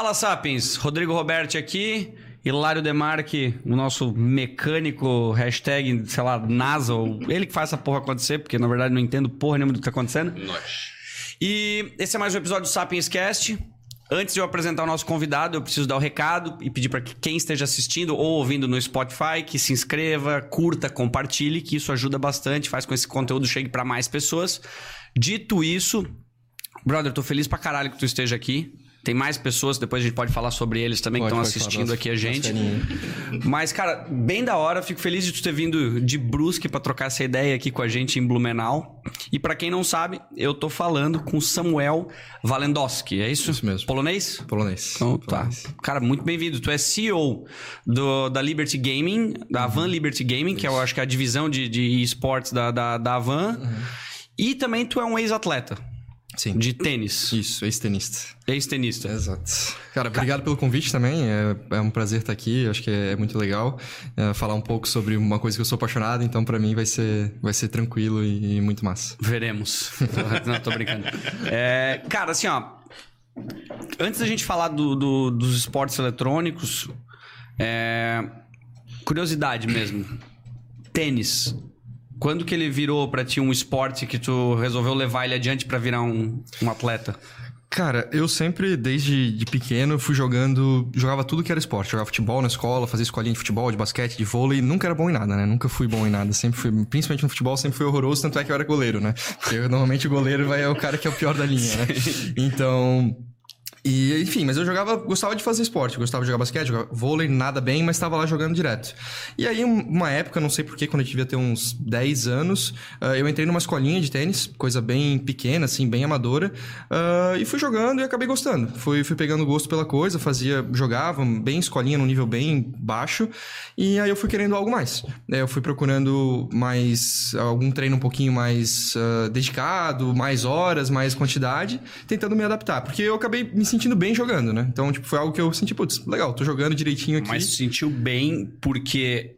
Fala, Sapiens! Rodrigo Roberti aqui. Hilário Demarque, o nosso mecânico, hashtag, sei lá, NASA, ou ele que faz essa porra acontecer, porque na verdade não entendo porra nenhuma do que tá acontecendo. Nós. E esse é mais um episódio do Sapiens Cast. Antes de eu apresentar o nosso convidado, eu preciso dar o recado e pedir para que quem esteja assistindo ou ouvindo no Spotify que se inscreva, curta, compartilhe, que isso ajuda bastante, faz com que esse conteúdo chegue para mais pessoas. Dito isso, brother, tô feliz pra caralho que tu esteja aqui. Tem mais pessoas, depois a gente pode falar sobre eles também, Pode, que estão assistindo falar. aqui a gente. Mas, cara, bem da hora, fico feliz de tu ter vindo de Brusque pra trocar essa ideia aqui com a gente em Blumenau. E pra quem não sabe, eu tô falando com Samuel Walendowski, é isso? Isso mesmo. Polonês? Polonês. Então tá. Polonês. Cara, muito bem-vindo. Tu é CEO do, da Liberty Gaming, da Avan Liberty Gaming, que eu acho que é a divisão de, de esportes da, da, da Avan. E também tu é um ex-atleta Sim. de tênis, Isso, ex-tenista. ex-tenista. Exato. Cara, obrigado pelo convite também. É, é um prazer estar aqui. Acho que é, muito legal é, falar um pouco sobre uma coisa que eu sou apaixonado. Então, pra mim, vai ser, vai ser tranquilo e, e muito massa. Veremos. Não, tô brincando. É, cara, assim, ó. Antes da gente falar do- do- dos esportes eletrônicos, é, curiosidade mesmo. Tênis. Quando que ele virou pra ti um esporte que tu resolveu levar ele adiante pra virar um, um atleta? Cara, eu sempre, desde de pequeno, fui jogando. Jogava tudo que era esporte. Jogava futebol na escola, fazia escolinha de futebol, de basquete, de vôlei. Nunca era bom em nada, né? Nunca fui bom em nada. Sempre fui, principalmente no futebol, sempre fui horroroso, tanto é que eu era goleiro, né? Porque normalmente o goleiro vai, é o cara que é o pior da linha, né? Então. E, enfim, mas eu jogava, gostava de fazer esporte, gostava de jogar basquete, jogar vôlei, nada bem, mas estava lá jogando direto. E aí, um- uma época, não sei porquê, quando eu devia ter uns 10 anos, ah, eu entrei numa escolinha de tênis, coisa bem pequena, assim, bem amadora, ah, e fui jogando e acabei gostando. Fui, fui pegando gosto pela coisa, fazia, jogava bem escolinha, num nível bem baixo, e aí eu fui querendo algo mais. Eh, Eu fui procurando mais, algum treino um pouquinho mais ah, dedicado, mais horas, mais quantidade, tentando me adaptar, porque eu acabei me sentindo bem jogando, né? Então, tipo, foi algo que eu senti, putz, legal, tô jogando direitinho aqui. Mas sentiu bem porque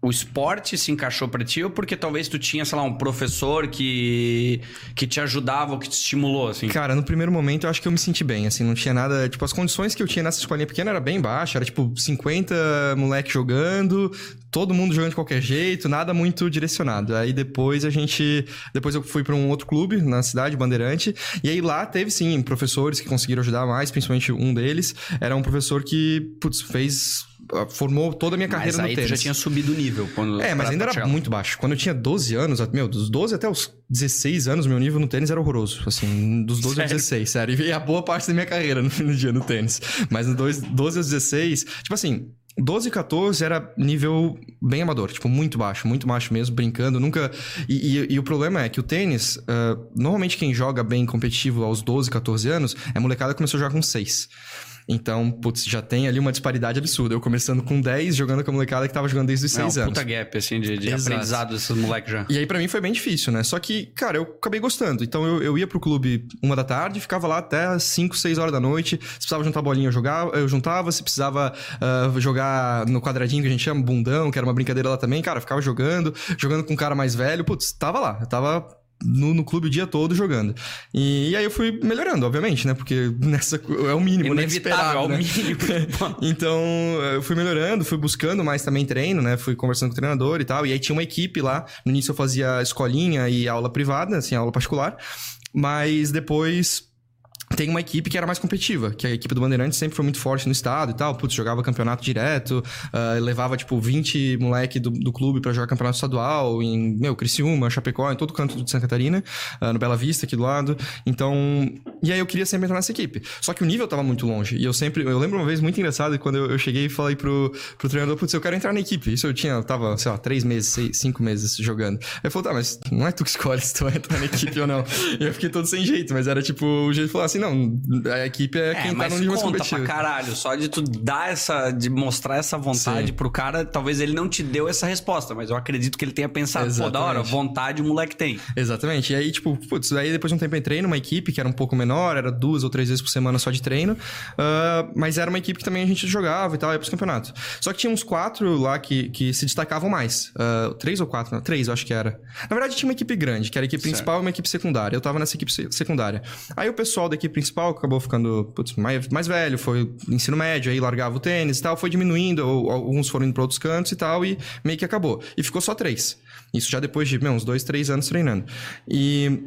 o esporte se encaixou pra ti ou porque talvez tu tinha, sei lá, um professor que, que te ajudava ou que te estimulou, assim? Cara, no primeiro momento eu acho que eu me senti bem, assim, não tinha nada. Tipo, as condições que eu tinha nessa escolinha pequena era bem baixa, era tipo 50 moleque jogando, todo mundo jogando de qualquer jeito, nada muito direcionado. Aí depois a gente. Depois eu fui pra um outro clube na cidade, Bandeirante, e aí lá teve sim professores que conseguiram ajudar mais, principalmente um deles. Era um professor que, putz, fez. Ah, formou toda a minha carreira Mas aí no tênis. já tinha subido o nível. Quando, É, mas ainda era chegar muito baixo. Quando eu tinha 12 anos, meu, dos 12 até os 16 anos, meu nível no tênis era horroroso. Assim, dos 12 aos Sério? 16, sério. E a boa parte da minha carreira no, no dia no tênis. Mas no dois- 12 aos 16, tipo assim. 12 e 14 era nível bem amador, tipo, muito baixo, muito baixo mesmo, brincando, nunca... E, e- e o problema é que o tênis, ah, normalmente quem joga bem competitivo aos 12, 14 anos, é a molecada que começou a jogar com 6. Então, putz, já tem ali uma disparidade absurda. Eu começando com 10, jogando com a molecada que tava jogando desde os É um 6 anos. puta gap, assim, de, de aprendizado desses moleques já. E aí pra mim foi bem difícil, né? Só que, cara, eu acabei gostando. Então eu, eu ia pro clube uma da tarde, ficava lá até 5, 6 horas da noite. Se precisava juntar bolinha, eu jogava, eu juntava. Se precisava ah, jogar no quadradinho que a gente chama, bundão, que era uma brincadeira lá também, cara, eu ficava jogando, jogando com um cara mais velho. Putz, tava lá. Eu tava no, no clube o dia todo jogando. E, e aí eu fui melhorando, obviamente, né? Porque nessa é o mínimo, né? Inevitável, é o Esperado, né? mínimo. Então, eu fui melhorando, fui buscando mais também treino, né? Fui conversando com o treinador e tal. E aí tinha uma equipe lá. No início eu fazia escolinha e aula privada, assim, aula particular. Mas depois tem uma equipe que era mais competitiva, que a equipe do Bandeirantes sempre foi muito forte no estado e tal. Putz, jogava campeonato direto, ah, levava, tipo, 20 moleque do, do clube pra jogar campeonato estadual em, meu, Criciúma, Chapecó, em todo canto de Santa Catarina, ah, no Bela Vista, aqui do lado. Então, e aí eu queria sempre entrar nessa equipe. Só que o nível tava muito longe. E eu sempre, eu lembro uma vez muito engraçado quando eu, eu cheguei e falei pro, pro treinador, putz, eu quero entrar na equipe. Isso eu tinha, eu tava, sei lá, três meses, seis, cinco meses jogando. Aí ele falou, tá, mas não é tu que escolhe se tu vai entrar na equipe ou não. E eu fiquei todo sem jeito, mas era tipo, o jeito falar assim, não, a equipe é, É, quem tá no nível conta competitivo. pra caralho. Só de tu dar essa... De mostrar essa vontade Sim. pro cara, talvez ele não te deu essa resposta. Mas eu acredito que ele tenha pensado, pô, da hora, Exatamente. vontade o moleque tem. Exatamente. E aí, tipo, putz, aí depois de um tempo eu entrei numa equipe que era um pouco menor, era duas ou três vezes por semana só de treino. ah, mas era uma equipe que também a gente jogava e tal, ia pros campeonatos. Só que tinha uns quatro lá que, que se destacavam mais. Ah, três ou quatro? Não, três, eu acho que era. Na verdade, tinha uma equipe grande, que era a equipe Certo. principal e uma equipe secundária. Eu tava nessa equipe se- secundária. Aí o pessoal da equipe principal, acabou ficando putz, mais, mais velho, foi ensino médio, aí largava o tênis e tal, foi diminuindo, ou, alguns foram indo pra outros cantos e tal, e meio que acabou. E ficou só três. Isso já depois de, meu, uns dois, três anos treinando. E,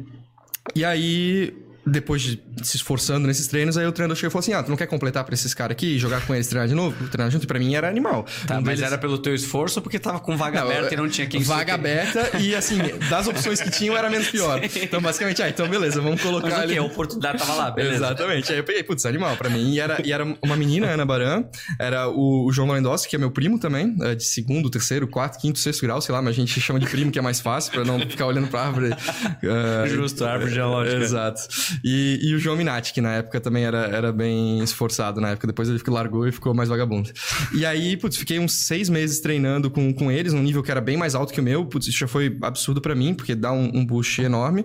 e aí depois de se esforçando nesses treinos, aí o treinador chegou e falou assim: Ah, tu não quer completar pra esses caras aqui, jogar com eles, treinar de novo? Treinar junto? E pra mim era animal. Tá, um mas deles... era pelo teu esforço ou porque tava com vaga não, aberta e não tinha quem Vaga aberta e, assim, das opções que tinham era menos pior. Então, basicamente, ah, então beleza, vamos colocar. Mas ali... o A oportunidade tava lá, beleza. Exatamente. Aí eu peguei, putz, animal pra mim. E era, e era uma menina, Ana Baran, era o, o João Lewandowski, que é meu primo também, é de segundo, terceiro, quarto, quinto, sexto grau, sei lá, mas a gente chama de primo, que é mais fácil, pra não ficar olhando pra árvore. Uh, Justo, árvore geológica. Exato. E, e o João Minati, que na época também era, era bem esforçado na época. Depois ele largou e ficou mais vagabundo. E aí, putz, fiquei uns seis meses treinando com, com eles, num nível que era bem mais alto que o meu. Putz, isso já foi absurdo para mim, porque dá um, um boost enorme.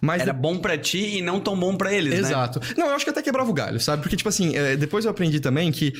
Mas Era bom para ti e não tão bom para eles, Exato. né? Exato. Não, eu acho que até quebrava o galho, sabe? Porque, tipo assim, é, depois eu aprendi também que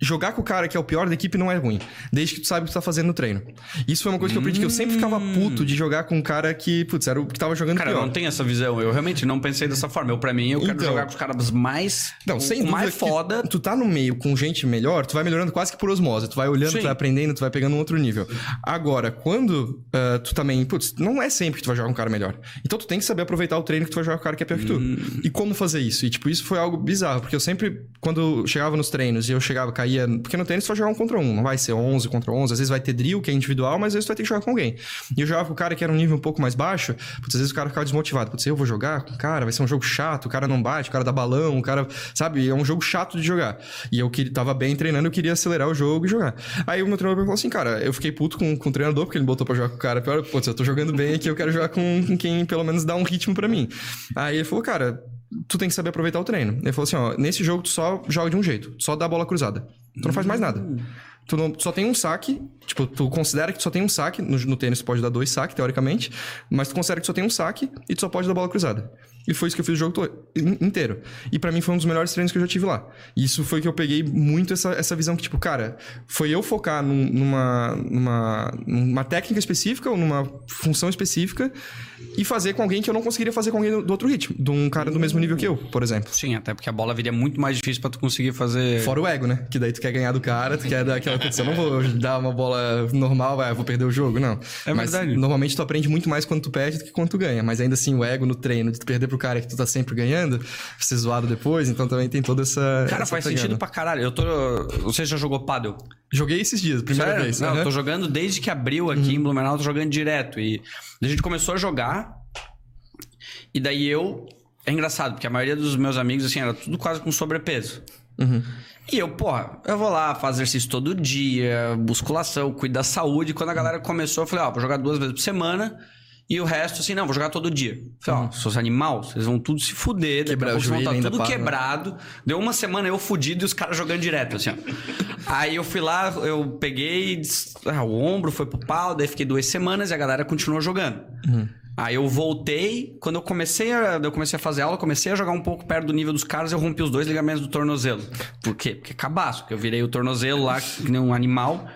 jogar com o cara que é o pior da equipe não é ruim. Desde que tu sabe o que tu tá fazendo no treino. Isso foi uma coisa que eu aprendi, que eu sempre ficava puto de jogar com um cara que, putz, era o que tava jogando cara, pior. Cara, eu não tenho essa visão. Eu realmente não pensei dessa forma. Eu, pra mim, eu quero então, jogar com os caras mais... Não, sem dúvida mais foda. Tu tá no meio com gente melhor, tu vai melhorando quase que por osmose. Tu vai olhando, Sim. tu vai aprendendo, tu vai pegando um outro nível. Agora, quando uh, tu também... Putz, não é sempre que tu vai jogar com um cara melhor. Então tu tem que saber aproveitar o treino que tu vai jogar com o cara que é pior que tu. Hum. E como fazer isso? E, tipo, isso foi algo bizarro. Porque eu sempre, quando chegava nos treinos e eu chegava, caía... Porque no tênis só jogar um contra um, não vai ser 11 contra 11. Às vezes vai ter drill, que é individual, mas às vezes tu vai ter que jogar com alguém. E eu jogava com o cara que era um nível um pouco mais baixo, putz, às vezes o cara ficava desmotivado. Putz, eu vou jogar com o cara, vai ser um jogo chato, o cara não bate, o cara dá balão, o cara, sabe? É um jogo chato de jogar. E eu que tava bem treinando, eu queria acelerar o jogo e jogar. Aí o meu treinador falou assim, cara, eu fiquei puto com, com o treinador, porque ele botou pra jogar com o cara. Pior, putz, eu tô jogando bem aqui, eu quero jogar com, com quem pelo menos dá um ritmo para mim. Aí ele falou, cara, tu tem que saber aproveitar o treino. Ele falou assim, ó, nesse jogo tu só joga de um jeito, só dá a bola cruzada. Tu não faz mais nada. Tu não, só tem um saque, tipo, tu considera que tu só tem um saque, no, no tênis tu pode dar dois saques, teoricamente, mas tu considera que tu só tem um saque e tu só pode dar bola cruzada. E foi isso que eu fiz o jogo todo, inteiro. E para mim foi um dos melhores treinos que eu já tive lá. E isso foi que eu peguei muito essa, essa visão que, tipo, cara, foi eu focar num, numa, numa, numa técnica específica ou numa função específica e fazer com alguém que eu não conseguiria fazer com alguém do, do outro ritmo. De um cara do mesmo nível que eu, por exemplo. Sim, até porque a bola viria muito mais difícil para tu conseguir fazer. Fora o ego, né? Que daí tu quer ganhar do cara, tu quer dar aquela coisa. Eu não vou dar uma bola normal, vai, vou perder o jogo. Não. É Mas, verdade. Normalmente tu aprende muito mais quando tu perde do que quando tu ganha. Mas ainda assim, o ego no treino, de tu perder pro cara que tu tá sempre ganhando, ser zoado depois, então também tem toda essa. Cara, essa faz pegada. sentido pra caralho. Eu tô. Você já jogou paddle? Joguei esses dias, primeira Sério? vez. Não, uhum. eu tô jogando desde que abriu aqui uhum. em Blumenau, tô jogando direto. E a gente começou a jogar. E daí eu. É engraçado, porque a maioria dos meus amigos, assim, era tudo quase com sobrepeso. Uhum. E eu, porra, eu vou lá, fazer exercício todo dia, musculação, cuido da saúde. Quando a galera começou, eu falei, ó, vou jogar duas vezes por semana. E o resto, assim, não, vou jogar todo dia. Falei, ó, uhum. se fosse animal, vocês vão tudo se fuder, Quebrar o joelho vão estar tudo para, quebrado. Né? Deu uma semana eu fudido e os caras jogando direto, assim, ó. Aí eu fui lá, eu peguei, ah, o ombro foi pro pau, daí fiquei duas semanas e a galera continuou jogando. Uhum. Aí eu voltei, quando eu comecei a, eu comecei a fazer aula, comecei a jogar um pouco perto do nível dos caras, eu rompi os dois ligamentos do tornozelo. Por quê? Porque cabaço, porque eu virei o tornozelo lá, que nem um animal.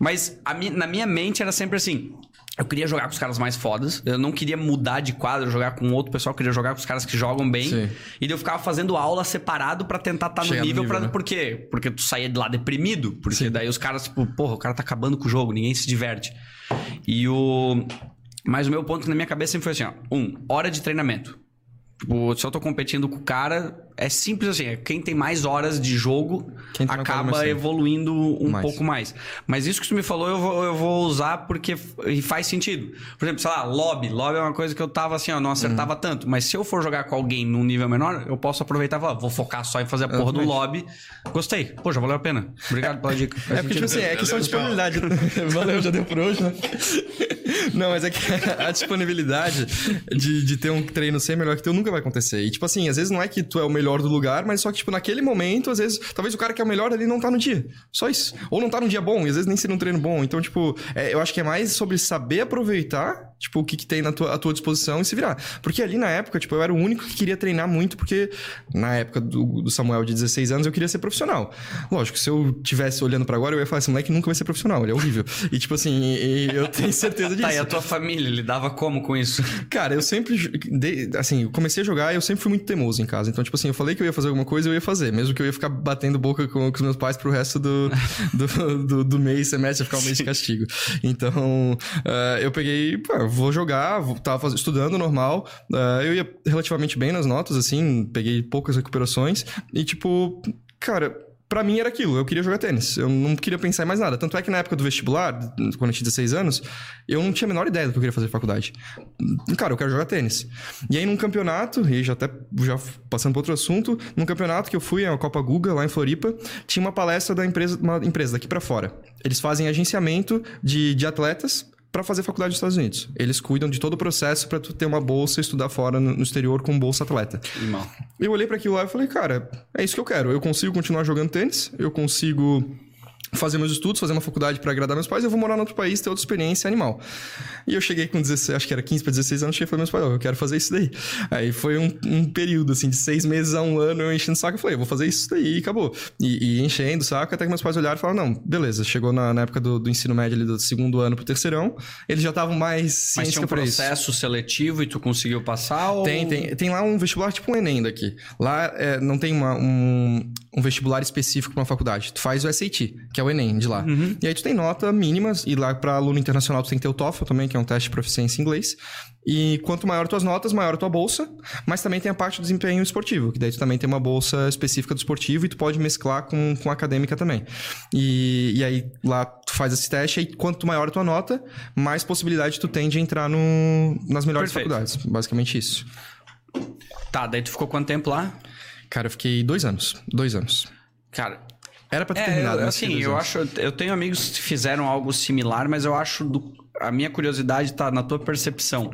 Mas na minha mente era sempre assim: eu queria jogar com os caras mais fodas. Eu não queria mudar de quadro, jogar com outro pessoal. Eu queria jogar com os caras que jogam bem. Sim. E eu ficava fazendo aula separado para tentar estar tá no nível. Nível pra, né? Por quê? Porque tu saía de lá deprimido. Porque Sim. daí os caras, tipo, porra, o cara tá acabando com o jogo, ninguém se diverte. E o. Mas o meu ponto na minha cabeça sempre foi assim: ó, um, hora de treinamento. Tipo, se eu tô competindo com o cara, é simples assim. É quem tem mais horas de jogo acaba evoluindo um mais. pouco mais. Mas isso que você me falou, eu vou, eu vou usar porque faz sentido. Por exemplo, sei lá, lobby. Lobby é uma coisa que eu tava assim, ó, não acertava uhum. tanto. Mas se eu for jogar com alguém num nível menor, eu posso aproveitar e falar, vou focar só em fazer a porra do lobby. Gostei. Pô, já valeu a pena. Obrigado pela dica. é porque, tipo assim, é questão de disponibilidade. valeu, já deu por hoje, né? Não, mas é que a disponibilidade de, de ter um treino ser melhor que teu nunca vai acontecer. E, tipo assim, às vezes não é que tu é o melhor do lugar, mas só que, tipo, naquele momento, às vezes, talvez o cara que é o melhor ali não tá no dia. Só isso. Ou não tá no dia bom, e às vezes nem ser um treino bom. Então, tipo, é, eu acho que é mais sobre saber aproveitar tipo, o que, que tem na tua, à tua disposição e se virar. Porque ali na época, tipo, eu era o único que queria treinar muito, porque na época do, do Samuel de 16 anos eu queria ser profissional. Lógico, se eu tivesse olhando para agora, eu ia falar, esse moleque nunca vai ser profissional, ele é horrível. e tipo assim, e, eu tenho certeza disso. tá, e a tua família lidava como com isso? Cara, eu sempre, assim, comecei a jogar e eu sempre fui muito teimoso em casa. Então, tipo assim, eu falei que eu ia fazer alguma coisa, eu ia fazer. Mesmo que eu ia ficar batendo boca com, com os meus pais pro resto do, do, do, do mês, semestre, ia ficar um mês de castigo. Então, uh, eu peguei, pô, vou jogar, tava estudando normal. Uh, eu ia relativamente bem nas notas, assim, peguei poucas recuperações. E, tipo, cara, para mim era aquilo, eu queria jogar tênis. Eu não queria pensar em mais nada. Tanto é que na época do vestibular, quando eu tinha 16 anos, eu não tinha a menor ideia do que eu queria fazer faculdade. Cara, eu quero jogar tênis. E aí num campeonato, e já até já passando para outro assunto, num campeonato que eu fui, a Copa Guga, lá em Floripa, tinha uma palestra da empresa, uma empresa daqui para fora. Eles fazem agenciamento de, de atletas para fazer faculdade nos Estados Unidos. Eles cuidam de todo o processo para tu ter uma bolsa e estudar fora no, exterior com bolsa atleta. Irmão. Eu olhei para aquilo lá e falei, cara, é isso que eu quero. Eu consigo continuar jogando tênis, eu consigo fazer meus estudos, fazer uma faculdade para agradar meus pais, eu vou morar em outro país, ter outra experiência animal. E eu cheguei com 16, acho que era 15 para 16 anos, cheguei e falei meus pais, oh, eu quero fazer isso daí. Aí foi um, um, período, assim, de seis meses a um ano, eu enchendo o saco, eu falei, eu vou fazer isso daí e acabou. E, e enchendo o saco, até que meus pais olharam e falaram, não, beleza, chegou na, na época do, do, ensino médio ali, do segundo ano pro terceirão, eles já estavam mais Mas tinha um processo isso. seletivo e tu conseguiu passar? Ou... Tem, tem. Tem lá um vestibular tipo um Enem daqui. Lá é, não tem uma, um, um vestibular específico para uma faculdade. Tu faz o SAT, que é o Enem de lá. Uhum. E aí tu tem nota mínimas, e lá para aluno internacional tu tem que ter o TOEFL também, que é um teste de proficiência em inglês. E quanto maior tuas notas, maior a tua bolsa, mas também tem a parte do desempenho esportivo, que daí tu também tem uma bolsa específica do esportivo e tu pode mesclar com, com a acadêmica também. E, e aí lá tu faz esse teste, e quanto maior a tua nota, mais possibilidade tu tem de entrar no, nas melhores Perfeito. faculdades. Basicamente isso. Tá, daí tu ficou quanto tempo lá? Cara, eu fiquei dois anos. Dois anos. Cara, era pra ter é, terminado. Eu, assim, eu acho. Eu tenho amigos que fizeram algo similar, mas eu acho do, a minha curiosidade tá na tua percepção.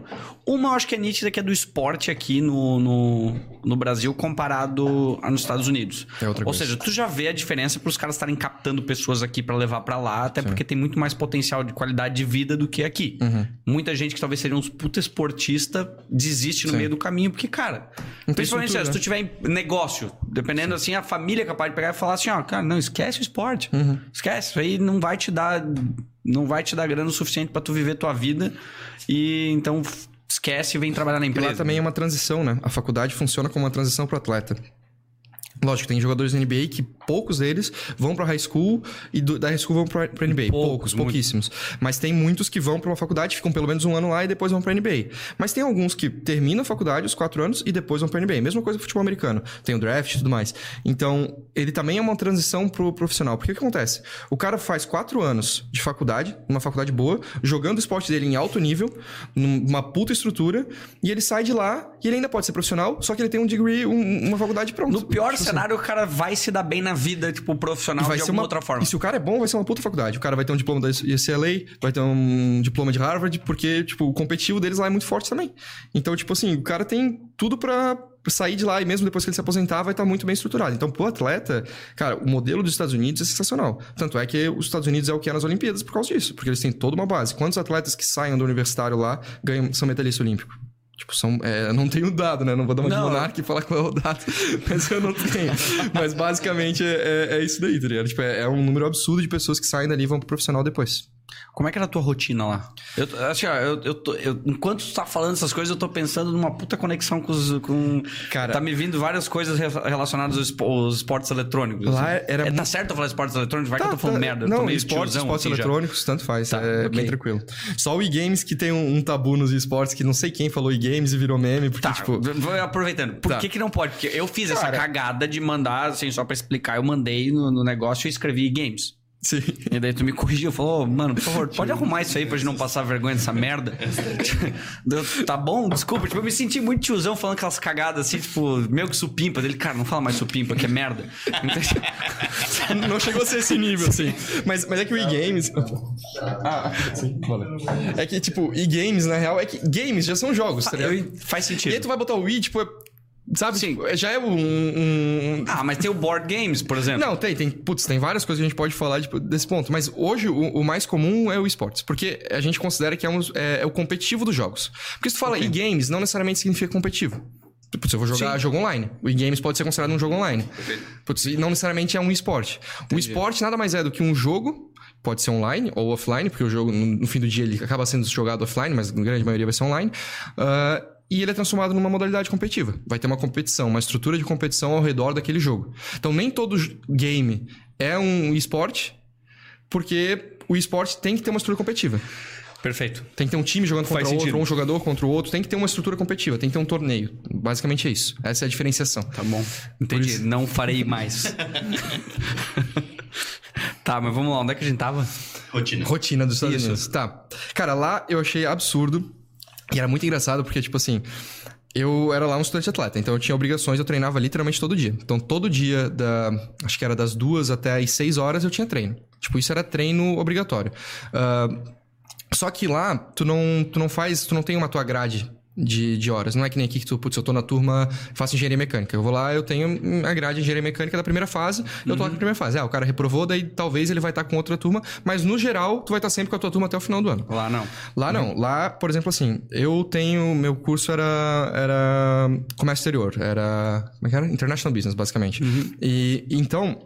Uma eu acho que é nítida que é do esporte aqui no, no, no Brasil comparado a nos Estados Unidos. É outra Ou coisa. seja, tu já vê a diferença para os caras estarem captando pessoas aqui para levar para lá, até Sim. porque tem muito mais potencial de qualidade de vida do que aqui. Uhum. Muita gente que talvez seria um puta esportista desiste no Sim. meio do caminho, porque, cara, não principalmente se tu tiver negócio, dependendo Sim. assim, a família é capaz de pegar e falar assim, ó, cara, não, esquece o esporte. Uhum. Esquece, isso aí não vai te dar não vai te dar grana o suficiente para tu viver tua vida. E então esquece e vem trabalhar na empresa. E lá também é uma transição, né? A faculdade funciona como uma transição para o atleta. Lógico, tem jogadores da NBA que poucos deles vão para high school e do, da high school vão para NBA. Poucos, poucos pouquíssimos. Mas tem muitos que vão para uma faculdade, ficam pelo menos um ano lá e depois vão para NBA. Mas tem alguns que terminam a faculdade, os quatro anos, e depois vão para NBA. Mesma coisa com o futebol americano. Tem o draft e tudo mais. Então, ele também é uma transição pro profissional. Porque o que acontece? O cara faz quatro anos de faculdade, numa faculdade boa, jogando o esporte dele em alto nível, numa puta estrutura, e ele sai de lá e ele ainda pode ser profissional, só que ele tem um degree, um, uma faculdade pronta. No pior tipo cenário, o cara vai se dar bem na vida, tipo, profissional vai de alguma uma, outra forma. E se o cara é bom, vai ser uma puta faculdade. O cara vai ter um diploma da UCLA, vai ter um diploma de Harvard, porque, tipo, o competitivo deles lá é muito forte também. Então, tipo assim, o cara tem tudo para sair de lá e mesmo depois que ele se aposentar vai estar muito bem estruturado. Então, pro atleta, cara, o modelo dos Estados Unidos é sensacional. Tanto é que os Estados Unidos é o que é nas Olimpíadas por causa disso, porque eles têm toda uma base. Quantos atletas que saem do universitário lá ganham, são medalhistas olímpicos? Tipo, são, é, não tenho dado, né? Não vou dar uma não. de monarca e falar qual é o dado, mas eu não tenho. mas basicamente é, é, é isso daí, tá ligado? Tipo, é, é, um número absurdo de pessoas que saem dali e vão pro profissional depois. Como é que era a tua rotina lá? Eu, assim, ó, eu, eu, tô, eu, enquanto tu tá falando essas coisas, eu tô pensando numa puta conexão com os. Com, Cara, tá me vindo várias coisas relacionadas aos, aos esportes eletrônicos. Lá assim. era. É, tá certo eu falar esportes eletrônicos? Vai tá, que eu tô falando tá, merda. Não, esportes, esportes assim, eletrônicos, já. tanto faz. Tá, é okay. bem tranquilo. Só o e-games que tem um, um, tabu nos esportes que não sei quem falou e-games e virou meme. Porque, tá, tipo. Vou aproveitando. Por tá. que, que não pode? Porque eu fiz Cara, essa cagada de mandar, assim, só pra explicar, eu mandei no, no negócio e escrevi e-games. Sim. E daí tu me corrigiu e falou, oh, mano, por favor, pode arrumar isso aí pra gente não passar vergonha dessa merda? tá bom? Desculpa, tipo, eu me senti muito tiozão falando aquelas cagadas assim, tipo, meio que supimpa. Dele, cara, não fala mais supimpa, que é merda. não chegou a ser esse nível, assim. Mas, mas é que o e-games. Ah, sim, valeu. É que, tipo, e-games, na real, é que games já são jogos, tá ligado? Faz sentido. E aí tu vai botar o Wii, tipo, Sabe? Sim. Tipo, já é um, um- Ah, mas tem o board games, por exemplo. Não, tem, tem. Putz, tem várias coisas que a gente pode falar tipo, desse ponto. Mas hoje o, o mais comum é o esportes. Porque a gente considera que é, um- é- é o competitivo dos jogos. Porque se tu fala e-games, não necessariamente significa competitivo. Putz, eu vou jogar jogo online. O e-games pode ser considerado um jogo online. Putz, e não necessariamente é um esporte. O esporte nada mais é do que um jogo. Pode ser online ou offline, porque o jogo, no, fim do dia, ele acaba sendo jogado offline, mas na grande maioria vai ser online. Ah, e ele é transformado numa modalidade competitiva. Vai ter uma competição, uma estrutura de competição ao redor daquele jogo. Então, nem todo game é um esporte, porque o esporte tem que ter uma estrutura competitiva. Perfeito. Tem que ter um time jogando Faz contra outro, sentido. ou um jogador contra o outro. Tem que ter uma estrutura competitiva, tem que ter um torneio. Basicamente é isso. Essa é a diferenciação. Tá bom. Entendi. isso- Não farei mais. tá, mas vamos lá. Onde é que a gente tava? Rotina. Rotina dos Estados Isso. Unidos. Tá. Cara, lá eu achei absurdo. E era muito engraçado porque, tipo assim, eu era lá um estudante atleta, então eu tinha obrigações, eu treinava literalmente todo dia. Então todo dia, da, acho que era das duas até as seis horas, eu tinha treino. Tipo, isso era treino obrigatório. Ah, só que lá, tu não, tu não faz, tu não tem uma tua grade de, de horas. Não é que nem aqui que tu, putz, eu tô na turma, faço engenharia mecânica. Eu vou lá, eu tenho a grade de engenharia mecânica da primeira fase, eu tô lá na primeira fase. Ah, o cara reprovou, daí talvez ele vai estar com outra turma, mas no geral, tu vai estar sempre com a tua turma até o final do ano. Lá não. Lá não. Lá, por exemplo, assim, eu tenho. Meu curso era, era comércio exterior. Era. Como é que era? International Business, basicamente. E então.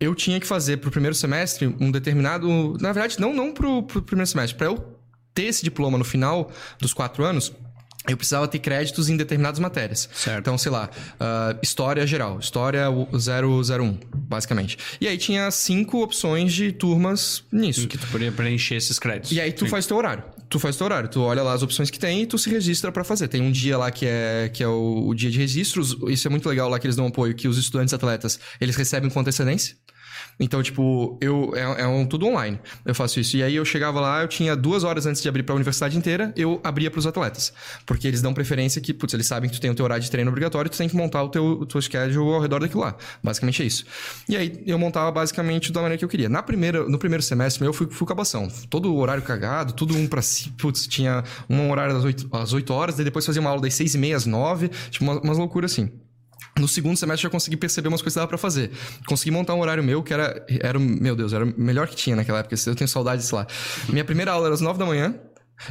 Eu tinha que fazer pro primeiro semestre um determinado. Na verdade, não, não pro, pro primeiro semestre. Pra eu ter esse diploma no final dos quatro anos, eu precisava ter créditos em determinadas matérias. Certo. Então, sei lá, ah, história geral, história 001, basicamente. E aí tinha cinco opções de turmas nisso. Que tu poderia preencher esses créditos. E aí tu faz teu horário. Tu faz teu horário. Tu olha lá as opções que tem e tu se registra pra fazer. Tem um dia lá que é, que é o, o dia de registros. Isso é muito legal lá que eles dão apoio, que os estudantes atletas, eles recebem com antecedência. Então, tipo, eu é, é um, tudo online. Eu faço isso. E aí eu chegava lá, eu tinha duas horas antes de abrir pra universidade inteira, eu abria pros atletas. Porque eles dão preferência que, putz, eles sabem que tu tem o teu horário de treino obrigatório, tu tem que montar o teu, o teu schedule ao redor daquilo lá. Basicamente é isso. E aí eu montava basicamente da maneira que eu queria. Na primeira, no primeiro semestre, eu fui, fui cabação. Todo o horário cagado, tudo um pra si. Putz, tinha um horário das 8, às 8 horas, daí depois fazia uma aula das 6 e meia às 9. Tipo, uma- umas loucuras assim. No segundo semestre já consegui perceber umas coisas que dava pra fazer. Consegui montar um horário meu que era, era, meu Deus, era o melhor que tinha naquela época. Eu tenho saudade disso lá. Minha primeira aula era às 9 da manhã.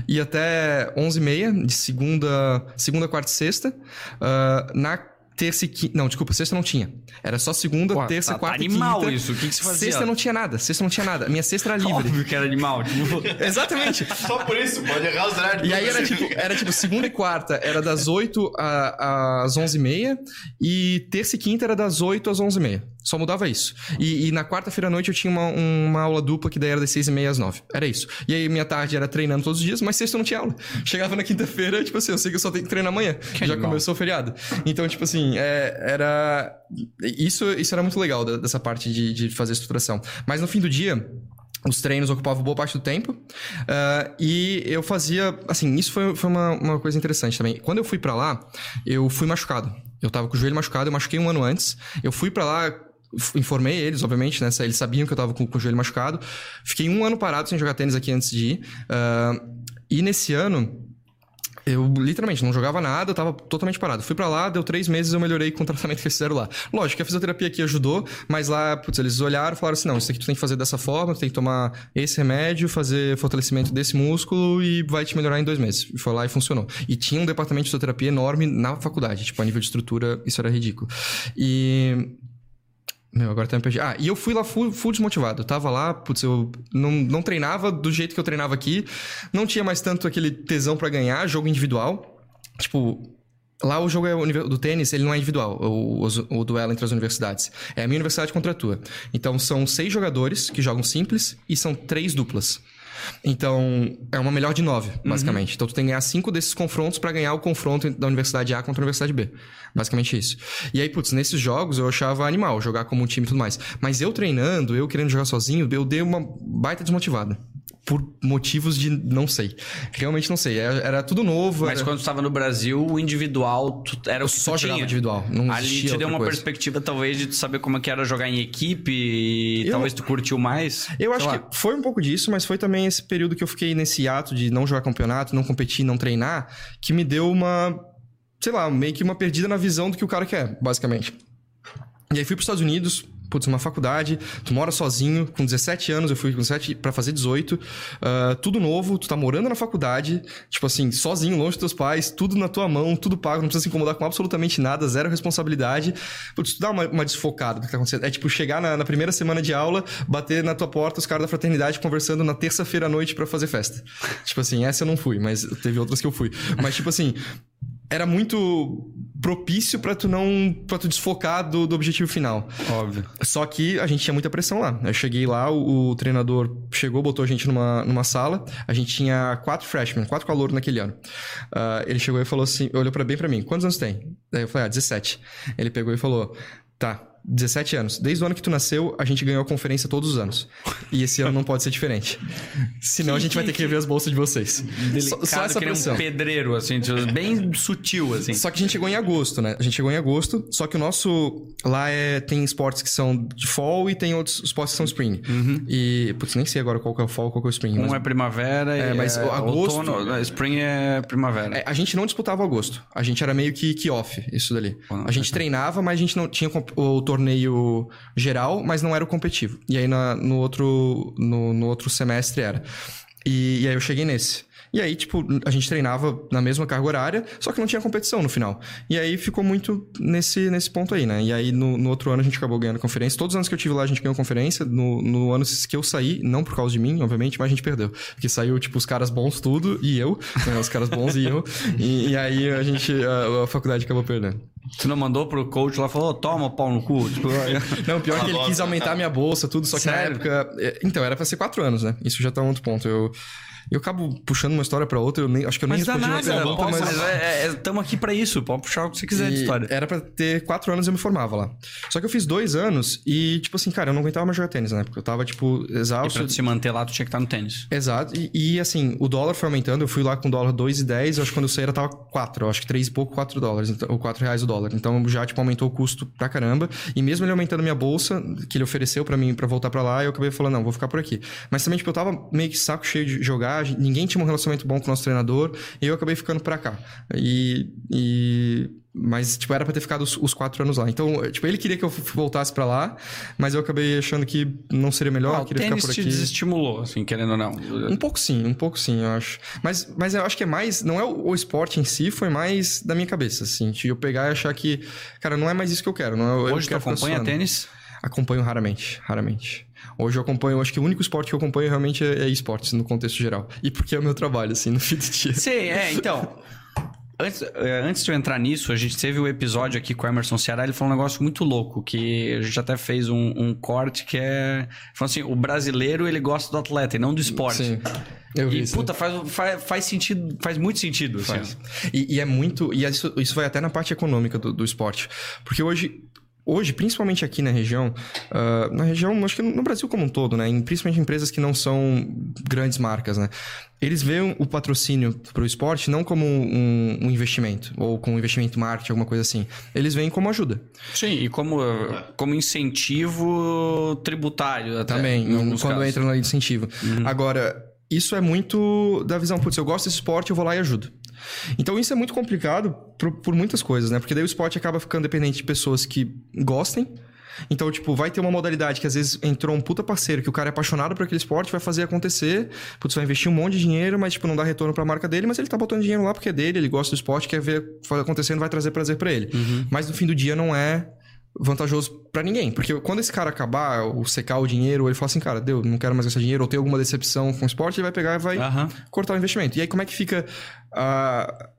E até 11h30, de segunda, segunda, quarta e sexta. Ah, na terça e quinta... Não, desculpa, sexta não tinha. Era só segunda, Pô, terça, tá- tá quarta animal e quinta. isso. O que que se fazia? Sexta não tinha nada. Sexta não tinha nada. Minha sexta era livre. Óbvio que era animal. Tipo, Exatamente. Só por isso, pode errar os horários. E aí era tipo, era tipo, segunda e quarta era das 8 a- às 11h30 e terça e quinta era das 8 às 11h30. Só mudava isso. E, e na quarta-feira à noite eu tinha uma, uma aula dupla que daí era das 6h30 às 9 Era isso. E aí minha tarde era treinando todos os dias, mas sexta eu não tinha aula. Chegava na quinta-feira, tipo assim, eu sei que eu só tenho que treinar amanhã. Já animal. começou o feriado. Então, tipo assim, é, era. Isso, isso era muito legal dessa parte de, de fazer estruturação. Mas no fim do dia. Os treinos ocupavam boa parte do tempo. ah, e eu fazia. Assim, isso foi, foi uma, uma coisa interessante também. Quando eu fui pra lá, eu fui machucado. Eu tava com o joelho machucado, eu machuquei um ano antes. Eu fui pra lá. Informei eles, obviamente, né? Eles sabiam que eu tava com, com o joelho machucado. Fiquei um ano parado sem jogar tênis aqui antes de ir. Ah, e nesse ano, eu literalmente não jogava nada, tava totalmente parado. Fui pra lá, deu três meses eu melhorei com o tratamento que fizeram lá. Lógico que a fisioterapia aqui ajudou, mas lá, putz, eles olharam e falaram assim: não, isso aqui tu tem que fazer dessa forma, tu tem que tomar esse remédio, fazer fortalecimento desse músculo e vai te melhorar em dois meses. E foi lá e funcionou. E tinha um departamento de fisioterapia enorme na faculdade, tipo, a nível de estrutura, isso era ridículo. E. Meu, agora até me perdi. Ah, e eu fui lá full, full desmotivado. Eu tava lá, putz, eu não, não treinava do jeito que eu treinava aqui. Não tinha mais tanto aquele tesão pra ganhar, jogo individual. Tipo, lá o jogo é do tênis, ele não é individual, o, o, o duelo entre as universidades. É a minha universidade contra a tua. Então são seis jogadores que jogam simples e são três duplas. Então, é uma melhor de nove, basicamente. Então, tu tem que ganhar cinco desses confrontos pra ganhar o confronto da Universidade A contra a Universidade B. Basicamente isso. E aí, putz, nesses jogos eu achava animal, jogar como um time e tudo mais. Mas eu treinando, eu querendo jogar sozinho, eu dei uma baita desmotivada. Por motivos de não sei. Realmente não sei. Era, era tudo novo. Mas era... quando estava no Brasil, o individual era o que só jogava individual. Não Ali te deu uma coisa. perspectiva, talvez, de tu saber como é que era jogar em equipe e Eu- talvez tu curtiu mais. Eu acho lá. que foi um pouco disso, mas foi também esse período que eu fiquei nesse ato de não jogar campeonato, não competir, não treinar, que me deu uma sei lá, meio que uma perdida na visão do que o cara quer, basicamente. E aí fui pros Estados Unidos, putz, uma faculdade, tu mora sozinho, com 17 anos, eu fui com 17 pra fazer 18, ah, tudo novo, tu tá morando na faculdade, tipo assim, sozinho, longe dos teus pais, tudo na tua mão, tudo pago, não precisa se incomodar com absolutamente nada, zero responsabilidade. Putz, tu dá uma, uma desfocada do que tá acontecendo. É tipo chegar na, na primeira semana de aula, bater na tua porta os caras da fraternidade conversando na terça-feira à noite pra fazer festa. tipo assim, essa eu não fui, mas teve outras que eu fui. Mas tipo assim, era muito propício pra tu não para tu desfocar do, do objetivo final. Óbvio. Só que a gente tinha muita pressão lá. Eu cheguei lá, o, o treinador chegou, botou a gente numa, numa sala. A gente tinha quatro freshmen, quatro calouros naquele ano. Ah, ele chegou e falou assim, olhou para bem pra mim. Quantos anos tem? Daí eu falei, ah, 17. Ele pegou e falou, tá, 17 anos. Desde o ano que tu nasceu, a gente ganhou a conferência todos os anos. E esse ano não pode ser diferente. Senão a gente vai ter que rever as bolsas de vocês. Só, só essa pressão. um pedreiro, assim, bem sutil, assim. Só que a gente chegou em agosto, né? A gente chegou em agosto, só que o nosso. Lá é, tem esportes que são de fall e tem outros esportes que são spring. E. Putz, nem sei agora qual que é o fall e qual que é o spring. Um mas- é primavera e É, mas é agosto- outono, é, spring é primavera. É, a gente não disputava agosto. A gente era meio que, que off, isso dali. A gente treinava, mas a gente não tinha o torneio geral, mas não era o competitivo. E aí na- no, outro, no, no outro semestre era. E, e aí eu cheguei nesse. E aí, tipo, a gente treinava na mesma carga horária, só que não tinha competição no final. E aí ficou muito nesse, nesse ponto aí, né? E aí no, no outro ano a gente acabou ganhando conferência. Todos os anos que eu tive lá a gente ganhou conferência. No, no ano que eu saí, não por causa de mim, obviamente, mas a gente perdeu. Porque saiu, tipo, os caras bons tudo e eu, né? Os caras bons e eu. E, e aí a gente, a, a faculdade acabou perdendo. Tu não mandou pro coach lá e falou, toma pau no cu. Tipo, Não, pior que ele quis aumentar tá. minha bolsa, tudo, só que Sério? na época. é, Então, era pra ser quatro anos, né? Isso já tá um outro ponto. Eu, eu acabo puxando uma história pra outra, eu nem, acho que eu nem mas respondi nada, uma pergunta, pô, mas. mas é, é, aqui pra isso, pode puxar o que você quiser de E história. Era pra ter quatro anos eu me formava lá. Só que eu fiz dois anos e, tipo assim, cara, eu não aguentava mais jogar tênis na época. Eu tava, tipo, E exausto. pra tu se manter lá, tu tinha que estar no tênis. Exato. E, e, assim, o dólar foi aumentando. Eu fui lá com dólar 2,10. Eu acho que quando eu saí era tava 4. Eu acho que 3 e pouco, 4 dólares. Então, ou 4 reais o dólar. Então já, tipo, aumentou o custo pra caramba. E mesmo ele aumentando minha bolsa, que ele ofereceu pra mim pra voltar pra lá, eu acabei falando, não, vou ficar por aqui. Mas também, tipo, eu tava meio que saco cheio de jogar. Ninguém tinha um relacionamento bom com o nosso treinador. E eu acabei ficando pra cá. E. e... Mas, tipo, era pra ter ficado os, os quatro anos lá. Então, tipo, ele queria que eu voltasse pra lá, mas eu acabei achando que não seria melhor, Ah, queria ficar por te aqui. desestimulou, assim, querendo ou não. Um pouco sim, um pouco sim, eu acho. Mas, mas eu acho que é mais. Não é o, o esporte em si, foi mais da minha cabeça, assim. De eu pegar e achar que, cara, não é mais isso que eu quero. Não é, eu Hoje tu quero ficar acompanha tênis? Acompanho raramente, raramente. Hoje eu acompanho, acho que o único esporte que eu acompanho realmente é, é esportes, no contexto geral. E porque é o meu trabalho, assim, no fim do dia. Sim, é, então. Antes, é, antes de eu entrar nisso, a gente teve o episódio aqui com o Emerson Ceará, ele falou um negócio muito louco, que a gente até fez um, um corte que é... Falou assim, o brasileiro, ele gosta do atleta e não do esporte. Sim. Eu vi E, isso. puta, faz, faz, faz sentido, faz muito sentido. assim. Faz. E, e é muito. E isso, isso vai até na parte econômica do, do esporte. Porque hoje. Hoje, principalmente aqui na região, ah, na região, acho que no Brasil como um todo, né? Em- principalmente empresas que não são grandes marcas, né? Eles veem o patrocínio para o esporte não como um, um investimento, ou como um investimento marketing, alguma coisa assim. Eles veem como ajuda. Sim, e como, como incentivo tributário até, Também, quando casos. entra na lei de incentivo. Agora, isso é muito da visão, putz, eu gosto desse esporte, eu vou lá e ajudo. Então isso é muito complicado por, por muitas coisas, né? Porque daí o esporte acaba ficando dependente de pessoas que gostem. Então, tipo, vai ter uma modalidade que às vezes entrou um puta parceiro, que o cara é apaixonado por aquele esporte, vai fazer acontecer, putz, vai investir um monte de dinheiro, mas, tipo, não dá retorno pra marca dele, mas ele tá botando dinheiro lá porque é dele, ele gosta do esporte, quer ver acontecendo, vai trazer prazer pra ele. Mas no fim do dia não é vantajoso pra ninguém. Porque quando esse cara acabar, ou secar o dinheiro, ou ele falar assim, cara, deu, não quero mais esse dinheiro, ou ter alguma decepção com o esporte, ele vai pegar e vai Aham. cortar o investimento. E aí como é que fica ah,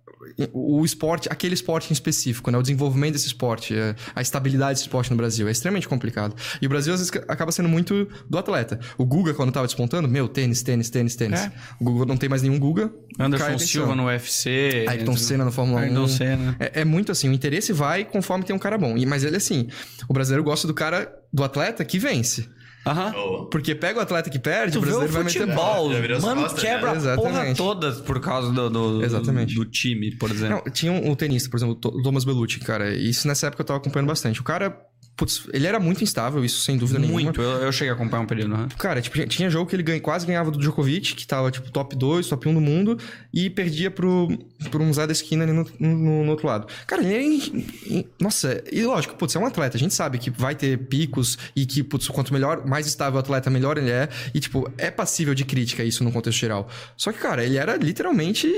o esporte, aquele esporte em específico, né? O desenvolvimento desse esporte, eh, a estabilidade desse esporte no Brasil. É extremamente complicado. E o Brasil, às vezes, acaba sendo muito do atleta. O Guga, quando tava despontando, meu, tênis, tênis, tênis, tênis. É. O Guga não tem mais nenhum Guga. Anderson. Silva no UFC. Ayrton Senna na Fórmula 1. Ayrton Senna. É, é muito assim, o interesse vai conforme tem um cara bom. E, mas ele, assim, o brasileiro gosta do cara, do atleta que vence. Aham. Boa. Porque pega o atleta que perde, Tu o vê o brasileiro vai meter bola. mano, costas, quebra né? a porra Exatamente. toda por causa do, do, Exatamente. do time, por exemplo. Não, tinha um, um tenista, por exemplo, o Thomas Bellucci, cara. e Isso nessa época eu tava acompanhando bastante. O cara, putz, ele era muito instável, isso sem dúvida nenhuma. Muito. Eu, eu cheguei a acompanhar um período, né? Cara, tipo, tinha jogo que ele ganha, quase ganhava do Djokovic, que tava, tipo, top 2, top 1 do mundo, e perdia pro, pro um Zé da esquina ali no, no, no outro lado. Cara, ele é. Nossa, e lógico, putz, é um atleta. A gente sabe que vai ter picos e que, putz, quanto melhor, mais estável o atleta, melhor ele é. E, tipo, é passível de crítica isso no contexto geral. Só que, cara, ele era literalmente.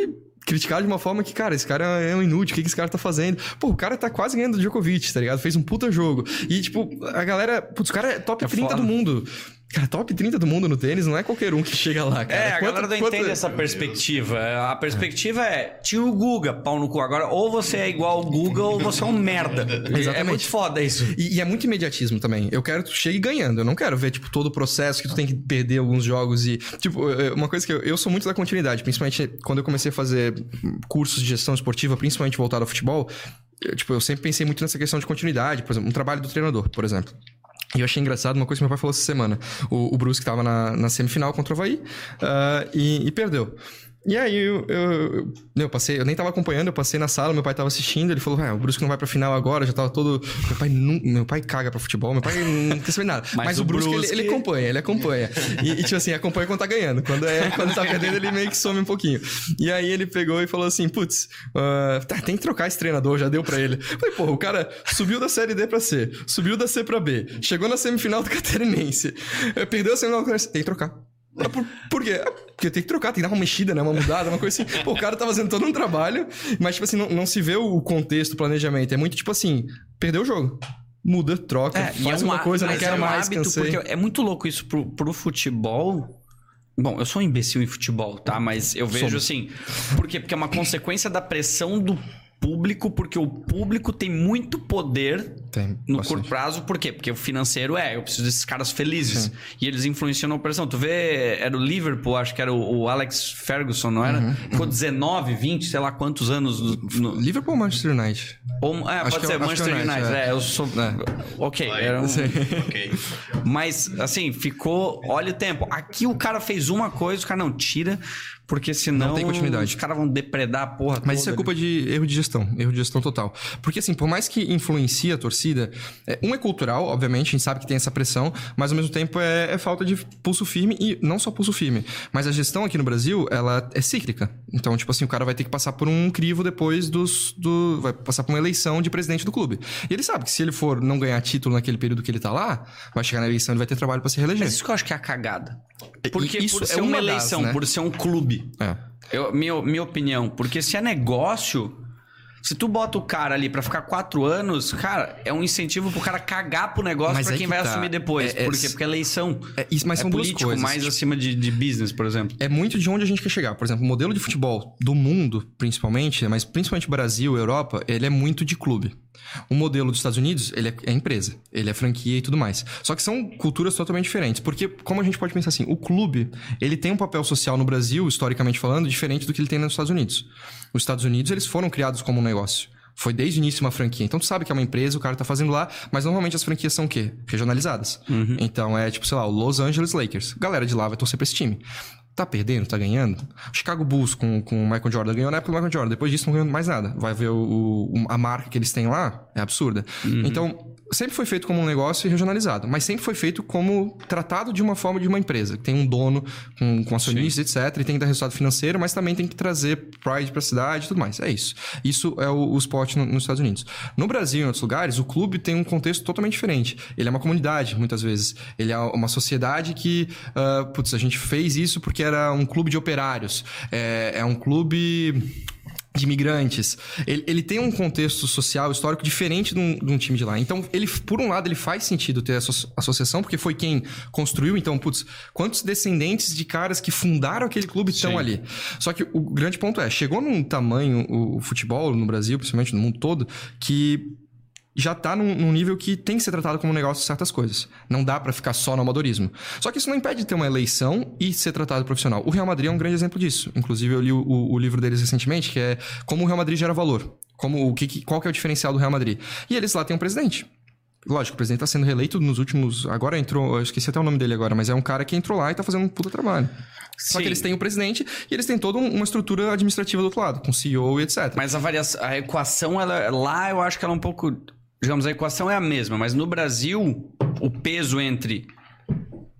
Criticado de uma forma que, cara, esse cara é um inútil, o que, que esse cara tá fazendo? Pô, o cara tá quase ganhando do Djokovic, tá ligado? Fez um puta jogo. E, tipo, a galera. Putz, o cara é top É 30 foda. do mundo. Cara, top 30 do mundo no tênis não é qualquer um que chega lá, cara. É, a Quanto- galera não quanto- entende essa perspectiva. A perspectiva é, tira o Guga, pau no cu. Agora, ou você é igual ao Guga ou você é um merda. É Exatamente. muito foda isso. E, e é muito imediatismo também. Eu quero que tu chegue ganhando. Eu não quero ver, tipo, todo o processo que tu tem que perder alguns jogos e... Tipo, é, uma coisa que eu, eu sou muito da continuidade. Principalmente quando eu comecei a fazer cursos de gestão esportiva, principalmente voltado ao futebol. eu, tipo, eu sempre pensei muito nessa questão de continuidade. Por exemplo, um trabalho do treinador, por exemplo. E eu achei engraçado uma coisa que meu pai falou essa semana. O, o Brusque tava na, na semifinal contra o Havaí ah, e, e perdeu. E aí eu, eu, eu, passei, eu nem tava acompanhando, eu passei na sala, meu pai tava assistindo, ele falou, ah, o Brusque não vai pra final agora, já tava todo. Meu pai não, meu pai caga pra futebol, meu pai não quer saber nada. Mas, Mas o Brusque, Brusque- Ele, ele acompanha, ele acompanha. E, e, tipo assim, acompanha quando tá ganhando. Quando, é, quando tá perdendo, ele meio que some um pouquinho. E aí ele pegou e falou assim: putz, ah, tá, tem que trocar esse treinador, já deu pra ele. Eu falei, porra, o cara subiu da série D pra C, subiu da C pra B, chegou na semifinal do Catarinense, perdeu a semifinal do Catarinense, tem que trocar. Por, por quê? Porque tem que trocar, tem que dar uma mexida, né? Uma mudada, uma coisa assim. Pô, o cara tá fazendo todo um trabalho, mas, tipo assim, não, não se vê o contexto, o planejamento. É muito tipo assim, perdeu o jogo. Muda, troca, É, faz é um uma coisa, não quero é um mais, hábito, cansei. Porque é muito louco isso pro, pro futebol. Bom, eu sou um imbecil em futebol, tá? Mas eu vejo Somos. assim. Por quê? Porque é uma consequência da pressão do público, porque o público tem muito poder Tem no bastante. curto prazo, por quê? Porque o financeiro é, eu preciso desses caras felizes. E eles influenciam na operação. Tu vê, era o Liverpool, acho que era o, o Alex Ferguson, não era? Uhum, Ficou 19, 20, sei lá quantos anos no. Liverpool ou Manchester United? ou, é, Acho pode é- ser é Manchester United, United. é. É, eu sou. Ok, Vai. era um. Ok. Mas, assim, ficou. Olha o tempo. Aqui o cara fez uma coisa, o cara não tira, porque senão. Não tem continuidade. Os caras vão depredar a porra Mas toda. isso é culpa de erro de gestão, erro de gestão total. Porque assim, por mais que influencie a torcida, é, um é cultural, obviamente, a gente sabe que tem essa pressão, mas ao mesmo tempo é, é falta de pulso firme e não só pulso firme, mas a gestão aqui no Brasil, ela é cíclica. Então, tipo assim, o cara vai ter que passar por um crivo depois dos do vai passar por uma eleição de presidente do clube. E ele sabe que se ele for não ganhar título naquele período que ele tá lá, vai chegar na eleição e vai ter trabalho pra se reeleger. Mas isso que eu acho que é a cagada. Porque isso por é ser uma uma das, eleição, né? por ser um clube. É. Eu, minha, minha opinião, porque se é negócio, se tu bota o cara ali pra ficar quatro anos, cara, é um incentivo pro cara cagar pro negócio Mas pra é quem que vai tá. assumir depois. É- é- por quê? Porque é eleição. É, isso, mas é são duas político coisas. mais acima de, de business, por exemplo. é muito de onde a gente quer chegar. Por exemplo, o modelo de futebol do mundo, principalmente, mas principalmente Brasil, Europa, ele é muito de clube. O modelo dos Estados Unidos, ele é, é empresa, ele é franquia e tudo mais. Só que são culturas totalmente diferentes. Porque, como a gente pode pensar assim, o clube, ele tem um papel social no Brasil, historicamente falando, diferente do que ele tem nos Estados Unidos. Os Estados Unidos, eles foram criados como um negócio. Foi desde o início uma franquia. Então tu sabe que é uma empresa, o cara tá fazendo lá, mas normalmente as franquias são o quê? Regionalizadas. Então é tipo, sei lá, o Los Angeles Lakers. Galera de lá vai torcer pra esse time. Tá perdendo, tá ganhando. Chicago Bulls com, com o Michael Jordan ganhou na época do Michael Jordan. Depois disso não ganhou mais nada. Vai ver o, o- a marca que eles têm lá, é absurda. Então, sempre foi feito como um negócio regionalizado, mas sempre foi feito como tratado de uma forma de uma empresa, tem um dono com, com acionistas, etc, e tem que dar resultado financeiro, mas também tem que trazer pride pra cidade e tudo mais. É isso. Isso é o, o esporte no- nos Estados Unidos. No Brasil e em outros lugares, o clube tem um contexto totalmente diferente. Ele é uma comunidade, muitas vezes. Ele é uma sociedade que, ah, putz, a gente fez isso porque era um clube de operários. É, é um clube de imigrantes. Ele, ele tem um contexto social, histórico diferente de um, de um time de lá. Então, ele, por um lado, ele faz sentido ter essa asso- associação, porque foi quem construiu. Então, putz, quantos descendentes de caras que fundaram aquele clube estão Sim. ali? Só que o grande ponto é, chegou num tamanho o, o futebol no Brasil, principalmente no mundo todo, que já tá num, num nível que tem que ser tratado como um negócio certas coisas. Não dá pra ficar só no amadorismo. Só que isso não impede de ter uma eleição e ser tratado profissional. O Real Madrid é um grande exemplo disso. Inclusive, eu li o, o- livro deles recentemente, que é Como o Real Madrid gera valor. Como, o que, qual que é o diferencial do Real Madrid. E eles lá têm um presidente. Lógico, o presidente tá sendo reeleito nos últimos... Agora entrou... Eu esqueci até o nome dele agora, mas é um cara que entrou lá e tá fazendo um puta trabalho. Só Sim. que eles têm o presidente e eles têm toda um- uma estrutura administrativa do outro lado, com CEO e etc. Mas a variação, a equação, ela, lá eu acho que ela é um pouco digamos, a equação é a mesma, mas no Brasil, o peso entre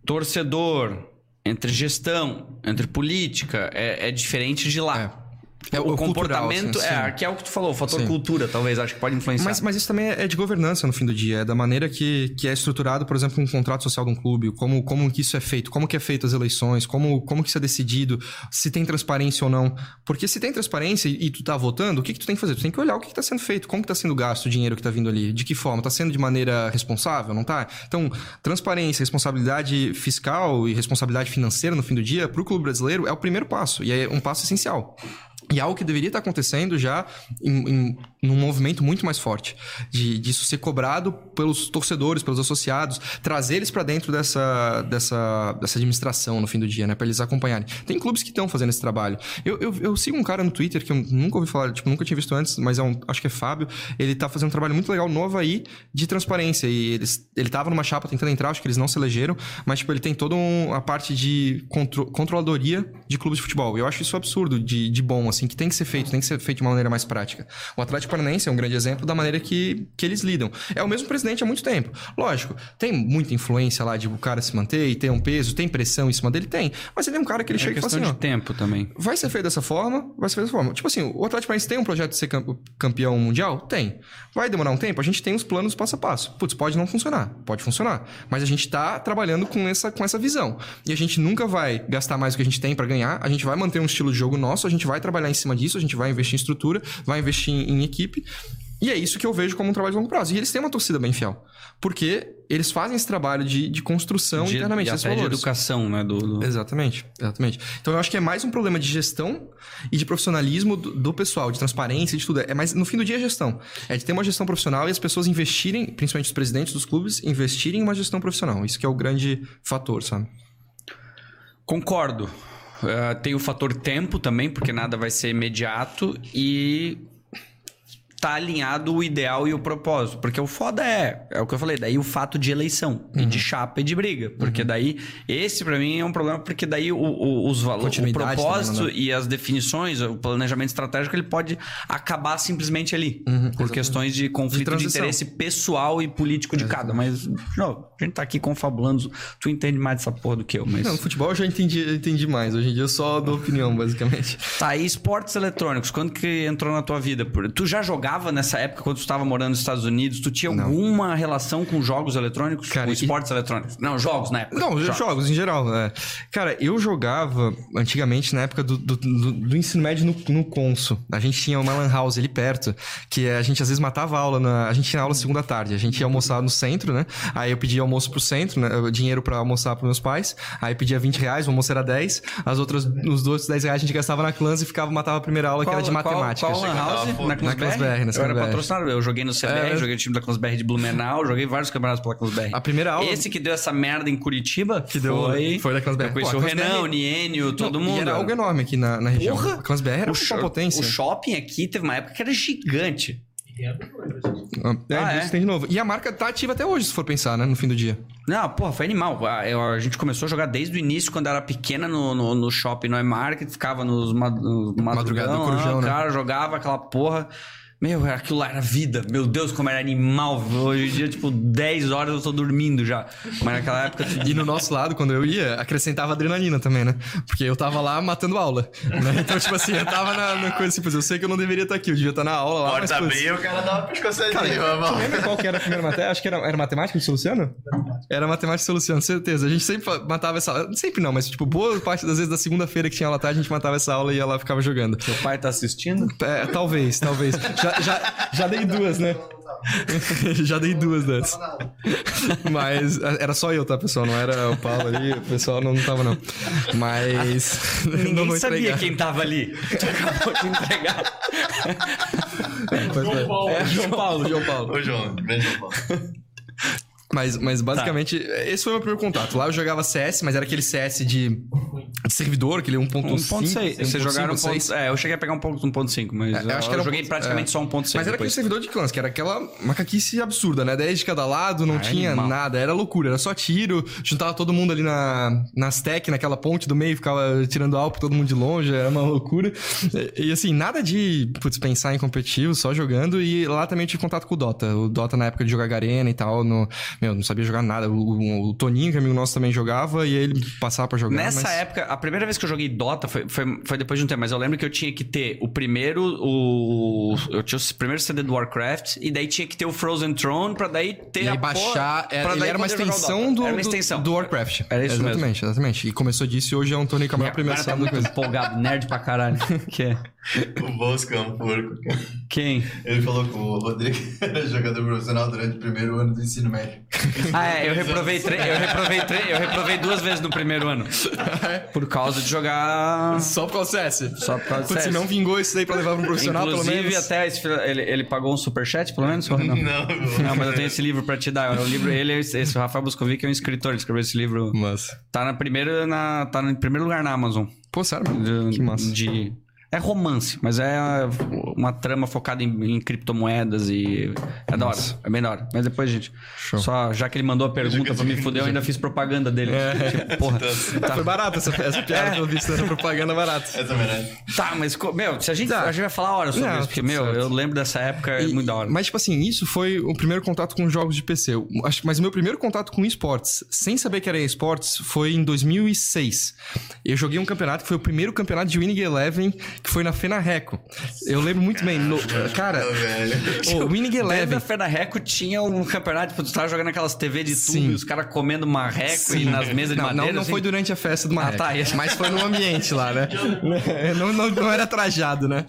torcedor, entre gestão, entre política, é, é diferente de lá. É o, o cultural, comportamento assim, é, que é o que tu falou, o fator Sim. cultura, talvez, acho que pode influenciar. Mas, mas isso também é de governança no fim do dia, é da maneira que, que é estruturado, por exemplo, um contrato social de um clube, como, como que isso é feito, como que é feito as eleições, como, como que isso é decidido, se tem transparência ou não. Porque se tem transparência e, e tu tá votando, o que, que tu tem que fazer? Tu tem que olhar o que, que tá sendo feito, como que tá sendo gasto o dinheiro que tá vindo ali, de que forma, tá sendo de maneira responsável, não tá? Então, transparência, responsabilidade fiscal e responsabilidade financeira no fim do dia, pro clube brasileiro, é o primeiro passo, e é um passo essencial. E algo que deveria estar acontecendo já em, em num movimento muito mais forte. De, disso ser cobrado pelos torcedores, pelos associados, trazer eles para dentro dessa, dessa, dessa administração no fim do dia, né? Pra eles acompanharem. Tem clubes que estão fazendo esse trabalho. Eu, eu, eu sigo um cara no Twitter que eu nunca ouvi falar, tipo, nunca tinha visto antes, mas é um, acho que é Fábio. Ele tá fazendo um trabalho muito legal no Havaí de transparência. E eles, ele tava numa chapa tentando entrar, acho que eles não se elegeram, mas, tipo, ele tem toda um, a parte de contro, controladoria de clubes de futebol. Eu acho isso absurdo de, de bom, assim, que tem que ser feito, tem que ser feito de uma maneira mais prática. O Atlético Paranaense é um grande exemplo da maneira que, que eles lidam. É o mesmo presidente há muito tempo. Lógico, tem muita influência lá de o cara se manter e ter um peso, tem pressão em cima dele, tem. Mas ele é um cara que ele é chega e fala questão assim, de ó, tempo também. Vai ser feito dessa forma, vai ser feito dessa forma. Tipo assim, o Atlético Paranaense tem um projeto de ser cam- campeão mundial? Tem. Vai demorar um tempo? A gente tem os planos passo a passo. Putz, pode não funcionar, pode funcionar. Mas a gente tá trabalhando com essa, com essa visão. E a gente nunca vai gastar mais do que a gente tem pra ganhar, a gente vai manter um estilo de jogo nosso, a gente vai trabalhar em cima disso, a gente vai investir em estrutura, vai investir em, em equipe. E é isso que eu vejo como um trabalho de longo prazo. E eles têm uma torcida bem fiel. Porque eles fazem esse trabalho de, de construção De, internamente e até de valores. educação, né? Do, do- Exatamente, exatamente. Então eu acho que é mais um problema de gestão e de profissionalismo do, do pessoal, de transparência, de tudo. É mais, no fim do dia, é gestão. É de ter uma gestão profissional e as pessoas investirem, principalmente os presidentes dos clubes, investirem em uma gestão profissional. Isso que é o grande fator, sabe? Concordo. Eh, tem o fator tempo também, porque nada vai ser imediato e tá alinhado o ideal e o propósito. Porque o foda é, é o que eu falei, daí o fato de eleição e Uhum. de chapa e de briga. Porque daí, esse pra mim é um problema, porque daí o, o- os valores, o propósito também, né? e as definições, o planejamento estratégico, ele pode acabar simplesmente ali. por questões de conflito de, transição. interesse pessoal e político de cada. Mas, não, a gente tá aqui confabulando. Tu entende mais dessa porra do que eu, mas... Não, futebol eu já entendi, eu entendi mais. Hoje em dia eu só dou opinião, basicamente. Tá, e esportes eletrônicos, quando que entrou na tua vida? Tu já jogava nessa época, quando tu estava morando nos Estados Unidos? Tu tinha Não. alguma relação com jogos eletrônicos? Cara, com e- esportes eletrônicos? Não, jogos na época. Não, jogos. jogos em geral, né? Cara, eu jogava antigamente na época do, do, do- do ensino médio no, no Conso. A gente tinha uma lan house ali perto, que a gente às vezes matava a aula. Na, a gente tinha aula segunda tarde. A gente ia almoçar no centro, né? Aí eu pedia almoço pro centro, né? dinheiro pra almoçar pros meus pais. Aí pedia 20 reais, o almoço era 10. As outras, os dois 10 reais a gente gastava na clans e ficava, matava a primeira aula, que era de matemática. Qual, qual lan house? Na Na Clans BR, na Eu era patrocinado. Eu joguei no CBR, É. joguei no time da Clans BR de Blumenau, joguei vários campeonatos pela Clans BR. A primeira aula- Esse que deu essa merda em Curitiba Que deu- foi... foi da Clans BR. Eu conheci Pô, o Renan, BR o Nienio, todo Não, mundo. E era algo enorme aqui na, na região. Porra! A Clans BR era o, uma potência. o shopping aqui teve uma época que era gigante. É, Ah, é? isso tem de novo. E a marca tá ativa até hoje, se for pensar, né? No fim do dia. Não, porra, foi animal. A, eu- a gente começou a jogar desde o início, quando era pequena no, no, no shopping no Market, ficava nos, ma- nos Madrugada do madrugão, Corujão, lá, né? o cara jogava aquela porra. Meu, aquilo lá era vida. Meu Deus, como era animal. Hoje em dia, tipo, 10 horas eu tô dormindo já. Mas naquela época... E no nosso lado, quando eu ia, acrescentava adrenalina também, né? Porque eu tava lá matando aula. né? Então, tipo assim, eu tava na, na coisa assim, eu sei que eu não deveria estar aqui, eu devia estar na aula lá. Porta putz, abrir, o cara dá uma pescoçadinha, tu lembra qual que era a primeira matéria? Acho que era, era matemática de Luciano? Era matemática de Luciano, certeza. A gente sempre matava essa aula. Sempre não, mas tipo, boa parte das vezes da segunda-feira que tinha aula tarde, a gente matava essa aula e ela ficava jogando. Seu pai tá assistindo? É, talvez, talvez. Já, já, já dei duas, né? já dei duas dessas. Mas era só eu, tá, pessoal? Não era o Paulo ali, o pessoal não tava, não. Mas. não Ninguém vou sabia entregar. quem tava ali. Tu acabou de entregar. Mas, é. É, João Paulo, João Paulo. Ô, João, grande João Paulo. Mas, mas basicamente, esse foi o meu primeiro contato. Lá eu jogava CS, mas era aquele CS de de servidor, aquele 1.5. 1.6. Vocês jogaram 1.6. 1.6. É, eu cheguei a pegar um ponto- 1.5, mas É, eu acho que eu joguei um- praticamente é. só 1.6 Mas era aquele servidor de clãs, que era aquela macaquice absurda, né? 10 de cada lado, não Ah, tinha animal. nada, era loucura, era só tiro, juntava todo mundo ali na, nas tech, naquela ponte do meio, ficava tirando alvo todo mundo de longe, era uma loucura. E, e, assim, nada de, putz, pensar em competitivo, só jogando, e lá também eu tive contato com o Dota. O Dota na época de jogar Garena e tal, no, meu, não sabia jogar nada. O, o- Toninho, que é amigo nosso, também jogava, e ele passava pra jogar. Nessa mas... época, a primeira vez que eu joguei Dota foi, foi, foi depois de um tempo, mas eu lembro que eu tinha que ter o primeiro, o. Eu tinha o primeiro CD do Warcraft, e daí tinha que ter o Frozen Throne pra daí ter E a aí baixar, porra- era, ele daí era uma extensão do, Era uma extensão. do Warcraft. Era isso mesmo. exatamente, exatamente. E começou disso e hoje é um torneio com a maior O cara tá muito empolgado, nerd pra caralho. que é? O Bosco é um porco. Quem? Ele falou que o Rodrigo era jogador profissional durante o primeiro ano do ensino médio. Ah, é, eu reprovei, eu reprovei, eu reprovei duas vezes no primeiro ano. Por causa de jogar. Só por causa do CS. Só por causa do Putz, se CS. não vingou isso daí pra levar pra um profissional, Inclusive, pelo menos. até esse filho- ele, ele pagou um superchat, pelo menos? Ou não? Não, Não, mas eu tenho esse livro pra te dar. O livro, ele, esse, esse Rafael Buscovic é um escritor, ele escreveu esse livro. Mas... Tá na primeira, na, tá no primeiro lugar na Amazon. Pô, sério, mano. De, Que massa. de- é romance, mas é uma trama focada em, em criptomoedas e. É da hora. É bem da hora. Mas depois, gente. Show. Só, já que ele mandou a pergunta pra me fuder, eu ainda fiz propaganda dele. Tipo, porra. Foi barato essa, essa piada, pelo visto, era propaganda barata. Essa merda. Tá, mas, meu, se a gente, Tá. a gente vai falar horas sobre Não, isso, porque, tudo meu, certo. eu lembro dessa época, é E- muito da hora. Mas, tipo assim, isso foi o primeiro contato com jogos de PC. Eu Mas o meu primeiro contato com esportes, sem saber que era esportes, foi em 2006. Eu joguei um campeonato que foi o primeiro campeonato de Winning Eleven, que foi na Fenarreco. Eu lembro muito bem. no- cara, o Winning Eleven. da Fernareco tinha um campeonato, tipo, tu tava jogando aquelas TV de tubo Sim. e os caras comendo marreco e nas mesas de Não, madeira. não, não assim. foi durante a festa do Marreco. tá, esse- Mas foi no ambiente lá, né? não, não, não era trajado, né?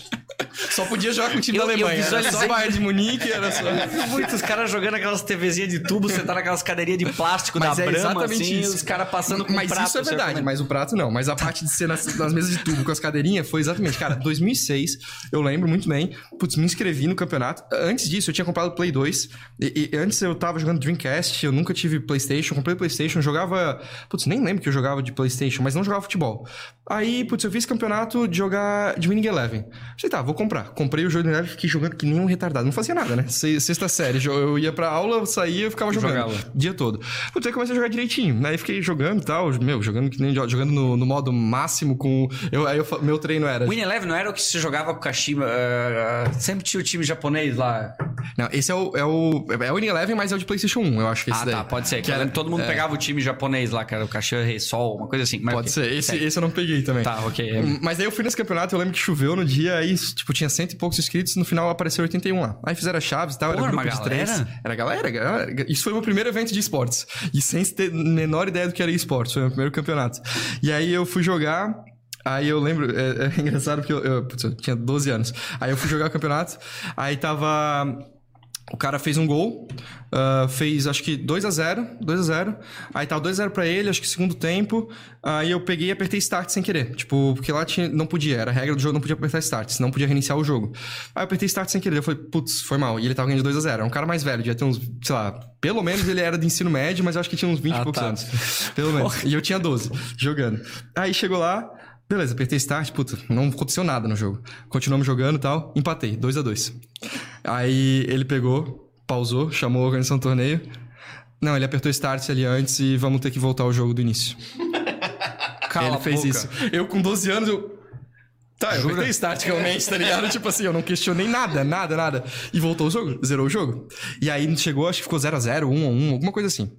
Só podia jogar com o time Eu- da eu Alemanha. Era só visualizei- Bayern de Munique, era só... Muitos caras jogando aquelas TVzinhas de tubo, tá naquelas cadeirinhas de plástico Mas da é Brahma, exatamente assim, isso. os caras passando com Mas prato, isso é você verdade, mas o prato não. Mas a parte de ser nas, nas mesas de tubo com as cadeirinhas foi exatamente. Cara, 2006, eu lembro muito bem. Putz, me inscrevi no campeonato. Antes disso, eu tinha comprado Play 2. E, e antes eu tava jogando Dreamcast, eu nunca tive PlayStation. Comprei PlayStation, jogava. Putz, nem lembro que eu jogava de PlayStation, mas não jogava futebol. Aí, putz, eu fiz campeonato de jogar de Winning Eleven. Falei, tá, vou comprar. Comprei o jogo de Eleven, fiquei jogando que nem um retardado. Não fazia nada, né? Se- Sexta série, eu ia pra aula, saía eu ficava jogando. Jogava. O dia todo. Putz, aí comecei a jogar direitinho. Aí fiquei jogando e tal, meu, jogando que nem jogando no, no modo máximo com. Eu, aí eu meu treino era. Win Não era o que se jogava com o Kashima. ah, sempre tinha o time japonês lá. Não, esse é o. É o, é o Eleven, mas é o de PlayStation 1, eu acho que esse ah, daí. tá, pode ser. Que era- todo mundo é. pegava o time japonês lá, era o Kashima Rei Sol, uma coisa assim. Mas Pode ok. ser. Esse, esse eu não peguei também. Tá, ok. é. Mas aí eu fui nesse campeonato, eu lembro que choveu no dia, aí, tipo, tinha cento e poucos inscritos, no final apareceu 81 lá. Aí fizeram as chaves e tal, Pô, era era grupo de três. galera? Era galera, galera. Isso foi o meu primeiro evento de esportes. E sem ter menor ideia do que era esportes, foi o meu primeiro campeonato. E aí eu fui jogar. Aí eu lembro, é, é engraçado porque eu, eu, putz, eu tinha 12 anos. Aí eu fui jogar o campeonato, aí tava. O cara fez um gol, ah, fez acho que 2 a 0 2 a 0 Aí tava 2 a 0 pra ele, acho que segundo tempo. Aí eu peguei e apertei start sem querer. Tipo, porque lá tinha, não podia, era a regra do jogo, não podia apertar start, senão podia reiniciar o jogo. Aí eu apertei start sem querer. Eu falei, putz, foi mal. E ele tava ganhando de 2 a 0 É um cara mais velho, devia ter uns, sei lá, pelo menos ele era de ensino médio, mas eu acho que tinha uns 20 e Ah, poucos tá. anos. Pelo menos. E eu tinha 12, jogando. Aí chegou lá, beleza, apertei start, puta, não aconteceu nada no jogo. Continuamos jogando e tal, empatei, 2 a 2 Aí ele pegou, pausou, chamou a organização do torneio. Não, ele apertou start ali antes e vamos ter que voltar ao jogo do início. Cala ele fez boca. isso. Eu com 12 anos, eu. Tá, eu Jura? apertei start realmente, tá ligado? tipo assim, eu não questionei nada, nada, nada. E voltou o jogo, zerou o jogo. E aí chegou, acho que ficou 0x0, 1x1, alguma coisa assim.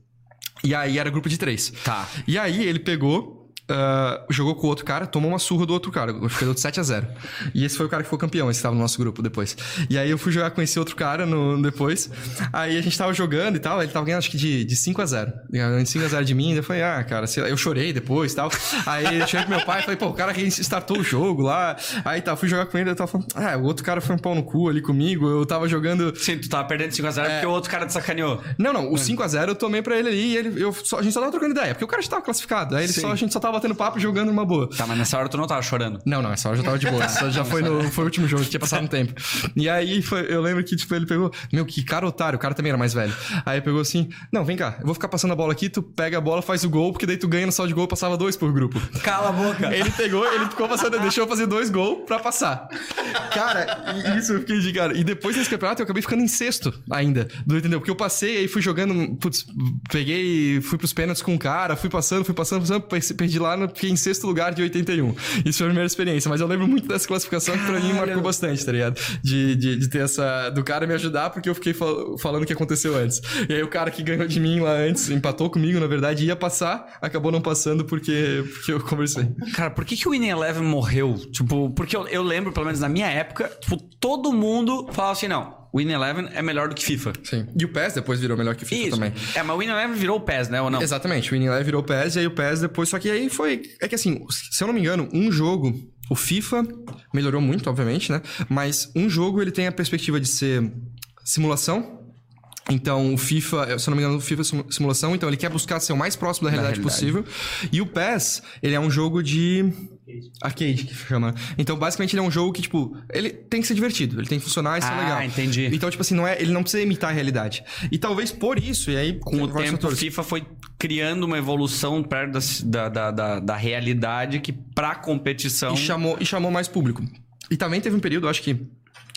E aí era grupo de três. Tá. E aí ele pegou, ah, jogou com o outro cara, tomou uma surra do outro cara. Ficou de 7 a 0 E esse foi o cara que foi campeão, esse tava no nosso grupo depois. E aí eu fui jogar com esse outro cara no, depois. Aí a gente tava jogando e tal, ele tava ganhando acho que de, de 5 a 0 Ganhando de 5 a 0 de mim. Daí eu falei, ah, cara, lá, eu chorei depois e tal. Aí eu cheguei com meu pai e falei, pô, o cara que startou o jogo lá. Aí tá, fui jogar com ele, eu tava falando, ah, o outro cara foi um pau no cu ali comigo. Eu tava jogando. Sim, tu tava perdendo 5x0 porque o outro cara te sacaneou. Não, não, o 5x0 eu tomei pra ele ali e ele, eu só- a gente só tava trocando ideia, porque o cara já tava classificado. Aí ele Sim. só, a gente só tava batendo papo, jogando numa boa. Tá, mas nessa hora tu não tava chorando. Não, não, essa hora já tava de boa. Essa já foi no foi o último jogo, tinha passado um tempo. E aí foi, eu lembro que, tipo, ele pegou. Meu, que cara otário, o cara também era mais velho. Aí pegou assim: Não, vem cá, eu vou ficar passando a bola aqui, tu pega a bola, faz o gol, porque daí tu ganha no saldo de gol, passava dois por grupo. Cala a boca. Ele pegou, ele ficou passando, deixou eu fazer dois gols pra passar. Cara, isso eu fiquei de cara. E depois desse campeonato eu acabei ficando em sexto ainda. Do, entendeu? Porque eu passei, aí fui jogando, putz, peguei, fui pros pênaltis com o cara, fui passando, fui passando, passando, perdi lá, fiquei em sexto lugar de 81. Isso foi a primeira experiência, mas eu lembro muito dessa classificação que pra mim marcou bastante, tá ligado? De, de, de ter essa. do cara me ajudar porque eu fiquei fal falando o que aconteceu antes. E aí o cara que ganhou de mim lá antes, empatou comigo, na verdade, ia passar, acabou não passando porque, porque eu conversei. Cara, por que, que o Winning Eleven morreu? Tipo, porque eu, eu lembro, pelo menos na minha época, tipo, todo mundo falava assim, não. Win Eleven é melhor do que FIFA. Sim. E o PES depois virou melhor que FIFA Isso. também. É, mas o Win Eleven virou o PES, né? Ou não? Exatamente. O Winning Eleven virou o PES e aí o PES depois. Só que aí foi. É que assim, se eu não me engano, um jogo. O FIFA melhorou muito, obviamente, né? Mas um jogo ele tem a perspectiva de ser simulação. Então, o FIFA, se eu não me engano, o FIFA é sim- simulação, então ele quer buscar ser o mais próximo da realidade, realidade. possível. E o PES, ele é um jogo de arcade, que chama. Então, basicamente, ele é um jogo que, tipo, ele tem que ser divertido, ele tem que funcionar e ser Ah, legal. entendi. Então, tipo assim, não é, ele não precisa imitar a realidade. E talvez por isso, e aí Com o tempo, o fatores. FIFA foi criando uma evolução perto da, da, da, da realidade que pra competição... E chamou, e chamou mais público. E também teve um período, acho que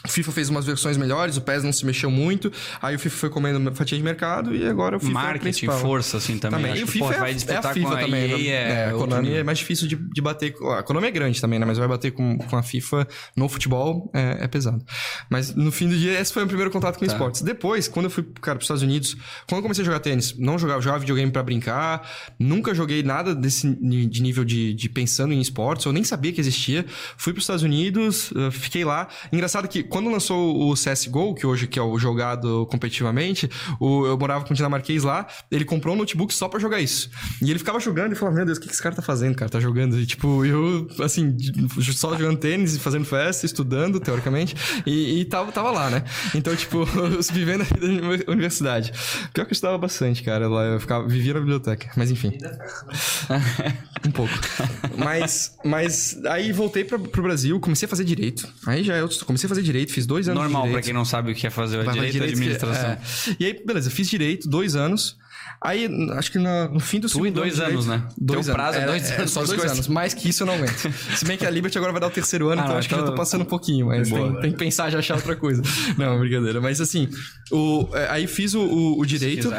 o FIFA fez umas versões melhores, o PES não se mexeu muito, aí o FIFA foi comendo fatia de mercado e agora o FIFA é Marketing, principal. força, assim, também. Também. E o FIFA pô, é, vai é disputar a FIFA com a também. EA, né? é, a outro Konami nível. é mais difícil de, de bater. A Konami é grande também, né? Mas vai bater com, com a FIFA no futebol é, é pesado. Mas no fim do dia, esse foi o meu primeiro contato com Tá. esportes. Depois, quando eu fui, cara, pros Estados Unidos, quando eu comecei a jogar tênis, não jogava, jogava videogame pra brincar, nunca joguei nada desse de nível de, de pensando em esportes, eu nem sabia que existia. Fui pros Estados Unidos, fiquei lá. Engraçado que quando lançou o CSGO, que hoje que é o jogado competitivamente, o- eu morava com um dinamarquês lá, ele comprou um notebook só pra jogar isso. E ele ficava jogando e falava, meu Deus, o que que esse cara tá fazendo, cara? Tá jogando. E tipo, eu, assim, só jogando tênis e fazendo festa, estudando, teoricamente, e, e tava, tava lá, né? Então, tipo, vivendo a vida da universidade. Pior que eu estudava bastante, cara, lá eu ficava, vivia na biblioteca, mas enfim. Um pouco. Mas, mas aí voltei pra, pro Brasil, comecei a fazer direito. Aí já é outro. Comecei a fazer direito, fiz dois anos Normal, de pra direito. quem não sabe o que é fazer pra direito, e administração. é. E aí, beleza, fiz direito, dois anos. Aí, acho que na- no fim do Tu segundo em dois ano de anos, direito- né? Dois Teu prazo é Era- dois anos Só dois coisas. anos. Mais que isso eu não aguento. Se bem que a Liberty agora vai dar o terceiro ano, Ah, então não, acho que eu já então- tô passando um pouquinho, mas Boa. tem, tem que pensar já achar outra coisa. Não, brincadeira. Mas assim, o, é, aí fiz o, o- o direito.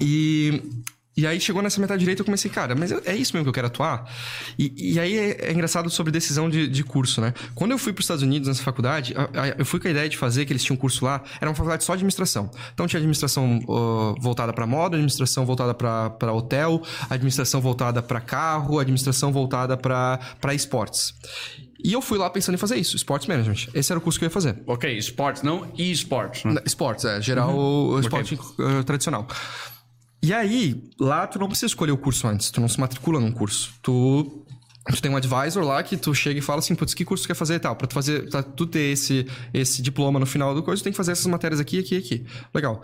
E, e aí chegou nessa metade direita eu comecei, cara, mas é isso mesmo que eu quero atuar? E, e aí é, é engraçado sobre decisão de, de curso, né? Quando eu fui para os Estados Unidos nessa faculdade, eu fui com a ideia de fazer, que eles tinham um curso lá, era uma faculdade só de administração. Então tinha administração ó, voltada para moda, administração voltada para hotel, administração voltada para carro, administração voltada para esportes. E eu fui lá pensando em fazer isso, Sports Management. Esse era o curso que eu ia fazer. Ok, esportes, não e-esportes. Né? Na- Esportes, é. Geral, o esporte eh, tradicional. E aí, lá tu não precisa escolher o curso antes. Tu não se matricula num curso. Tu... Tu tem um advisor lá que tu chega e fala assim, putz, que curso tu quer fazer e tal. Pra tu fazer, pra tu ter esse, esse diploma no final do curso, tu tem que fazer essas matérias aqui, aqui, aqui. Legal.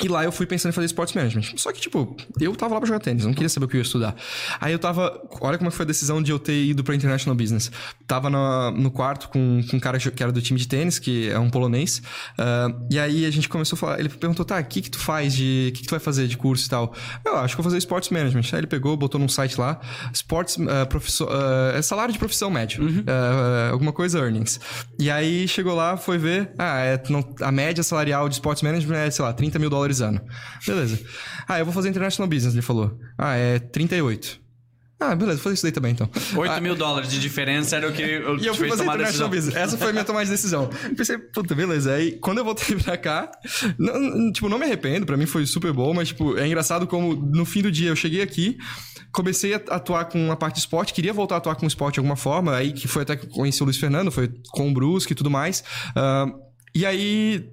E lá eu fui pensando em fazer sports management. Só que, tipo, eu tava lá pra jogar tênis, não queria saber o que eu ia estudar. Aí eu tava. Olha como é foi a decisão de eu ter ido pra International Business. Tava no, no quarto com, com um cara que era do time de tênis, que é um polonês. ah, e aí a gente começou a falar. Ele perguntou, tá, o que, que tu faz de. O que, que tu vai fazer de curso e tal? Eu acho que eu vou fazer sports management. Aí ele pegou, botou num site lá, sports. ah, profissão, ah, é salário de profissão médio. Ah, ah, alguma coisa earnings. E aí chegou lá, foi ver. Ah, é, não- a média salarial de sports management é, sei lá, 30 mil dólares ano. Beleza. Ah, eu vou fazer international business, ele falou. Ah, é 38. Ah, beleza, vou fazer isso daí também então. 8 mil dólares de diferença era o que eu E eu fui fazer international business. Essa foi a minha tomada de decisão. Eu pensei, puta, beleza. Aí, quando eu voltei pra cá, não- tipo, não me arrependo, pra mim foi super bom, mas, tipo, é engraçado como no fim do dia eu cheguei aqui, comecei a atuar com a parte de esporte, queria voltar a atuar com esporte de alguma forma, aí que foi até que conheci o Luiz Fernando, foi com o Brusque e tudo mais. Ah, e aí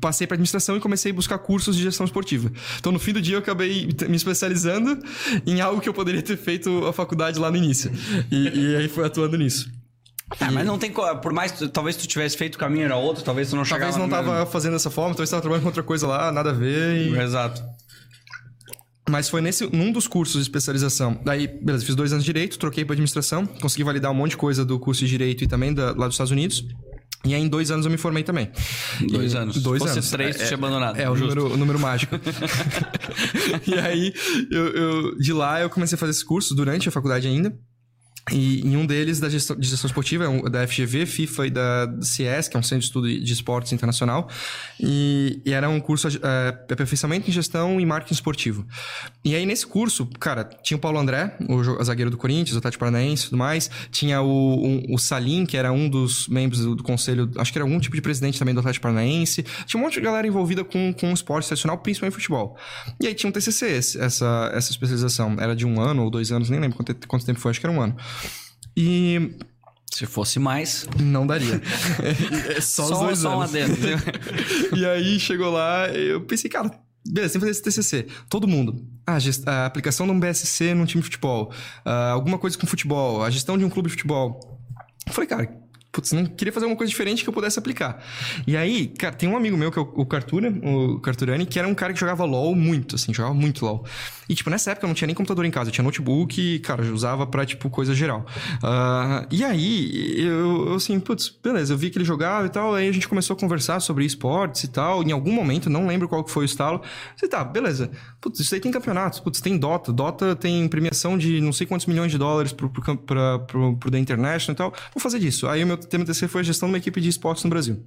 passei para administração e comecei a buscar cursos de gestão esportiva. Então, no fim do dia, eu acabei me especializando em algo que eu poderia ter feito a faculdade lá no início. E, e aí fui atuando nisso. Ah, mas não tem Por mais. Talvez tu tivesse feito o caminho era outro, talvez tu não chegava Talvez não no tava fazendo dessa forma, talvez tava trabalhando com outra coisa lá, nada a ver. E... Exato. Mas foi nesse, num dos cursos de especialização. Daí, beleza, fiz dois anos de direito, troquei para administração, consegui validar um monte de coisa do curso de direito e também da, lá dos Estados Unidos. E aí, em dois anos, eu me formei também. Dois E- anos. Dois anos. três, tu tinha abandonado. É, o Justo. número, o número mágico. e aí, eu, eu- de lá, eu comecei a fazer esse curso durante a faculdade ainda. E em um deles, da gestão, de gestão esportiva, é um- da FGV, FIFA e da CS, que é um centro de estudo de esportes internacional. E, e era um curso é, aperfeiçoamento em gestão e marketing esportivo. E aí, nesse curso, cara, tinha o Paulo André, o zagueiro do Corinthians, o Atlético Paranaense e tudo mais. Tinha o, um- o Salim, que era um dos membros do, do conselho, acho que era algum tipo de presidente também do Atlético Paranaense. Tinha um monte de galera envolvida com, com esporte tradicional, principalmente futebol. E aí tinha um TCC, essa, essa especialização. Era de um ano ou dois anos, nem lembro quanto, quanto tempo foi, acho que era um ano. E Se fosse mais, não daria. É só, os dois só anos. E aí chegou lá, eu pensei, cara, beleza, tem que fazer esse TCC. Todo mundo. Ah, gest- a aplicação de um BSC num time de futebol. Ah, alguma coisa com futebol. A gestão de um clube de futebol. Eu falei, cara, putz, não queria fazer alguma coisa diferente que eu pudesse aplicar. E aí, cara, tem um amigo meu que é o, Cartura, o Carturani, que era um cara que jogava LOL muito, assim, jogava muito LOL. E, tipo, nessa época eu não tinha nem computador em casa, eu tinha notebook e, cara, eu usava pra, tipo, coisa geral. Ah, e aí, eu, eu, assim, putz, beleza, eu vi que ele jogava e tal, aí a gente começou a conversar sobre esportes e tal. Em algum momento, não lembro qual que foi o estalo. Falei, tá, beleza. Putz, isso aí tem campeonatos, putz, tem Dota. Dota tem premiação de não sei quantos milhões de dólares pro, pro, pra, pro, pro The International e tal. Vou fazer disso. Aí o meu tema TCC foi a gestão de uma equipe de esportes no Brasil.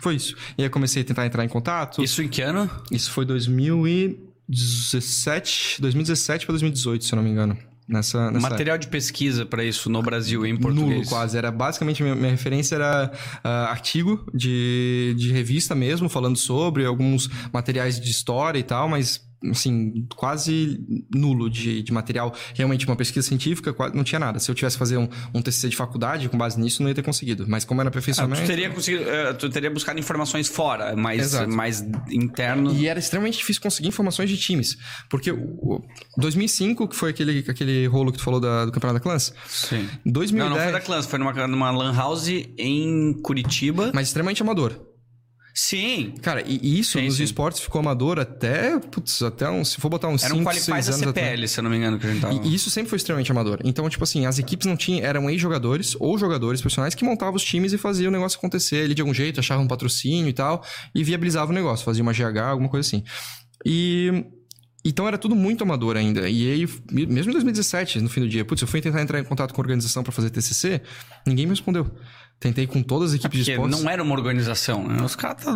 Foi isso. E aí comecei a tentar entrar em contato. Isso em que ano? Isso foi 2017, 2017 para 2018, se eu não me engano. Nessa, nessa Material de pesquisa pra isso no Brasil em português. Nulo, quase. Era basicamente minha, minha referência era ah, artigo de, de revista mesmo, falando sobre alguns materiais de história e tal, mas assim, quase nulo de, de material. Realmente, uma pesquisa científica, não tinha nada. Se eu tivesse que fazer um, um TCC de faculdade com base nisso, não ia ter conseguido. Mas como era Ah, aperfeiçoamento... tu, teria conseguido, eh, tu teria buscado informações fora, mais, Exato. mais interno. E era extremamente difícil conseguir informações de times. Porque o, o 2005, que foi aquele, aquele rolo que tu falou da- do Campeonato da Clans, Sim. 2010... Não, não foi da Clans, foi numa, numa lan house em Curitiba. Mas extremamente amador. Sim. Cara, e isso Sim, nos sim. esportes ficou amador até, putz, até uns, se for botar uns Era um 5, qualifies 6 da anos. CPL, se eu não me engano, que a gente tava. E, isso sempre foi extremamente amador. Então, tipo assim, as equipes não tinham, eram ex-jogadores ou jogadores profissionais que montavam os times e faziam o negócio acontecer ali de algum jeito, achavam um patrocínio e tal, e viabilizavam o negócio, faziam uma GH, alguma coisa assim. E. Então era tudo muito amador ainda. E aí, mesmo em 2017, no fim do dia, putz, eu fui tentar entrar em contato com a organização pra fazer TCC, ninguém me respondeu. Tentei com todas as equipes de Porque esportes. não era uma organização, né? Os caras tá.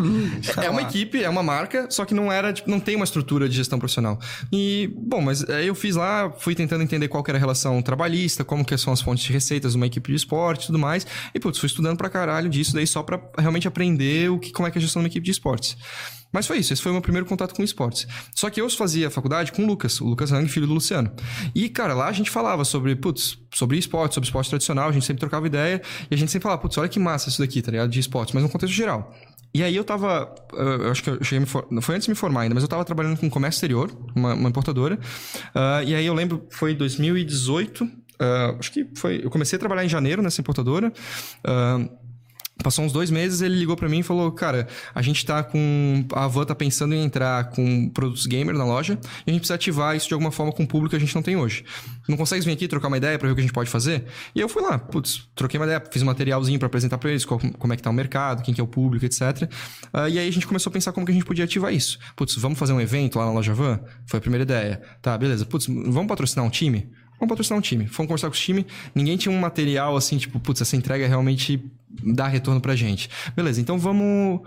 É uma lá. equipe, é uma marca, só que não era, tipo, não tem uma estrutura de gestão profissional. E, bom, mas aí eu fiz lá, fui tentando entender qual era a relação trabalhista, como que são as fontes de receitas de uma equipe de esporte e tudo mais. E, putz, fui estudando pra caralho disso daí só pra realmente aprender o que, como é que é a gestão de uma equipe de esportes. Mas foi isso, esse foi o meu primeiro contato com esportes. Só que eu fazia faculdade com o Lucas, o Lucas Hang, filho do Luciano. E, cara, lá a gente falava sobre, putz, sobre esporte, sobre esporte tradicional, a gente sempre trocava ideia, e a gente sempre falava, putz, olha que massa isso daqui, tá ligado? De esportes, mas no contexto geral. E aí eu tava. Eu acho que eu cheguei foi antes de me formar ainda, mas eu tava trabalhando com comércio exterior, uma, uma importadora. Ah, e aí eu lembro, foi 2018. ah, acho que foi. Eu comecei a trabalhar em janeiro nessa importadora. ah, Passou uns dois meses, ele ligou pra mim e falou: Cara, a gente tá com. A Van tá pensando em entrar com produtos gamer na loja e a gente precisa ativar isso de alguma forma com o público que a gente não tem hoje. Não consegue vir aqui trocar uma ideia pra ver o que a gente pode fazer? E eu fui lá, putz, troquei uma ideia, fiz um materialzinho pra apresentar pra eles, qual- como é que tá o mercado, quem que é o público, etc. Ah, e aí a gente começou a pensar como que a gente podia ativar isso. Putz, vamos fazer um evento lá na loja Van? Foi a primeira ideia. Tá, beleza. Putz, vamos patrocinar um time? Vamos patrocinar um time. Fomos conversar com os time, ninguém tinha um material assim, tipo, putz, essa entrega realmente dá retorno pra gente. Beleza, então vamos.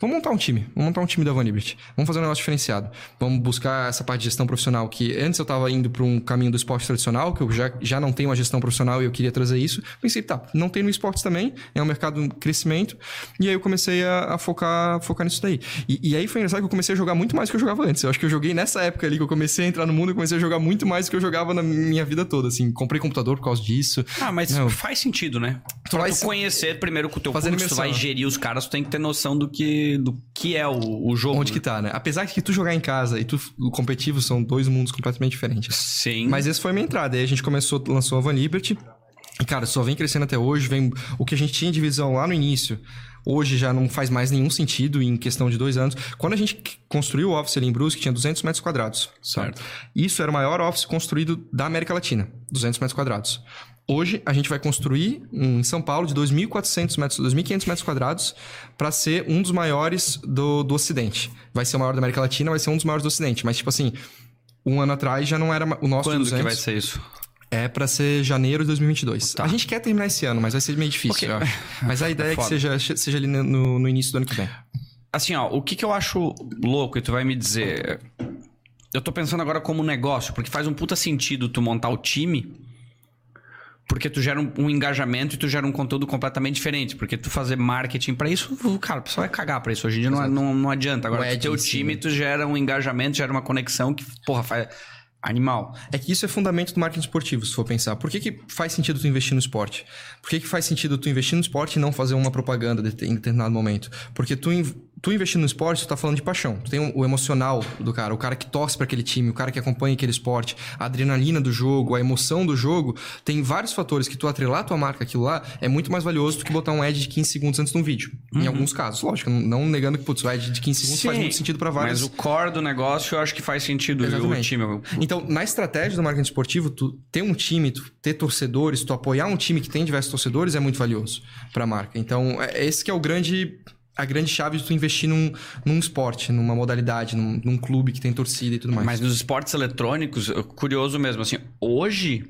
Vamos montar um time. Vamos montar um time da Van Liberty. Vamos fazer um negócio diferenciado. Vamos buscar essa parte de gestão profissional que antes eu tava indo para um caminho do esporte tradicional, que eu já, já não tenho uma gestão profissional e eu queria trazer isso. Pensei, tá, não tem no esportes também, é um mercado em crescimento. E aí eu comecei a, a focar, focar nisso daí. E, e aí foi engraçado que eu comecei a jogar muito mais do que eu jogava antes. Eu acho que eu joguei nessa época ali que eu comecei a entrar no mundo e comecei a jogar muito mais do que eu jogava na minha vida toda, assim. Comprei computador por causa disso. Ah, mas Não. faz sentido, né? Pra faz- tu conhecer primeiro com o teu público, se tu vai gerir os caras, tu tem que ter noção do que, do que é o, o jogo. Onde que tá, né? Apesar que tu jogar em casa e tu o competitivo são dois mundos completamente diferentes. Sim. Mas essa foi a minha entrada. Aí a gente começou, lançou a Van Liberty. E, cara, só vem crescendo até hoje, vem o que a gente tinha de visão lá no início. Hoje já não faz mais nenhum sentido em questão de dois anos. Quando a gente construiu o office ali em Brusque, tinha 200 metros quadrados. Certo. Isso era o maior office construído da América Latina, 200 metros quadrados. Hoje, a gente vai construir um em São Paulo de 2.400 metros, 2.500 metros quadrados para ser um dos maiores do, do Ocidente. Vai ser o maior da América Latina, vai ser um dos maiores do Ocidente. Mas, tipo assim, um ano atrás já não era o nosso Quando 200. que vai ser isso? É pra ser janeiro de 2022. A gente quer terminar esse ano, mas vai ser meio difícil, Ok. eu acho. Mas a ideia é que Foda. seja, seja ali no, no início do ano que vem. Assim, ó, o que, que eu acho louco e tu vai me dizer. Eu tô pensando agora como negócio, porque faz um puta sentido tu montar o time, porque tu gera um, um engajamento e tu gera um conteúdo completamente diferente. Porque tu fazer marketing pra isso, o- cara, o pessoal vai cagar pra isso. Hoje em dia não, não, não adianta. Agora, O tu ad ter o si, time, tu gera um engajamento, gera uma conexão que, porra, faz. Animal. É que isso é fundamento do marketing esportivo, se for pensar. Por que, que faz sentido tu investir no esporte? Por que, que faz sentido tu investir no esporte e não fazer uma propaganda em determinado momento? Porque tu, tu investindo no esporte, tu tá falando de paixão. Tu tem o, emocional do cara, o cara que torce para aquele time, o cara que acompanha aquele esporte, a adrenalina do jogo, a emoção do jogo. Tem vários fatores que tu atrelar tua marca aquilo lá é muito mais valioso do que botar um ad de 15 segundos antes de um vídeo. Em alguns casos, lógico. não- negando que, putz, o ad de 15 segundos faz muito sentido para vários. Mas o core do negócio eu acho que faz sentido. E o time. Então, na estratégia do marketing esportivo, tu ter um time, tu ter torcedores, tu apoiar um time que tem diversos torcedores é muito valioso para a marca. Então, é esse que é o grande a grande chave de tu investir num, num esporte, numa modalidade, num, num clube que tem torcida e tudo mais. Mas nos esportes eletrônicos, curioso mesmo, assim, hoje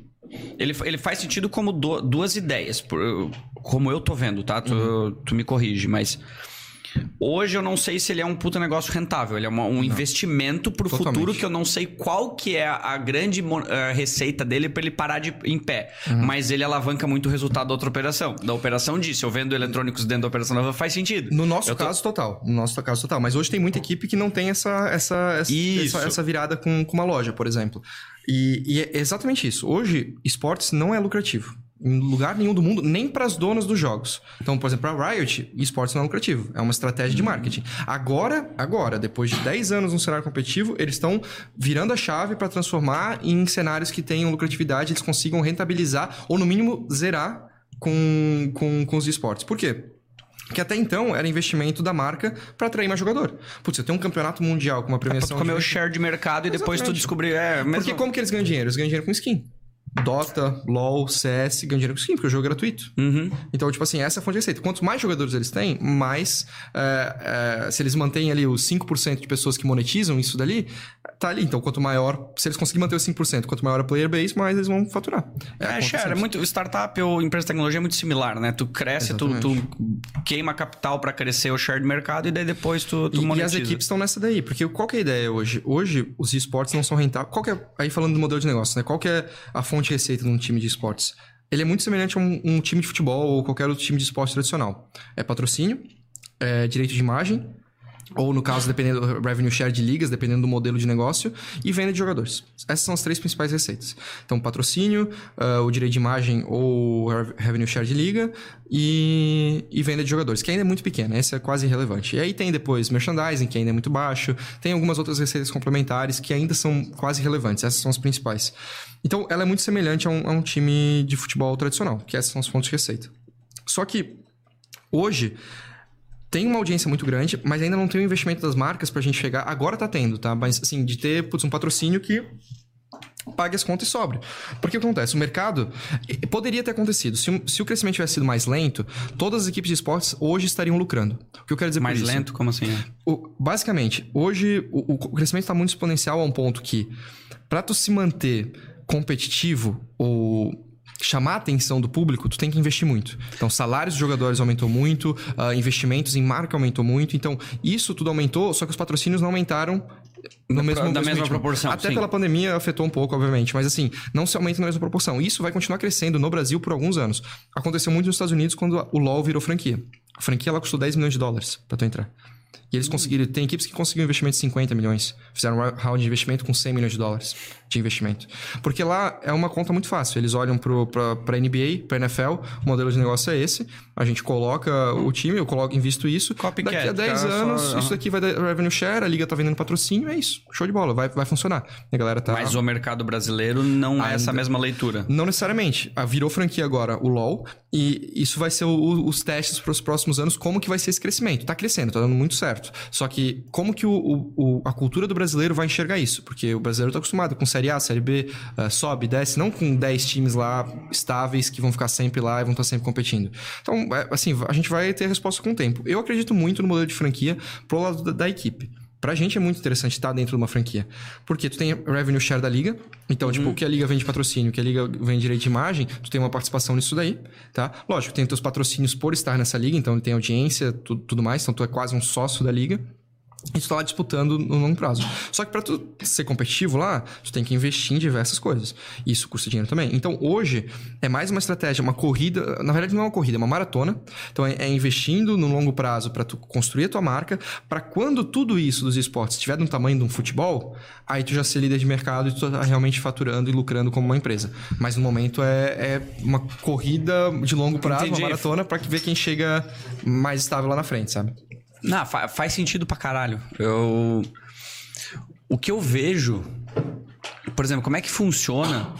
ele, ele faz sentido como do- duas ideias, por- como eu tô vendo, tá? Tu, Uhum. tu me corrige, mas hoje eu não sei se ele é um puta negócio rentável, ele é uma- um investimento pro Totalmente. futuro que eu não sei qual que é a grande eh, receita dele pra ele parar de, em pé, Uhum. mas ele alavanca muito o resultado da outra operação. Da operação disso, eu vendo eletrônicos dentro da operação nova faz sentido. No nosso Eu tô- caso, total. No nosso caso, total. Mas hoje tem muita equipe que não tem essa, essa, essa, essa, essa virada com, com uma loja, por exemplo. E, e é exatamente isso. Hoje, esportes não é lucrativo. Em lugar nenhum do mundo, nem para as donas dos jogos. Então, por exemplo, a Riot, esportes não é lucrativo. É uma estratégia de marketing. Agora, agora, depois de 10 anos no cenário competitivo, eles estão virando a chave para transformar em cenários que tenham lucratividade, eles consigam rentabilizar ou, no mínimo, zerar com, com, com os esportes. Por quê? Que até então era investimento da marca para atrair mais jogador. Putz, eu tenho um campeonato mundial com uma Pra tu premiação. comer de... o share de mercado e depois tu Exatamente. descobrir. É, mesmo- Porque como que eles ganham dinheiro? Eles ganham dinheiro com skin. Dota, LoL, CS ganham dinheiro com skin, porque o jogo é gratuito. Uhum. Então, tipo assim, essa é a fonte de receita. Quanto mais jogadores eles têm, mais. é, é, se eles mantêm ali os 5% de pessoas que monetizam isso dali, tá ali. Então, quanto maior. Se eles conseguirem manter os 5%, quanto maior a player base, mais eles vão faturar. É, conta share, é muito. Startup ou empresa de tecnologia é muito similar, né? Tu cresce, tu, tu queima capital pra crescer o share de mercado e daí depois tu, tu E, e monetiza. as equipes estão nessa daí, porque qual que é a ideia hoje? Hoje, os esportes não são rentáveis. Qual que é, aí falando do modelo de negócio, né? Qual que é a fonte de receita de um time de esportes? Ele é muito semelhante a um, um time de futebol ou qualquer outro time de esporte tradicional. É patrocínio, é direito de imagem, ou no caso, dependendo do revenue share de ligas, dependendo do modelo de negócio, e venda de jogadores. Essas são as três principais receitas. Então, patrocínio, ah, o direito de imagem ou rev- revenue share de liga e, e venda de jogadores, que ainda é muito pequena, esse é quase irrelevante. E aí tem depois merchandising, que ainda é muito baixo, tem algumas outras receitas complementares que ainda são quase relevantes, essas são as principais. Então, ela é muito semelhante a um, a um time de futebol tradicional, que essas são as fontes de receita. Só que, hoje, tem uma audiência muito grande, mas ainda não tem o investimento das marcas pra gente chegar. Agora tá tendo, tá? Mas assim, de ter putz, um patrocínio que pague as contas e sobre. Porque o que acontece? O mercado poderia ter acontecido. Se, o- se o crescimento tivesse sido mais lento, todas as equipes de esportes hoje estariam lucrando. O que eu quero dizer Mais por isso? lento? Como assim? O- basicamente, hoje o, o crescimento está muito exponencial a um ponto que, para tu se manter competitivo ou chamar a atenção do público, tu tem que investir muito. Então, salários dos jogadores aumentou muito, ah, investimentos em marca aumentou muito. Então, isso tudo aumentou, só que os patrocínios não aumentaram no mesmo, da mesmo mesma ritmo. proporção, Até sim. pela pandemia afetou um pouco, obviamente, mas assim, não se aumenta na mesma proporção. Isso vai continuar crescendo no Brasil por alguns anos. Aconteceu muito nos Estados Unidos quando o LoL virou franquia. A franquia ela custou 10 milhões de dólares pra tu entrar. E eles conseguiram. Tem equipes que conseguiram investimento de 50 milhões. Fizeram um round de investimento com 100 milhões de dólares de investimento. Porque lá é uma conta muito fácil. Eles olham para a NBA, para NFL, o modelo de negócio é esse. A gente coloca o time, eu coloco, invisto isso. Copycat, daqui a 10 cara, anos, só- isso daqui vai dar revenue share, a liga tá vendendo patrocínio, é isso. Show de bola, vai, vai funcionar. A galera tá. Mas o mercado brasileiro não é Ainda- essa mesma leitura. Não necessariamente. Ah, Virou franquia agora o LoL e isso vai ser o- os testes para os próximos anos, como que vai ser esse crescimento. Tá crescendo, tá dando muito certo. Só que como que o, o- a cultura do brasileiro vai enxergar isso? Porque o brasileiro tá acostumado com Série A, Série B, ah, sobe, desce, não com 10 times lá estáveis que vão ficar sempre lá e vão estar sempre competindo. Então, é, assim, a gente vai ter a resposta com o tempo. Eu acredito muito no modelo de franquia pro lado da, da equipe. Pra gente é muito interessante estar dentro de uma franquia. Porque tu tem revenue share da liga. Então, tipo, o que a liga vende patrocínio, o que a liga vende direito de imagem, tu tem uma participação nisso daí, tá? Lógico, tem teus patrocínios por estar nessa liga, então ele tem audiência, tu- tudo mais, então tu é quase um sócio da liga. E tu tá lá disputando no longo prazo. Só que pra tu ser competitivo lá, tu tem que investir em diversas coisas. Isso custa dinheiro também. Então hoje é mais uma estratégia, uma corrida. Na verdade, não é uma corrida, é uma maratona. Então é, é investindo no longo prazo pra tu construir a tua marca, pra quando tudo isso dos esportes estiver no tamanho de um futebol, aí tu já ser líder de mercado e tu tá realmente faturando e lucrando como uma empresa. Mas no momento é, é uma corrida de longo prazo, Entendi. uma maratona, pra ver quem chega mais estável lá na frente, sabe? Não, fa- faz sentido pra caralho. Eu. O que eu vejo. Por exemplo, como é que funciona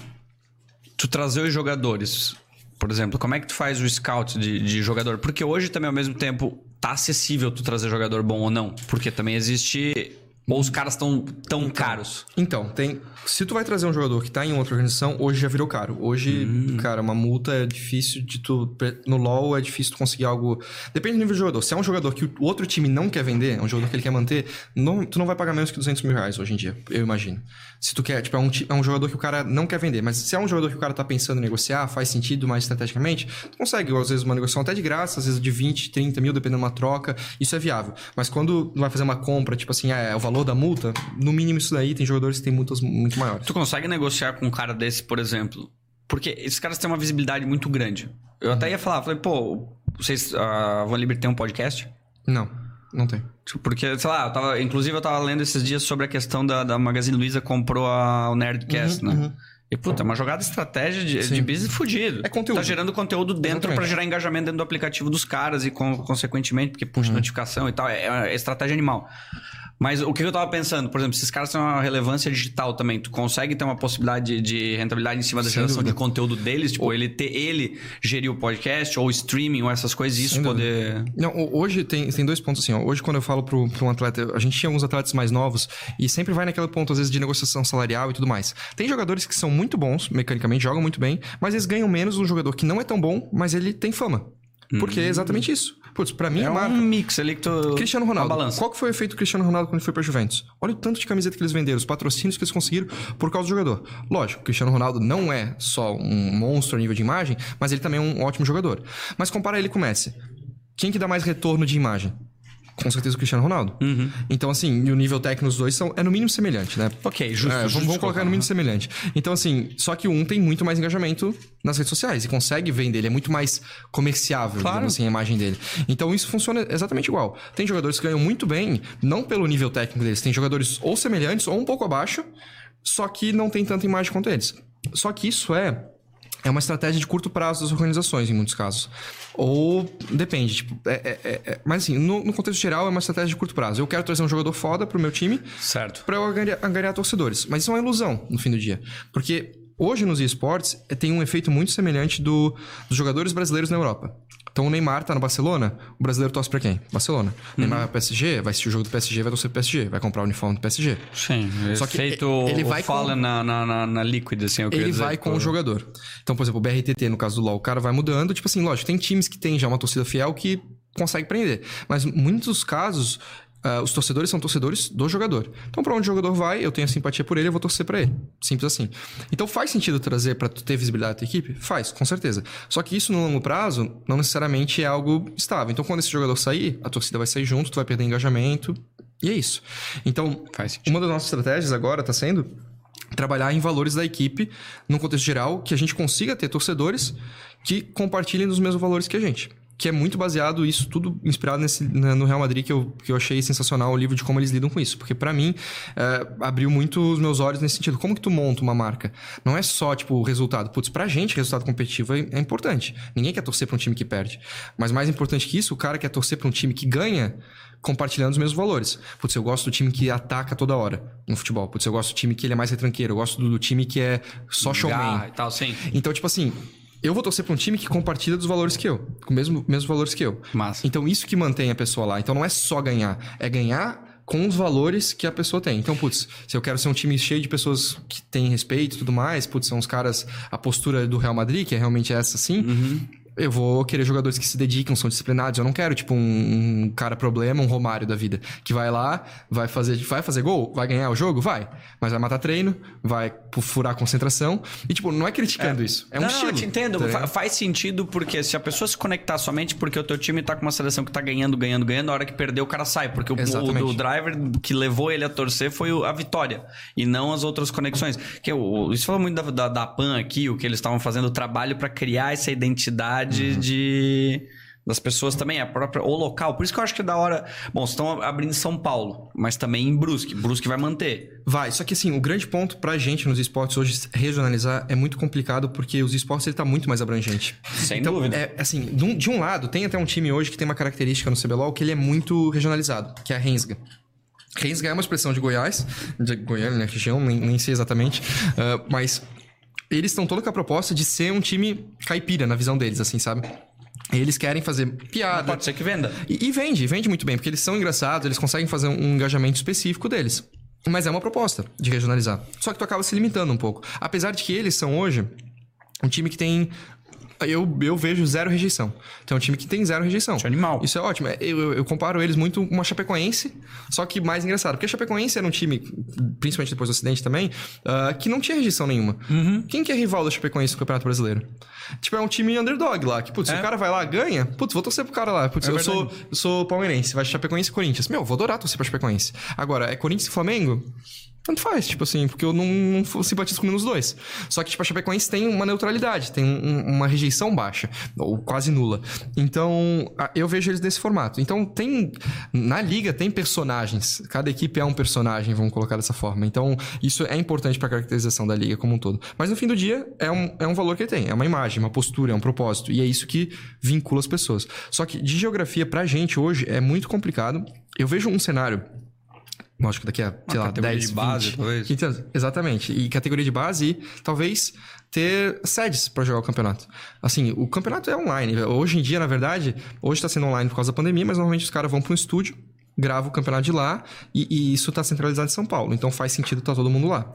tu trazer os jogadores? Por exemplo, como é que tu faz o scout de, de jogador? Porque hoje também, ao mesmo tempo, tá acessível tu trazer jogador bom ou não. Porque também existe. Ou os caras estão tão caros. Então, tem. Se tu vai trazer um jogador que tá em outra organização, hoje já virou caro. Hoje, Hum. cara, uma multa é difícil de tu. No LoL é difícil tu conseguir algo. Depende do nível de jogador. Se é um jogador que o outro time não quer vender, é um jogador que ele quer manter, não- tu não vai pagar menos que 200 mil reais hoje em dia, eu imagino. Se tu quer, tipo, é um, é um jogador que o cara não quer vender, mas se é um jogador que o cara tá pensando em negociar, faz sentido mais estrategicamente, tu consegue, às vezes, uma negociação até de graça, às vezes de 20, 30 mil, dependendo de uma troca, isso é viável. Mas quando vai fazer uma compra, tipo assim, é, é o valor da multa, no mínimo isso daí, tem jogadores que têm multas muito maiores. Tu consegue negociar com um cara desse, por exemplo? Porque esses caras têm uma visibilidade muito grande. Eu até ia falar, falei, pô, vocês, a Van Liber tem um podcast? Não, não tem. Porque, sei lá, eu tava, inclusive eu tava lendo esses dias sobre a questão da, da Magazine Luiza comprou a, o Nerdcast, né? E, puta, é uma jogada estratégia de, de business fudido. É conteúdo. Tá gerando conteúdo dentro pra gerar engajamento dentro do aplicativo dos caras e, con- consequentemente, porque puxa notificação e tal. É, é estratégia animal. Mas o que eu tava pensando, por exemplo, se esses caras têm uma relevância digital também, tu consegue ter uma possibilidade de, de rentabilidade em cima da Sem geração dúvida. de conteúdo deles? Tipo, ele ter ele gerir o podcast ou streaming ou essas coisas, e isso Sem poder. Não, ho- hoje tem, tem dois pontos assim, ó. Hoje, quando eu falo para um atleta, a gente tinha alguns atletas mais novos e sempre vai naquele ponto, às vezes, de negociação salarial e tudo mais. Tem jogadores que são muito bons, mecanicamente, jogam muito bem, mas eles ganham menos um jogador que não é tão bom, mas ele tem fama. Porque é exatamente isso. Putz, pra mim, É um marca. mix ali que tu. Cristiano Ronaldo. Qual que foi o efeito do Cristiano Ronaldo quando ele foi pra Juventus? Olha o tanto de camiseta que eles venderam, os patrocínios que eles conseguiram por causa do jogador. Lógico, o Cristiano Ronaldo não é só um monstro a nível de imagem, mas ele também é um ótimo jogador. Mas compara ele com o Messi. Quem que dá mais retorno de imagem? Com certeza o Cristiano Ronaldo. Uhum. Então, assim, e o nível técnico dos dois são, é no mínimo semelhante, né? Ok, justo. É, justo vamos, vamos colocar no mínimo semelhante. Então, assim, só que um tem muito mais engajamento nas redes sociais e consegue vender. Ele é muito mais comerciável, Claro. assim, a imagem dele. Então, isso funciona exatamente igual. Tem jogadores que ganham muito bem, não pelo nível técnico deles. Tem jogadores ou semelhantes ou um pouco abaixo, só que não tem tanta imagem quanto eles. Só que isso é é uma estratégia de curto prazo das organizações, em muitos casos. Ou depende, tipo, é, é- é- é- mas assim, no, no contexto geral, é uma estratégia de curto prazo. Eu quero trazer um jogador foda pro meu time, Certo. para eu angariar, angariar torcedores. Mas isso é uma ilusão no fim do dia. Porque hoje nos esportes eh, tem um efeito muito semelhante do, dos jogadores brasileiros na Europa. Então o Neymar tá no Barcelona, o brasileiro torce pra quem? Barcelona. O Neymar vai pro PSG, vai assistir o jogo do PSG, vai torcer pro PSG, vai comprar o uniforme do PSG. Sim. Só que feito ele vai Fallen com- na, na, na, Liquid, assim, eu queria Ele vai com o jogador. Então, por exemplo, o BRTT, no caso do LoL, o cara vai mudando. Tipo assim, lógico, tem times que tem já uma torcida fiel que consegue prender. Mas muitos casos, ah, os torcedores são torcedores do jogador. Então, pra onde o jogador vai, eu tenho simpatia por ele, eu vou torcer pra ele. Simples assim. Então, faz sentido trazer tu ter visibilidade da tua equipe? Faz, com certeza. Só que isso no longo prazo não necessariamente é algo estável. Então, quando esse jogador sair, a torcida vai sair junto, tu vai perder engajamento. E é isso. Então, uma das nossas estratégias agora está sendo trabalhar em valores da equipe, num contexto geral, que a gente consiga ter torcedores que compartilhem dos mesmos valores que a gente. Que é muito baseado, isso tudo inspirado nesse, no Real Madrid, que eu, que eu achei sensacional o livro de como eles lidam com isso. Porque para mim, é, abriu muito os meus olhos nesse sentido. Como que tu monta uma marca? Não é só, tipo, o resultado. Putz, pra gente, resultado competitivo é, é importante. Ninguém quer torcer pra um time que perde. Mas mais importante que isso, o cara quer torcer pra um time que ganha compartilhando os mesmos valores. Putz, eu gosto do time que ataca toda hora no futebol. Putz, eu gosto do time que ele é mais retranqueiro. Eu gosto do, do time que é só showman. Garra e tal, sim. Então, tipo assim, eu vou torcer pra um time que compartilha dos valores que eu, com os mesmo, mesmos valores que eu. Massa. Então, isso que mantém a pessoa lá. Então, não é só ganhar, é ganhar com os valores que a pessoa tem. Então, putz, se eu quero ser um time cheio de pessoas que têm respeito e tudo mais, putz, são os caras, a postura do Real Madrid, que é realmente essa sim, eu vou querer jogadores que se dedicam, são disciplinados. Eu não quero, tipo, um, um cara problema, um Romário da vida, que vai lá, vai fazer, vai fazer gol, vai ganhar o jogo? Vai. Mas vai matar treino, vai furar a concentração. E, tipo, não é criticando isso. É um não, estilo. não, eu te entendo. tá Fa- faz sentido porque se a pessoa se conectar somente porque o teu time tá com uma seleção que tá ganhando, ganhando, ganhando, na hora que perder o cara sai. Porque o, o, o driver que levou ele a torcer foi a vitória e não as outras conexões. Que isso fala muito da, da, da PAN aqui, o que eles estavam fazendo, o trabalho para criar essa identidade Uhum. de das pessoas também, a própria, o local. Por isso que eu acho que é da hora. Bom, estão abrindo em São Paulo, mas também em Brusque. Brusque vai manter. Vai, só que assim, o grande ponto pra gente nos esportes hoje regionalizar é muito complicado porque os esportes ele tá muito mais abrangente. Sem então, dúvida. É, assim, de um, de um lado, tem até um time hoje que tem uma característica no CBLOL que ele é muito regionalizado, que é a Rensga. Rensga é uma expressão de Goiás, de Goiânia, né, região, nem, nem sei exatamente, ah, mas eles estão toda com a proposta de ser um time caipira na visão deles, assim, sabe? Eles querem fazer piada, Pode ser que venda. e, e vende, vende muito bem, porque eles são engraçados, eles conseguem fazer um engajamento específico deles. Mas é uma proposta de regionalizar. Só que tu acaba se limitando um pouco. Apesar de que eles são hoje um time que tem. Eu, eu vejo zero rejeição. Então é um time que tem zero rejeição. Isso é animal. Isso é ótimo. É, Eu, eu- eu comparo eles muito com a Chapecoense, só que mais engraçado. Porque a Chapecoense era um time, principalmente depois do Ocidente também, ah, que não tinha rejeição nenhuma. Uhum. Quem que é rival da Chapecoense no Campeonato Brasileiro? Tipo, é um time underdog lá. Que, putz, se É. o cara vai lá, ganha, putz, vou torcer pro cara lá. Putz, É eu, verdade. sou, eu sou palmeirense, vai Chapecoense e Corinthians. Meu, vou adorar torcer pra Chapecoense. Agora, é Corinthians e Flamengo? Tanto faz, tipo assim, porque eu não, não simpatizo com dos dois. Só que, tipo, a Chapecoense tem uma neutralidade, tem um- uma rejeição baixa, ou quase nula. Então, a- eu vejo eles desse formato. Então, tem. Na liga tem personagens. Cada equipe é um personagem, vamos colocar dessa forma. Então, isso é importante pra caracterização da liga como um todo. Mas no fim do dia, é um, é um valor que ele tem. É uma imagem, uma postura, é um propósito. E é isso que vincula as pessoas. Só que de geografia pra gente hoje é muito complicado. Eu vejo um cenário. Lógico, daqui a, sei lá, categoria 10, de base, 20, talvez. 15 anos. Exatamente. E categoria de base e talvez ter sedes pra jogar o campeonato. Assim, o campeonato é online. Hoje em dia, na verdade, hoje tá sendo online por causa da pandemia, mas normalmente os caras vão para um estúdio, gravam o campeonato de lá e, e isso tá centralizado em São Paulo. Então faz sentido tá todo mundo lá.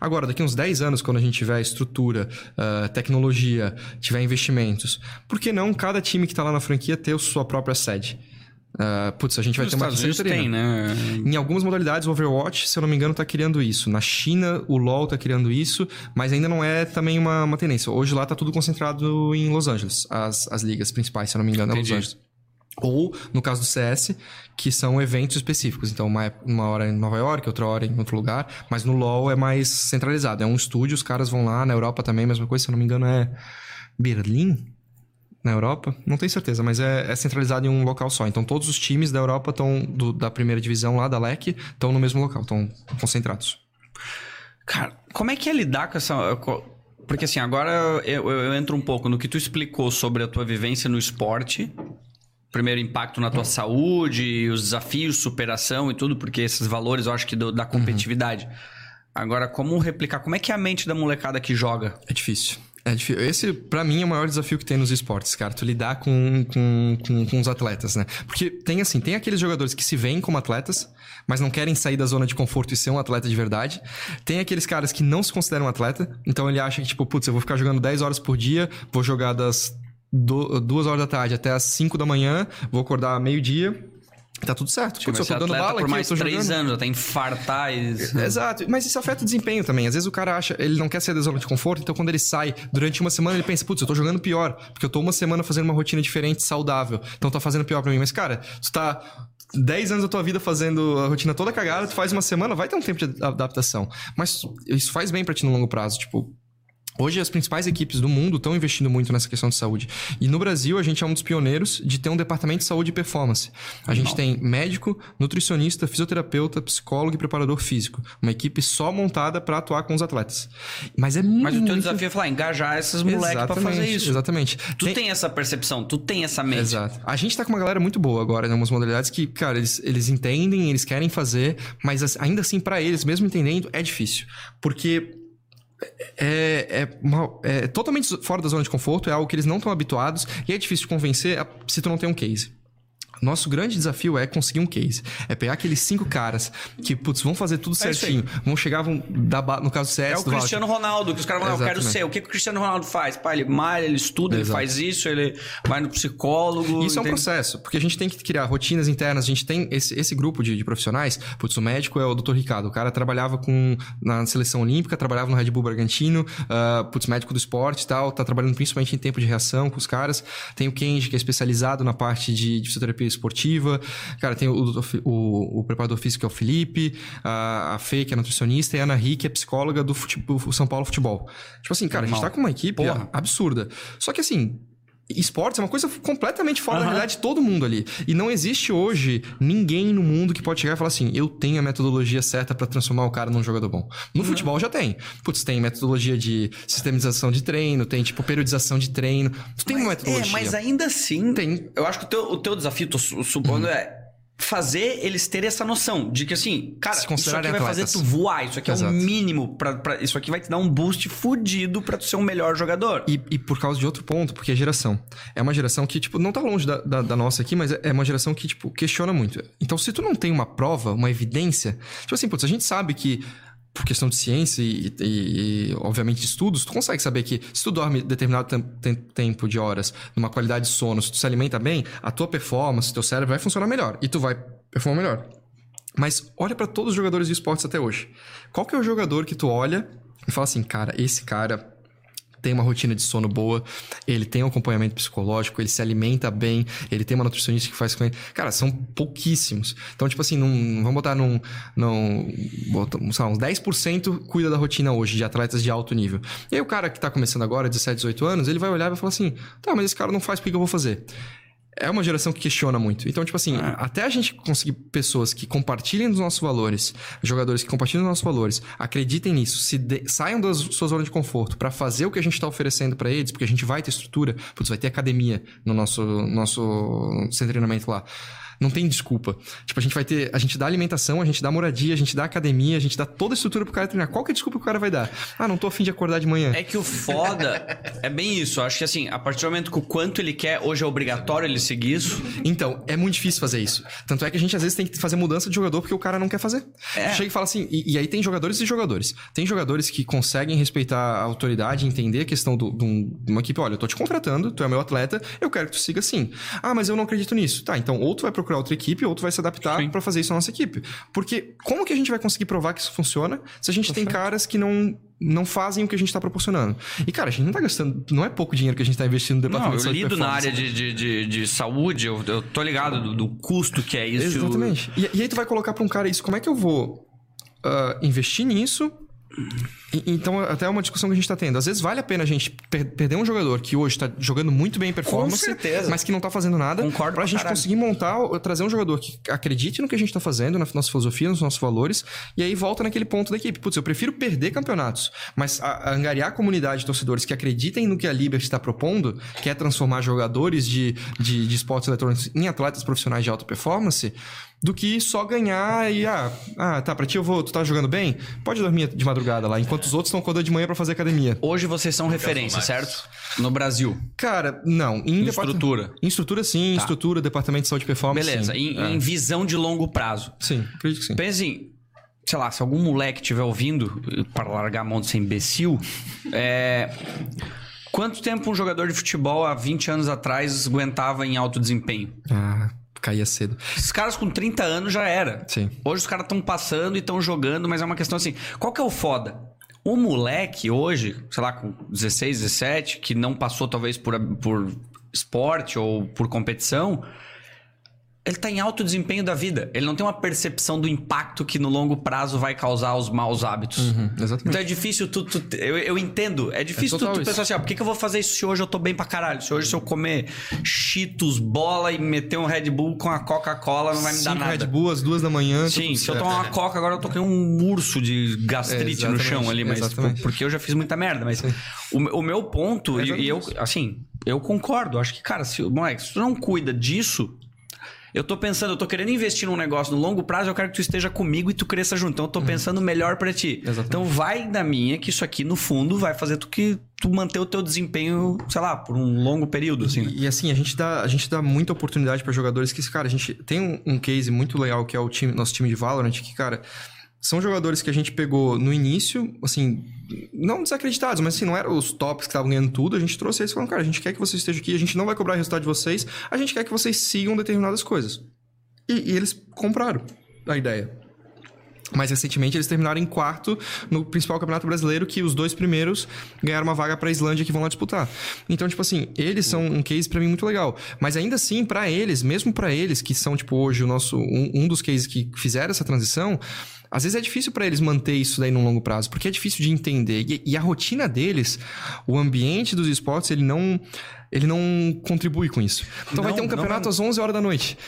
Agora, daqui uns 10 anos, quando a gente tiver estrutura, ah, tecnologia, tiver investimentos, por que não cada time que tá lá na franquia ter a sua própria sede? Ah, putz, a gente vai Nos ter uma terceira tem, né? em algumas modalidades, o Overwatch, se eu não me engano, tá criando isso. Na China, o LoL tá criando isso, mas ainda não é também uma, uma tendência. Hoje lá tá tudo concentrado em Los Angeles, as, as ligas principais, se eu não me engano, é Los Entendi. Angeles. Ou, no caso do CS, que são eventos específicos. Então, uma, uma hora em Nova York, outra hora em outro lugar. Mas no LoL é mais centralizado. É um estúdio, os caras vão lá. Na Europa também, mesma coisa, se eu não me engano, é Berlim? Na Europa? Não tenho certeza, mas é, é centralizado em um local só. Então, todos os times da Europa estão, da primeira divisão lá, da LEC, estão no mesmo local, estão concentrados. Cara, como é que é lidar com essa. Porque assim, agora eu, eu- eu entro um pouco no que tu explicou sobre a tua vivência no esporte. Primeiro impacto na tua saúde, os desafios, superação e tudo, porque esses valores eu acho que do- da competitividade. Agora, como replicar? Como é que é a mente da molecada que joga? É difícil. É difícil. Esse, pra mim, é o maior desafio que tem nos esportes, cara. Tu lidar com, com, com, com os atletas, né? Porque tem assim, tem aqueles jogadores que se veem como atletas, mas não querem sair da zona de conforto e ser um atleta de verdade. Tem aqueles caras que não se consideram atleta, então ele acha que, tipo, putz, eu vou ficar jogando 10 horas por dia, vou jogar das do, duas horas da tarde até as 5 da manhã, vou acordar meio-dia. Tá tudo certo. Tipo, eu tô dando bala por aqui, mais eu tô três jogando. anos, até infartar e... Exato, mas isso afeta o desempenho também. Às vezes o cara acha, ele não quer sair da zona de conforto, então quando ele sai durante uma semana, ele pensa, putz, eu tô jogando pior, porque eu tô uma semana fazendo uma rotina diferente, saudável, então tá fazendo pior pra mim. Mas, cara, tu tá 10 anos da tua vida fazendo a rotina toda cagada, tu faz uma semana, vai ter um tempo de adaptação. Mas isso faz bem pra ti no longo prazo, tipo. Hoje as principais equipes do mundo estão investindo muito nessa questão de saúde. E no Brasil a gente é um dos pioneiros de ter um departamento de saúde e performance. A gente tem médico, nutricionista, fisioterapeuta, psicólogo e preparador físico. Uma equipe só montada para atuar com os atletas. Mas é Mas muito... o teu desafio é falar, engajar esses moleques pra fazer isso. Exatamente. Tu tem... essa percepção, tu tem essa mente. Exato. A gente tá com uma galera muito boa agora em algumas modalidades que, cara, eles, eles entendem, eles querem fazer, mas as- ainda assim, para eles, mesmo entendendo, é difícil. Porque é, é, uma- é totalmente fora da zona de conforto, é algo que eles não estão habituados e é difícil de convencer se tu não tem um case. Nosso grande desafio é conseguir um case. É pegar aqueles cinco caras que, putz, vão fazer tudo É certinho. vão chegar, vão dar ba- no caso do CS, É o. Cristiano Ronaldo, que os caras falam, "Ah, eu quero ser. O que, que o Cristiano Ronaldo faz? Pá, ele malha, ele estuda, ele Exato. faz isso, ele vai no psicólogo. Isso é um entende? processo, porque a gente tem que criar rotinas internas. A gente tem esse, esse grupo de, de profissionais. Putz, o médico é o Dr. Ricardo. O cara trabalhava com na seleção olímpica, trabalhava no Red Bull Bragantino. ah, putz, médico do esporte e tal. Tá trabalhando principalmente em tempo de reação com os caras. Tem o Kenji, que é especializado na parte de, de fisioterapia esportiva. Cara, tem o, o, o preparador físico, que é o Felipe. A, a Fê, que é nutricionista. E a Ana Ri, que é psicóloga do, fute- do São Paulo Futebol. Tipo assim, cara, a gente Normal. tá com uma equipe Porra. absurda. Só que assim, esportes é uma coisa completamente fora da Aham. realidade de todo mundo ali. E não existe hoje ninguém no mundo que pode chegar e falar assim: eu tenho a metodologia certa pra transformar o cara num jogador bom. No futebol já tem. Putz, tem metodologia de sistemização de treino, tem tipo periodização de treino. Tu tem uma Mas- metodologia. É, mas ainda assim, Tem. eu acho que o teu, o teu desafio, tô su- supondo, é fazer eles terem essa noção de que assim, cara, isso aqui vai atletas. fazer tu voar, isso aqui é Exato. o mínimo pra- isso aqui vai te dar um boost fudido pra tu ser um melhor jogador. E, e por causa de outro ponto, porque é geração. É uma geração que, tipo, não tá longe da, da, da nossa aqui, mas é é uma geração que, tipo, questiona muito. Então, se tu não tem uma prova, uma evidência, tipo assim, putz, a gente sabe que, por questão de ciência e, e- e, obviamente, estudos, tu consegue saber que se tu dorme determinado tem- tem- tempo de horas, numa qualidade de sono, se tu se alimenta bem, a tua performance, teu cérebro vai funcionar melhor. E tu vai performar melhor. Mas olha pra todos os jogadores de esportes até hoje. Qual que é o jogador que tu olha e fala assim, cara, esse cara tem uma rotina de sono boa, ele tem um acompanhamento psicológico, ele se alimenta bem, ele tem uma nutricionista que faz com ele. Cara, são pouquíssimos. Então, tipo assim, num, vamos botar num. num bota, sei lá, uns 10% cuida da rotina hoje de atletas de alto nível. E aí o cara que tá começando agora, 17, 18 anos, ele vai olhar e vai falar assim: tá, mas esse cara não faz, que que eu vou fazer? É uma geração que questiona muito. Então, tipo assim, até a gente conseguir pessoas que compartilhem dos nossos valores, jogadores que compartilhem dos nossos valores, acreditem nisso, se de- saiam da sua zona de conforto pra fazer o que a gente tá oferecendo pra eles, porque a gente vai ter estrutura, putz, vai ter academia no nosso, nosso centro de treinamento lá. Não tem desculpa. Tipo, a gente vai ter. A gente dá alimentação, a gente dá moradia, a gente dá academia, a gente dá toda a estrutura pro cara treinar. Qual que é a desculpa que o cara vai dar? Ah, não tô afim de acordar de manhã. É que o foda é bem isso. Eu acho que assim, a partir do momento que o quanto ele quer, hoje é obrigatório ele seguir isso. Então, é muito difícil fazer isso. Tanto é que a gente às vezes tem que fazer mudança de jogador porque o cara não quer fazer. É. Chega e fala assim, e, e aí tem jogadores e jogadores. Tem jogadores que conseguem respeitar a autoridade, entender a questão do- de um- de uma equipe. Olha, eu tô te contratando, tu é meu atleta, eu quero que tu siga assim. Ah, mas eu não acredito nisso. Tá, então ou tu vai procurar outra equipe, ou tu vai se adaptar pra fazer isso na nossa equipe. Porque como que a gente vai conseguir provar que isso funciona se a gente tem caras que não. Não fazem o que a gente tá proporcionando. E, cara, a gente não tá gastando. Não é pouco dinheiro que a gente tá investindo no Não, departamento eu de saúde e lido na área de, de, de, de saúde, eu, eu tô ligado do, do custo que é isso. Exatamente. E, e aí tu vai colocar pra um cara isso, como é que eu vou ah, investir nisso? Então, até é uma discussão que a gente tá tendo. Às vezes vale a pena a gente per- perder um jogador que hoje tá jogando muito bem em performance, mas que não tá fazendo nada, pra pra gente caralho. conseguir montar, trazer um jogador que acredite no que a gente tá fazendo, na nossa filosofia, nos nossos valores, e aí volta naquele ponto da equipe. Putz, eu prefiro perder campeonatos, mas a, a angariar a comunidade de torcedores que acreditem no que a Liberty está propondo, que é transformar jogadores de, de, de esportes eletrônicos em atletas profissionais de alta performance, do que só ganhar e, ah, ah, tá, pra ti eu vou, tu tá jogando bem? Pode dormir de madrugada lá, enquanto os outros estão acordando de manhã pra fazer academia. Hoje vocês são referência, certo? No Brasil. Cara, não. Em, Em estrutura. Em estrutura, sim. Em Tá. estrutura, departamento de saúde e performance. Beleza. sim. Em, É. em visão de longo prazo. Sim, acredito que sim. Pensa assim, sei lá, se algum moleque estiver ouvindo, para largar a mão de ser imbecil, é. Quanto tempo um jogador de futebol há 20 anos atrás aguentava em alto desempenho? Ah, caía cedo. Esses caras com 30 anos já era. Sim. Hoje os caras estão passando e estão jogando, mas é uma questão assim: qual que é o foda? O moleque hoje, sei lá, com 16, 17, que não passou talvez por, por esporte ou por competição, ele tá em alto desempenho da vida. Ele não tem uma percepção do impacto que no longo prazo vai causar os maus hábitos. Uhum, exatamente. Então é difícil tu. tu- eu, eu entendo. É difícil É tu, tu pensar assim, ó, por que, que eu vou fazer isso se hoje eu tô bem pra caralho? Se hoje se eu comer Cheetos, bola e meter um Red Bull com a Coca-Cola, não vai me dar nada. Red Bull às duas da manhã. Sim, se eu tomar uma coca, agora eu tô com um urso de gastrite É, no chão ali, mas tipo, porque eu já fiz muita merda. Mas o, o meu ponto, É e, e eu, assim, eu concordo. Acho que, cara, se, moleque, se tu não cuida disso. Eu tô pensando, eu tô querendo investir num negócio no longo prazo, eu quero que tu esteja comigo e tu cresça junto. Então eu tô pensando melhor pra ti. Exatamente. Então vai da minha que isso aqui, no fundo, vai fazer tu que tu manter o teu desempenho, sei lá, por um longo período, assim. né? E, e assim, a gente dá, a gente dá muita oportunidade pra jogadores que, cara, a gente tem um, um case muito legal que é o time, nosso time de Valorant, que, cara, são jogadores que a gente pegou no início, assim, não desacreditados, mas assim, não eram os tops que estavam ganhando tudo. A gente trouxe eles falando, cara, a gente quer que vocês estejam aqui, a gente não vai cobrar resultado de vocês, a gente quer que vocês sigam determinadas coisas. E, e eles compraram a ideia. Mais recentemente, eles terminaram em quarto no principal campeonato brasileiro, que os dois primeiros ganharam uma vaga pra Islândia que vão lá disputar. Então, tipo assim, eles são um case pra mim muito legal. Mas ainda assim, pra eles, mesmo pra eles, que são, tipo, hoje o nosso. Um, um dos cases que fizeram essa transição. Às vezes é difícil pra eles manter isso daí no longo prazo, porque é difícil de entender. E, e a rotina deles, o ambiente dos esportes, ele não. Ele não contribui com isso. Então vai Não, ter um não campeonato é- às 11 horas da noite.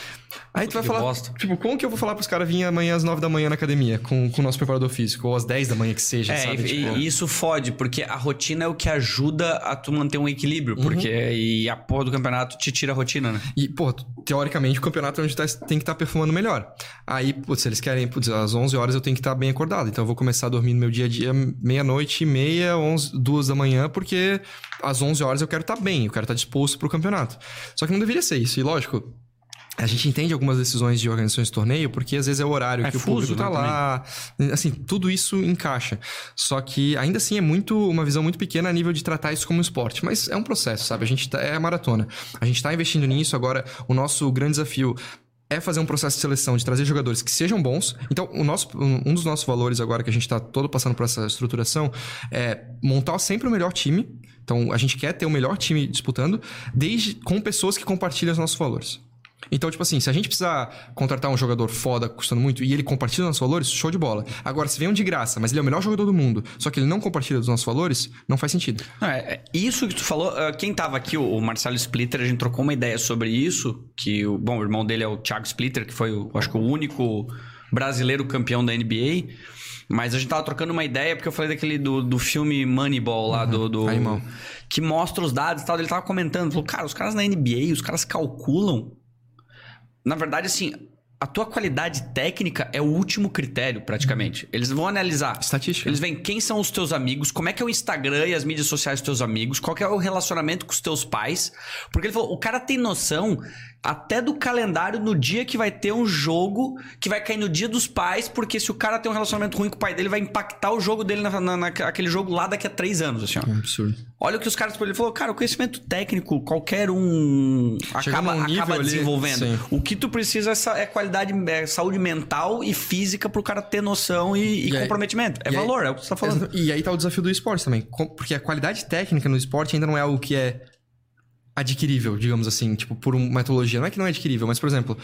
Aí tu vai falar, tipo, como que eu vou falar pros caras virem amanhã às 9 da manhã na academia com, com o nosso preparador físico? Ou às 10 da manhã que seja, É, sabe? e, Tipo, e isso fode, porque a rotina é o que ajuda a tu manter um equilíbrio, Uhum. porque e a porra do campeonato te tira a rotina, né? E, pô, teoricamente o campeonato é onde tá, tem que estar performando melhor. Aí, putz, se eles querem, putz, às 11 horas eu tenho que estar bem acordado. Então eu vou começar a dormir no meu dia a dia, meia-noite e meia, 11, duas da manhã, porque às 11 horas eu quero estar bem, eu quero estar disposto pro campeonato. Só que não deveria ser isso. E lógico, a gente entende algumas decisões de organizações de torneio, porque às vezes é o horário É que fuso, o público tá né, lá. Assim, tudo isso encaixa. Só que ainda assim é muito uma visão muito pequena a nível de tratar isso como um esporte. Mas é um processo, sabe? A gente tá, é a maratona. A gente tá investindo nisso. Agora, o nosso grande desafio é fazer um processo de seleção, de trazer jogadores que sejam bons. Então, o nosso, um dos nossos valores agora, que a gente está todo passando por essa estruturação, é montar sempre o melhor time. Então, a gente quer ter o melhor time disputando, desde com pessoas que compartilham os nossos valores. Então, tipo assim, se a gente precisar contratar um jogador foda, custando muito, e ele compartilha os nossos valores, show de bola. Agora, se vem um de graça, mas ele é o melhor jogador do mundo, só que ele não compartilha dos nossos valores, não faz sentido. É, é isso que tu falou, ah, quem tava aqui, o, o Marcelo Splitter, a gente trocou uma ideia sobre isso, que o, bom, o irmão dele é o Thiago Splitter, que foi, o, acho que o único brasileiro campeão da NBA. Mas a gente tava trocando uma ideia, porque eu falei daquele do, do filme Moneyball lá, do, do- animal. Que mostra os dados e tal. Ele tava comentando, falou, cara, os caras na NBA, os caras calculam. Na verdade, assim, a tua qualidade técnica é o último critério, praticamente. Eles vão analisar. Estatística. Eles veem quem são os teus amigos, como é que é o Instagram e as mídias sociais dos teus amigos, qual é o relacionamento com os teus pais. Porque ele falou, o cara tem noção até do calendário no dia que vai ter um jogo que vai cair no dia dos pais, porque se o cara tem um relacionamento ruim com o pai dele, vai impactar o jogo dele na, na- naquele jogo lá daqui a três anos, assim, ó. É um absurdo. Olha o que os caras... Ele falou, cara, o conhecimento técnico, qualquer um Chega acaba, nível acaba ali, desenvolvendo. sim. O que tu precisa é é qualidade, é saúde mental e física pro cara ter noção e, e E aí- comprometimento. É e aí- valor, é o que você tá falando. E aí tá o desafio do esporte também. Porque a qualidade técnica no esporte ainda não é algo que é adquirível, digamos assim, tipo, por uma metodologia. Não é que não é adquirível, mas, por exemplo,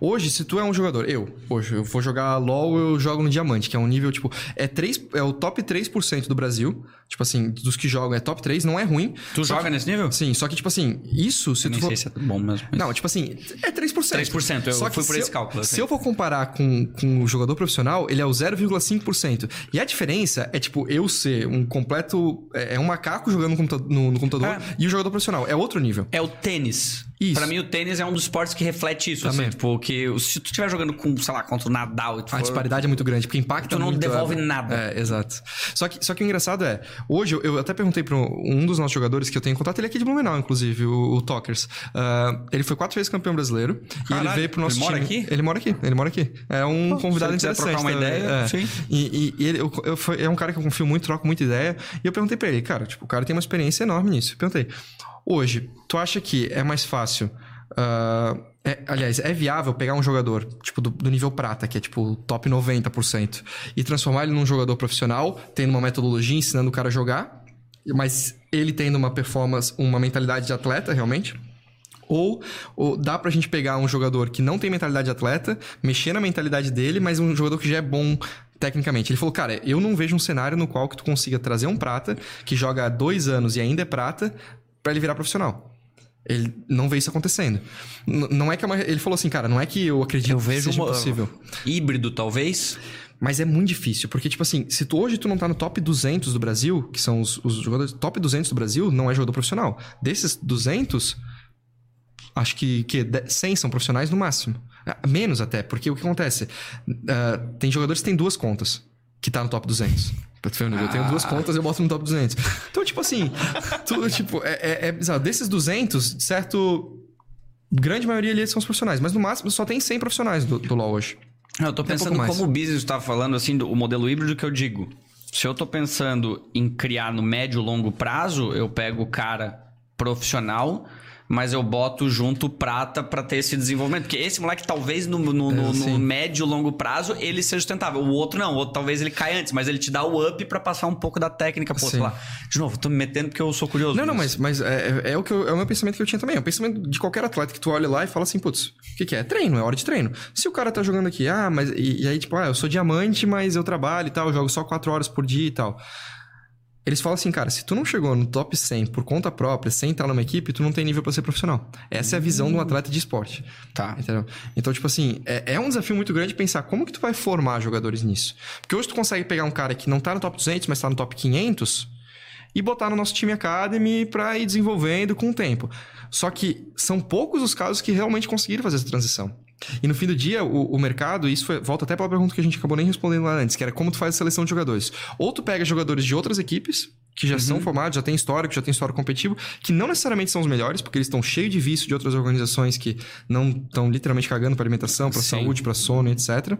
hoje, se tu é um jogador, eu, hoje, eu vou jogar LOL, eu jogo no Diamante, que é um nível, tipo, é, 3, é o top 3% do Brasil. Tipo assim, dos que jogam é top 3, não é ruim. Tu joga nesse nível? que- Sim, só que, tipo assim, isso, se Eu tu nem for... sei se é bom mesmo. mas- Não, tipo assim, é 3%. 3%, eu Só que fui por se esse eu- cálculo, eu Se eu for comparar com, com o jogador profissional, ele é o 0,5%. E a diferença é, tipo, eu ser um completo... É é um macaco jogando no computador, no, no computador É. e o jogador profissional. É outro nível. É o tênis. Isso. Pra mim, o tênis é um dos esportes que reflete isso. Assim, Também. tipo, que se tu estiver jogando com, sei lá, contra o Nadal e tu A for- disparidade é muito grande, porque impacta Tu não muito... devolve a- nada. É, exato. Só que, só que o engraçado é, hoje eu, eu até perguntei pra um dos nossos jogadores que eu tenho contato, ele é aqui de Blumenau, inclusive, o, o Tokers. Ah, ele foi quatro vezes campeão brasileiro e Caralho, ele veio pro nosso ele mora time. aqui? Ele mora aqui, ele mora aqui. É um Pô, convidado se interessante. trocar uma também, ideia, é. sim. E, e- e ele eu, eu- foi- é um cara que eu confio muito, troco muita ideia. E eu perguntei pra ele, cara, tipo, o cara tem uma experiência enorme nisso. Eu perguntei, hoje, tu acha que é mais fácil. ah, é- aliás, é viável pegar um jogador, tipo, do, do nível prata, que é tipo top 90%, e transformar ele num jogador profissional, tendo uma metodologia ensinando o cara a jogar, mas ele tendo uma performance, uma mentalidade de atleta, realmente? Ou, ou dá pra gente pegar um jogador que não tem mentalidade de atleta, mexer na mentalidade dele, mas um jogador que já é bom tecnicamente. Ele falou, cara, eu não vejo um cenário no qual que tu consiga trazer um prata que joga há dois anos e ainda é prata pra ele virar profissional. Ele não vê isso acontecendo. N- não é que é uma... Ele falou assim, cara, não é que eu acredito Eu que vejo seja uma- possível. Híbrido, talvez. Mas é muito difícil, porque, tipo assim, se tu hoje tu não tá no top 200 do Brasil, que são os, os jogadores top 200 do Brasil, não é jogador profissional. Desses 200, acho que, que de- 100 são profissionais no máximo. Menos até, porque o que acontece? Ah, tem jogadores que têm duas contas, que tá no top 200. Pra tu ver o nível. Eu tenho duas contas, eu boto no top 200. Então, tipo assim, tu, tipo, é, é, é bizarro. Desses 200, certo... Grande maioria ali são os profissionais, mas no máximo só tem 100 profissionais do, do LoL hoje. Eu tô pensando mais. como o business está falando, assim, do o modelo híbrido que eu digo. Se eu tô pensando em criar no médio e longo prazo, eu pego o cara profissional, mas eu boto junto prata pra ter esse desenvolvimento. Porque esse moleque, talvez no, no, no- É, no sim. médio e longo prazo, ele seja sustentável. O outro não, o outro talvez ele caia antes, mas ele te dá o up pra passar um pouco da técnica. Sei Sim. lá. De novo, tô me metendo porque eu sou curioso. Não, não, mas, mas é, é- é o que eu- é o meu pensamento que eu tinha também. É o pensamento de qualquer atleta que tu olha lá e fala assim, putz, o que, que é? Treino, é hora de treino. Se o cara tá jogando aqui, ah, mas. E, e aí, tipo, ah, eu sou diamante, mas eu trabalho e tal, eu jogo só quatro horas por dia e tal. Eles falam assim, cara, se tu não chegou no top 100 por conta própria, sem estar numa equipe, tu não tem nível pra ser profissional. Essa é a visão de um atleta de esporte. Tá. Entendeu? Então, tipo assim, é, é um desafio muito grande pensar como que tu vai formar jogadores nisso. Porque hoje tu consegue pegar um cara que não tá no top 200, mas tá no top 500 e botar no nosso time Academy pra ir desenvolvendo com o tempo. Só que são poucos os casos que realmente conseguiram fazer essa transição. E no fim do dia, o, o mercado, isso foi, volta até pela pergunta que a gente acabou nem respondendo lá antes, que era como tu faz a seleção de jogadores. Ou tu pega jogadores de outras equipes, que já são formados, já tem histórico, já tem histórico competitivo, que não necessariamente são os melhores, porque eles estão cheios de vício de outras organizações que não estão literalmente cagando pra alimentação, Sim. saúde, pra sono, etc.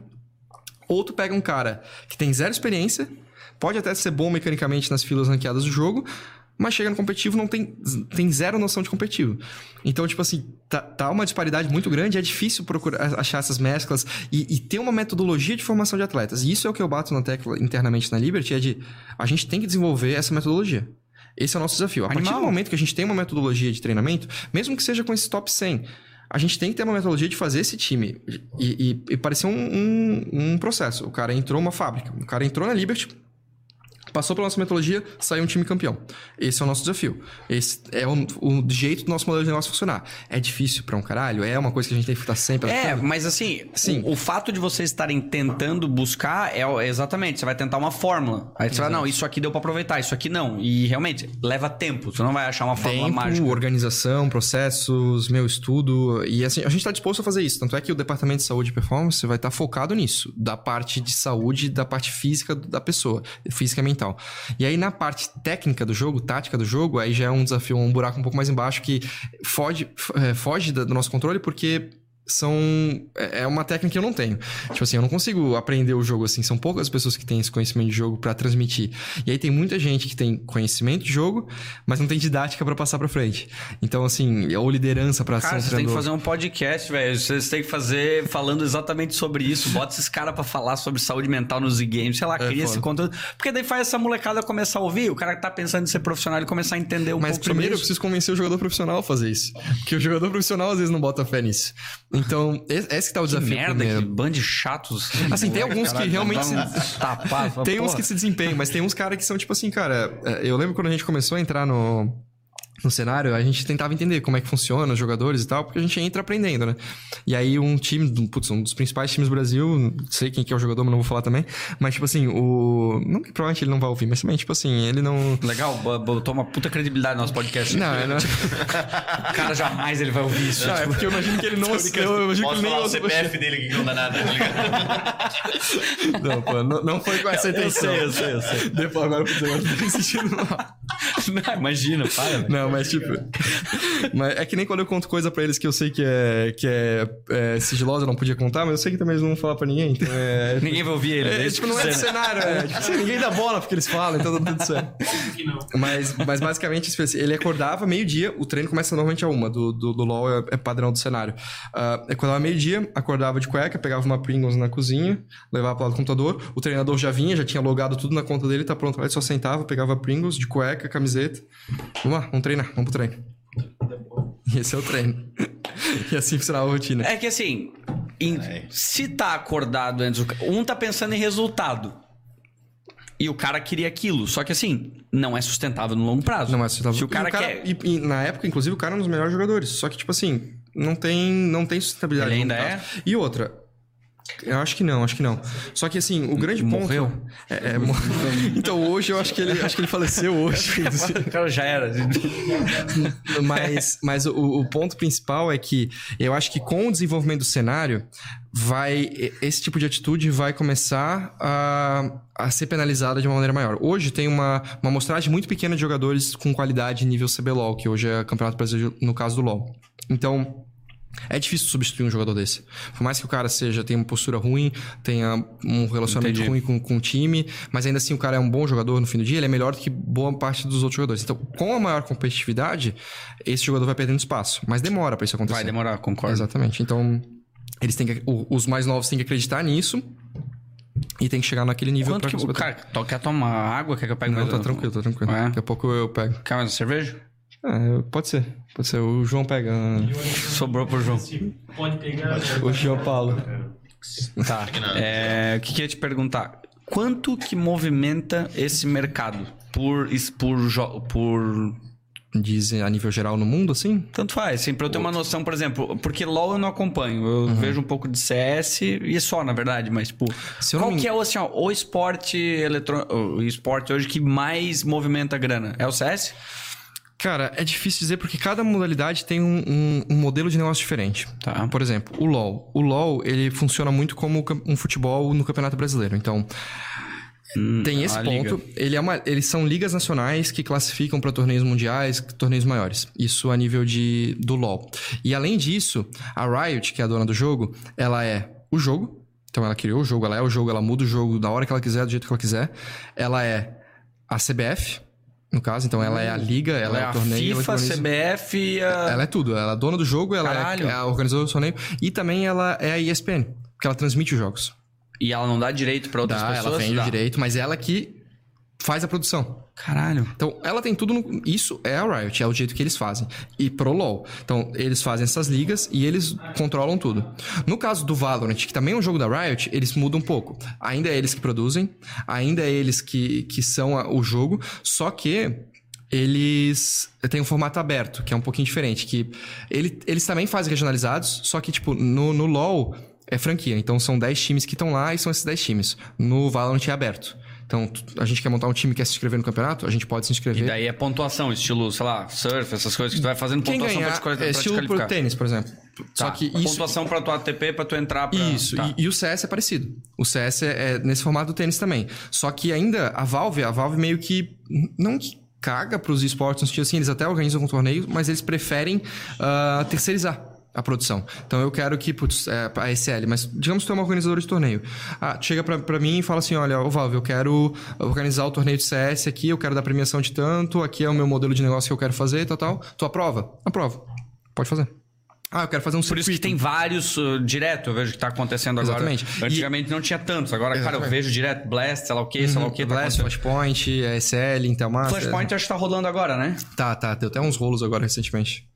Ou tu pega um cara que tem zero experiência, pode até ser bom mecanicamente nas filas ranqueadas do jogo, mas chega no competitivo não tem, tem zero noção de competitivo. Então, tipo assim, tá, tá uma disparidade muito grande, é difícil procurar achar essas mesclas e, e ter uma metodologia de formação de atletas. E isso é o que eu bato na tecla internamente na Liberty, é de a gente tem que desenvolver essa metodologia. Esse é o nosso desafio. A partir Animal. do momento que a gente tem uma metodologia de treinamento, mesmo que seja com esse top 100, a gente tem que ter uma metodologia de fazer esse time e, e, e parecer um, um, um processo. O cara entrou uma fábrica, o cara entrou na Liberty, passou pela nossa metodologia, saiu um time campeão. Esse é o nosso desafio. Esse é o, o jeito do nosso modelo de negócio funcionar. É difícil pra um caralho, é uma coisa que a gente tem que estar sempre É, mas assim, Sim. O, o fato de vocês estarem tentando buscar é, exatamente, você vai tentar uma fórmula. Aí você vai, não, isso aqui deu pra aproveitar, isso aqui não. E realmente, leva tempo. Você não vai achar uma fórmula Tempo, mágica. organização, processos, meu estudo. E assim, a gente está disposto a fazer isso. Tanto é que o Departamento de Saúde e Performance vai estar focado nisso. Da parte de saúde, da parte física da pessoa. Física e mental. E aí, na parte técnica do jogo, tática do jogo, aí já é um desafio, um buraco um pouco mais embaixo que foge, é, foge do nosso controle porque são é é uma técnica que eu não tenho. Tipo assim, eu não consigo aprender o jogo assim, são poucas pessoas que têm esse conhecimento de jogo pra transmitir. E aí tem muita gente que tem conhecimento de jogo, mas não tem didática pra passar pra frente. Então assim, ou liderança pra Cara, ser um vocês têm que fazer um podcast, velho. Vocês têm que fazer falando exatamente sobre isso. Bota esses caras pra falar sobre saúde mental nos e-games. Sei lá, cria esse foda. conteúdo. Porque daí faz essa molecada começar a ouvir. O cara que tá pensando em ser profissional e começar a entender um Mas pouco primeiro eu preciso convencer o jogador profissional a fazer isso. Porque o jogador profissional às vezes não bota fé nisso. Então, esse, esse que tá o Que desafio merda, primeiro. que bando de chatos. Assim, tem alguns que realmente se, Tapar, Tem uns que se desempenham, mas tem uns caras que são tipo assim, cara. é, Eu lembro quando a gente começou a entrar no, no cenário, a gente tentava entender como é que funciona os jogadores e tal, porque a gente entra aprendendo, né? E aí um time, putz, um dos principais times do Brasil, não sei quem que é o jogador, mas não vou falar também, mas tipo assim, o. Não provavelmente ele não vai ouvir, mas também, tipo assim, ele não. Legal, bo- botou uma puta credibilidade no nosso podcast. Não, não. O cara jamais ele vai ouvir isso. Não, é porque eu imagino que ele não. Eu, eu imagino que ele nem o CPF dele que não dá nada, tá ligado? Não, pô, não, não foi com essa intenção. sei, eu sei, eu sei. Depois, agora, eu me sentindo mal. Não, imagina, para. Não, mas tipo. mas é que nem quando eu conto coisa pra eles que eu sei que é, que é, é sigilosa, eu não podia contar, mas eu sei que também eles não vão falar pra ninguém. Então é. Ninguém vai ouvir ele. É, é isso tipo, não é do cenário, é. Tipo, assim, ninguém dá bola porque eles falam, então tá tudo certo. Mas, mas basicamente, tipo assim, ele acordava meio-dia, o treino começa normalmente a uma, do, do, do LoL é, é padrão do cenário. Uh, acordava meio-dia, acordava de cueca, pegava uma Pringles na cozinha, levava pro lado do computador, o treinador já vinha, já tinha logado tudo na conta dele, tá pronto, ele só sentava, pegava Pringles de cueca, camiseta. Vamos lá, vamos treinar, vamos pro treino. E esse é o treino. e assim funcionava a rotina. É que assim, em- se tá acordado antes, o um tá pensando em resultado. E o cara queria aquilo. Só que assim, não é sustentável no longo prazo. Não é sustentável. Se o cara, E quer. E, e na época, inclusive, o cara era um dos melhores jogadores. Só que, tipo assim, não tem, não tem sustentabilidade. Ele no ainda longo prazo. E outra. Eu acho que não, acho que não. Só que assim, o grande Morreu? ponto. É, é, mor- então hoje eu acho que ele, acho que ele faleceu hoje. o cara já era. mas mas o, o ponto principal é que eu acho que com o desenvolvimento do cenário, vai esse tipo de atitude vai começar a, a ser penalizada de uma maneira maior. Hoje tem uma, uma amostragem muito pequena de jogadores com qualidade nível CBLOL, que hoje é Campeonato Brasileiro no caso do LoL. Então, é difícil substituir um jogador desse. Por mais que o cara seja, tenha uma postura ruim, tenha um relacionamento Entendi. ruim com, com o time, mas ainda assim o cara é um bom jogador no fim do dia, ele é melhor do que boa parte dos outros jogadores. Então, com a maior competitividade, esse jogador vai perdendo espaço. Mas demora pra isso acontecer. Vai demorar, concordo. Exatamente. Então, eles têm que, os mais novos têm que acreditar nisso e tem que chegar naquele nível Quanto pra que cara quer tomar água? Quer que eu pegue Não, mais tá tranquilo, tá tranquilo. É? Daqui a pouco eu pego. Quer mais uma cerveja? É, pode ser. Pode ser. O João pega. Sobrou pro João. Pode pegar. O João Paulo. Tá. É, o que, que eu ia te perguntar? Quanto que movimenta esse mercado por, por, por Dizem a nível geral no mundo, assim? Tanto faz, sim, pra eu ter uma noção, por exemplo, porque LoL eu não acompanho, eu Uhum. vejo um pouco de CS e é só, na verdade, mas, tipo, Se qual me que é o, assim, ó, o esporte eletrônico, o esporte hoje que mais movimenta grana? É o CS? Cara, é difícil dizer porque cada modalidade tem um, um- um modelo de negócio diferente. Tá. Por exemplo, o LoL. O LoL, ele funciona muito como um futebol no Campeonato Brasileiro. Então, tem esse ponto. Ele é uma, eles são ligas nacionais que classificam para torneios mundiais, torneios maiores. Isso a nível de, do LoL. E além disso, a Riot, que é a dona do jogo, ela é o jogo. Então ela criou o jogo, ela é o jogo, ela muda o jogo da hora que ela quiser, do jeito que ela quiser. Ela é a CBF, no caso, então ela é a liga, ela, é, a o torneio. ela FIFA, organiza- CBF a... ela é tudo. Ela é dona do jogo, ela Caralho. é a organizadora do torneio. E também ela é a ESPN, porque ela transmite os jogos. E ela não dá direito pra outras Dá, pessoas? ela vende Dá. direito, mas ela que faz a produção. Caralho. Então, ela tem tudo no... Isso é a Riot, é o jeito que eles fazem. E pro LoL. Então, eles fazem essas ligas e eles controlam tudo. No caso do Valorant, que também é um jogo da Riot, eles mudam um pouco. Ainda é eles que produzem, ainda é eles que, que são a- o jogo, só que eles têm um formato aberto, que é um pouquinho diferente. Que ele- eles também fazem regionalizados, só que, tipo, no, no LoL é franquia. Então, são 10 times que estão lá e são esses 10 times. No Valorant é aberto. Então, a gente quer montar um time que quer se inscrever no campeonato, a gente pode se inscrever. E daí é pontuação, estilo, sei lá, surf, essas coisas que tu vai fazendo Quem pontuação ganhar pra te, pra é te estilo pro qualificar. tênis, por exemplo. Só Tá. que isso... Pontuação pra tua ATP, pra tu entrar pra... Isso, Tá. e, e o CS é parecido. O CS é, é nesse formato do tênis também. Só que ainda a Valve, a Valve meio que não que caga pros esportes no sentido assim, eles até organizam um torneio, mas eles preferem ah, terceirizar a produção. Então eu quero que, putz, é, a SL, mas digamos que tu é uma organizadora de torneio. Ah, chega pra, pra mim e fala assim: olha, ô Valve, eu quero organizar o torneio de CS aqui, eu quero dar premiação de tanto, aqui é o meu modelo de negócio que eu quero fazer, tal, tal. Tu aprova? Aprova. Pode fazer. Ah, eu quero fazer um Por isso que circuito. tem vários uh, direto, eu vejo que tá acontecendo agora. Exatamente. Antigamente não tinha tantos, agora, cara, eu Exatamente. vejo direto Blast, sei lá o que, sei lá o que. Tá Blast, acontecendo. Flashpoint, SL, Intel Master. Flashpoint acho que tá rolando agora, né? Tá, tá. Deu até uns rolos agora recentemente.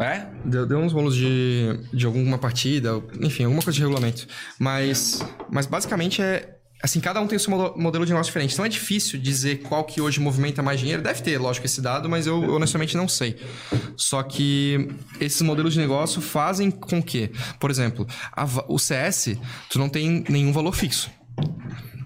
É? Deu, deu uns rolos de, de alguma partida, enfim, alguma coisa de regulamento. Mas, mas basicamente é. Assim, cada um tem o seu modelo de negócio diferente. Então é difícil dizer qual que hoje movimenta mais dinheiro. Deve ter, lógico, esse dado, mas eu honestamente não sei. Só que esses modelos de negócio fazem com que, por exemplo, a o CS, tu não tem nenhum valor fixo.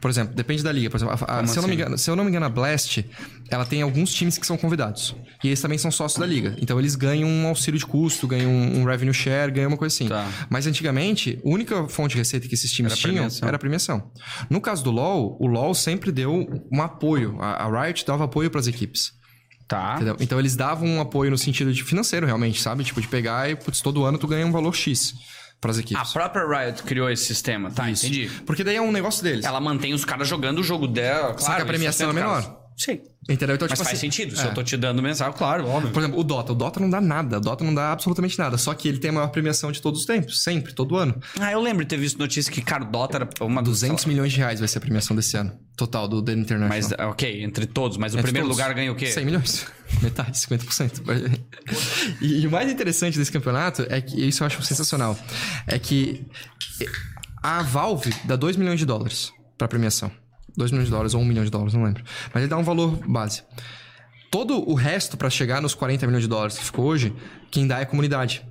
Por exemplo, depende da liga. Por exemplo, a- a- se, eu não me assim? engano, se eu não me engano, a Blast, ela tem alguns times que são convidados. E eles também são sócios da liga. Então eles ganham um auxílio de custo, ganham um, um revenue share, ganham uma coisa assim. Tá. Mas antigamente, a única fonte de receita que esses times Era tinham premiação. era a premiação. No caso do LoL, o LoL sempre deu um apoio. A, a Riot dava apoio para as equipes. Tá. Entendeu? Então eles davam um apoio no sentido de financeiro, realmente, sabe? Tipo, de pegar e, putz, todo ano tu ganha um valor X para as A equipes. própria Riot criou esse sistema. Tá, entendi. Porque daí é um negócio deles. Ela mantém os caras jogando o jogo dela, claro. Só que a e premiação é menor. Sim. Entendeu? Então, Mas tipo faz assim, sentido. Se é. eu tô te dando mensagem, claro, óbvio. Por exemplo, o Dota. O Dota não dá nada. O Dota não dá absolutamente nada. Só que ele tem a maior premiação de todos os tempos. Sempre, todo ano. Ah, eu lembro de ter visto notícia que, cara, o Dota era uma dos. 200 milhões de reais vai ser a premiação desse ano. Total, do The International. Mas, ok, entre todos. Mas o Entre primeiro todos. lugar ganha o quê? 100 milhões. Metade, 50%. e, e o mais interessante desse campeonato é que, isso eu acho sensacional, é que a Valve dá 2 milhões de dólares pra premiação. 2 milhões de dólares ou 1 milhão de dólares, não lembro. Mas ele dá um valor base. Todo o resto pra chegar nos 40 milhões de dólares que ficou hoje, quem dá é a comunidade.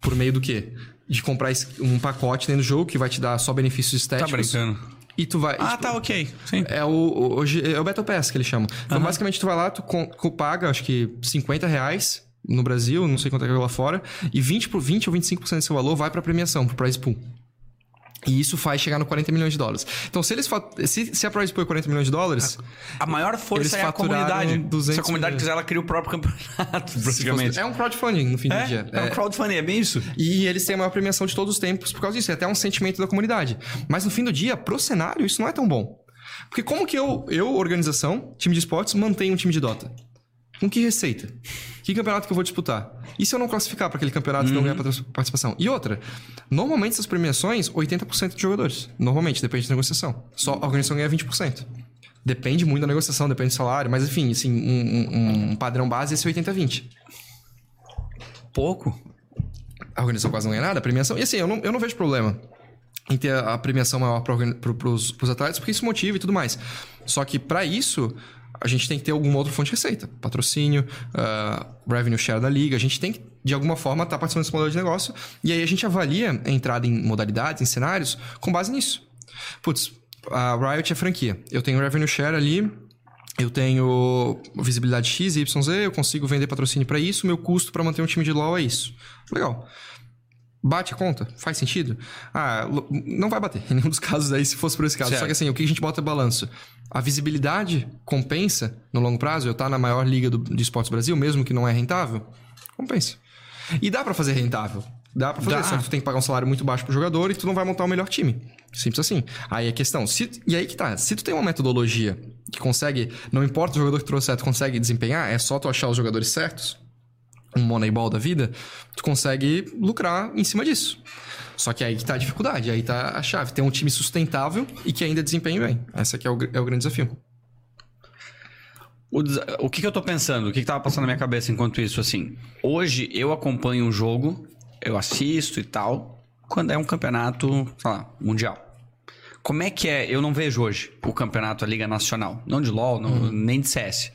Por meio do quê? De comprar um pacote dentro do jogo que vai te dar só benefícios Tá estéticos. brincando. E tu vai. Ah, tipo, tá, ok. Sim. é o, hoje é o Battle Pass que eles chamam. Então, basicamente, tu vai lá, tu com- co- paga, acho que 50 reais no Brasil, não sei quanto é que é lá fora, e 20, por 20 ou 25% desse valor vai pra premiação, pro prize pool. E isso faz chegar no 40 milhões de dólares. Então, se eles se, se a prize pool é 40 milhões de dólares, A maior força é a comunidade. 200 Se a comunidade quiser, ela cria o próprio campeonato, praticamente. fosse- é um crowdfunding no fim do É, dia. é um crowdfunding, é bem isso. E eles têm a maior premiação de todos os tempos por causa disso. É até um sentimento da comunidade. Mas no fim do dia, pro cenário, isso não é tão bom. Porque como que eu, eu organização, time de esportes, mantenho um time de Dota? Com que receita? Que campeonato que eu vou disputar? E se eu não classificar para aquele campeonato e não ganhar patro- participação? E outra, normalmente essas premiações, 80% de jogadores. Normalmente, depende da negociação. Só a organização ganha 20%. Depende muito da negociação, depende do salário, mas enfim, assim, um, um- um padrão base é esse 80-20 Pouco. a organização quase não ganha nada, a premiação. E assim, eu não, eu não vejo problema em ter a premiação maior para pros atletas, porque isso motiva e tudo mais. Só que para isso, a gente tem que ter alguma outra fonte de receita. Patrocínio, ah, revenue share da liga. A gente tem que, de alguma forma, estar participando desse modelo de negócio. E aí a gente avalia a entrada em modalidades, em cenários, com base nisso. Putz, a Riot é franquia. Eu tenho revenue share ali, eu tenho visibilidade X, Y, Z, eu consigo vender patrocínio para isso, meu custo para manter um time de LoL é isso. Legal. Bate a conta? Faz sentido? Ah, não vai bater em nenhum dos casos aí, se fosse por esse caso. Certo. Só que assim, o que a gente bota é balanço? A visibilidade compensa no longo prazo? Eu estar na maior liga do, de esportes Brasil, mesmo que não é rentável? Compensa. E dá pra fazer rentável. Dá pra fazer, Dá. só que tu tem que pagar um salário muito baixo pro jogador e tu não vai montar o melhor time. Simples assim. Aí a questão, se, e aí que tá, se tu tem uma metodologia que consegue, não importa o jogador que trouxe certo, consegue desempenhar, é só tu achar os jogadores certos, um Moneyball da vida, tu consegue lucrar em cima disso. Só que aí que tá a dificuldade, aí tá a chave. Ter um time sustentável e que ainda desempenhe bem. Esse aqui é o, é o grande desafio. O, o que, que eu tô pensando? O que, que tava passando na minha cabeça enquanto isso? Assim, hoje eu acompanho um jogo, eu assisto e tal, quando é um campeonato, sei lá, mundial. Como é que é? Eu não vejo hoje o campeonato, a Liga Nacional. Não de LoL, não- nem de CS.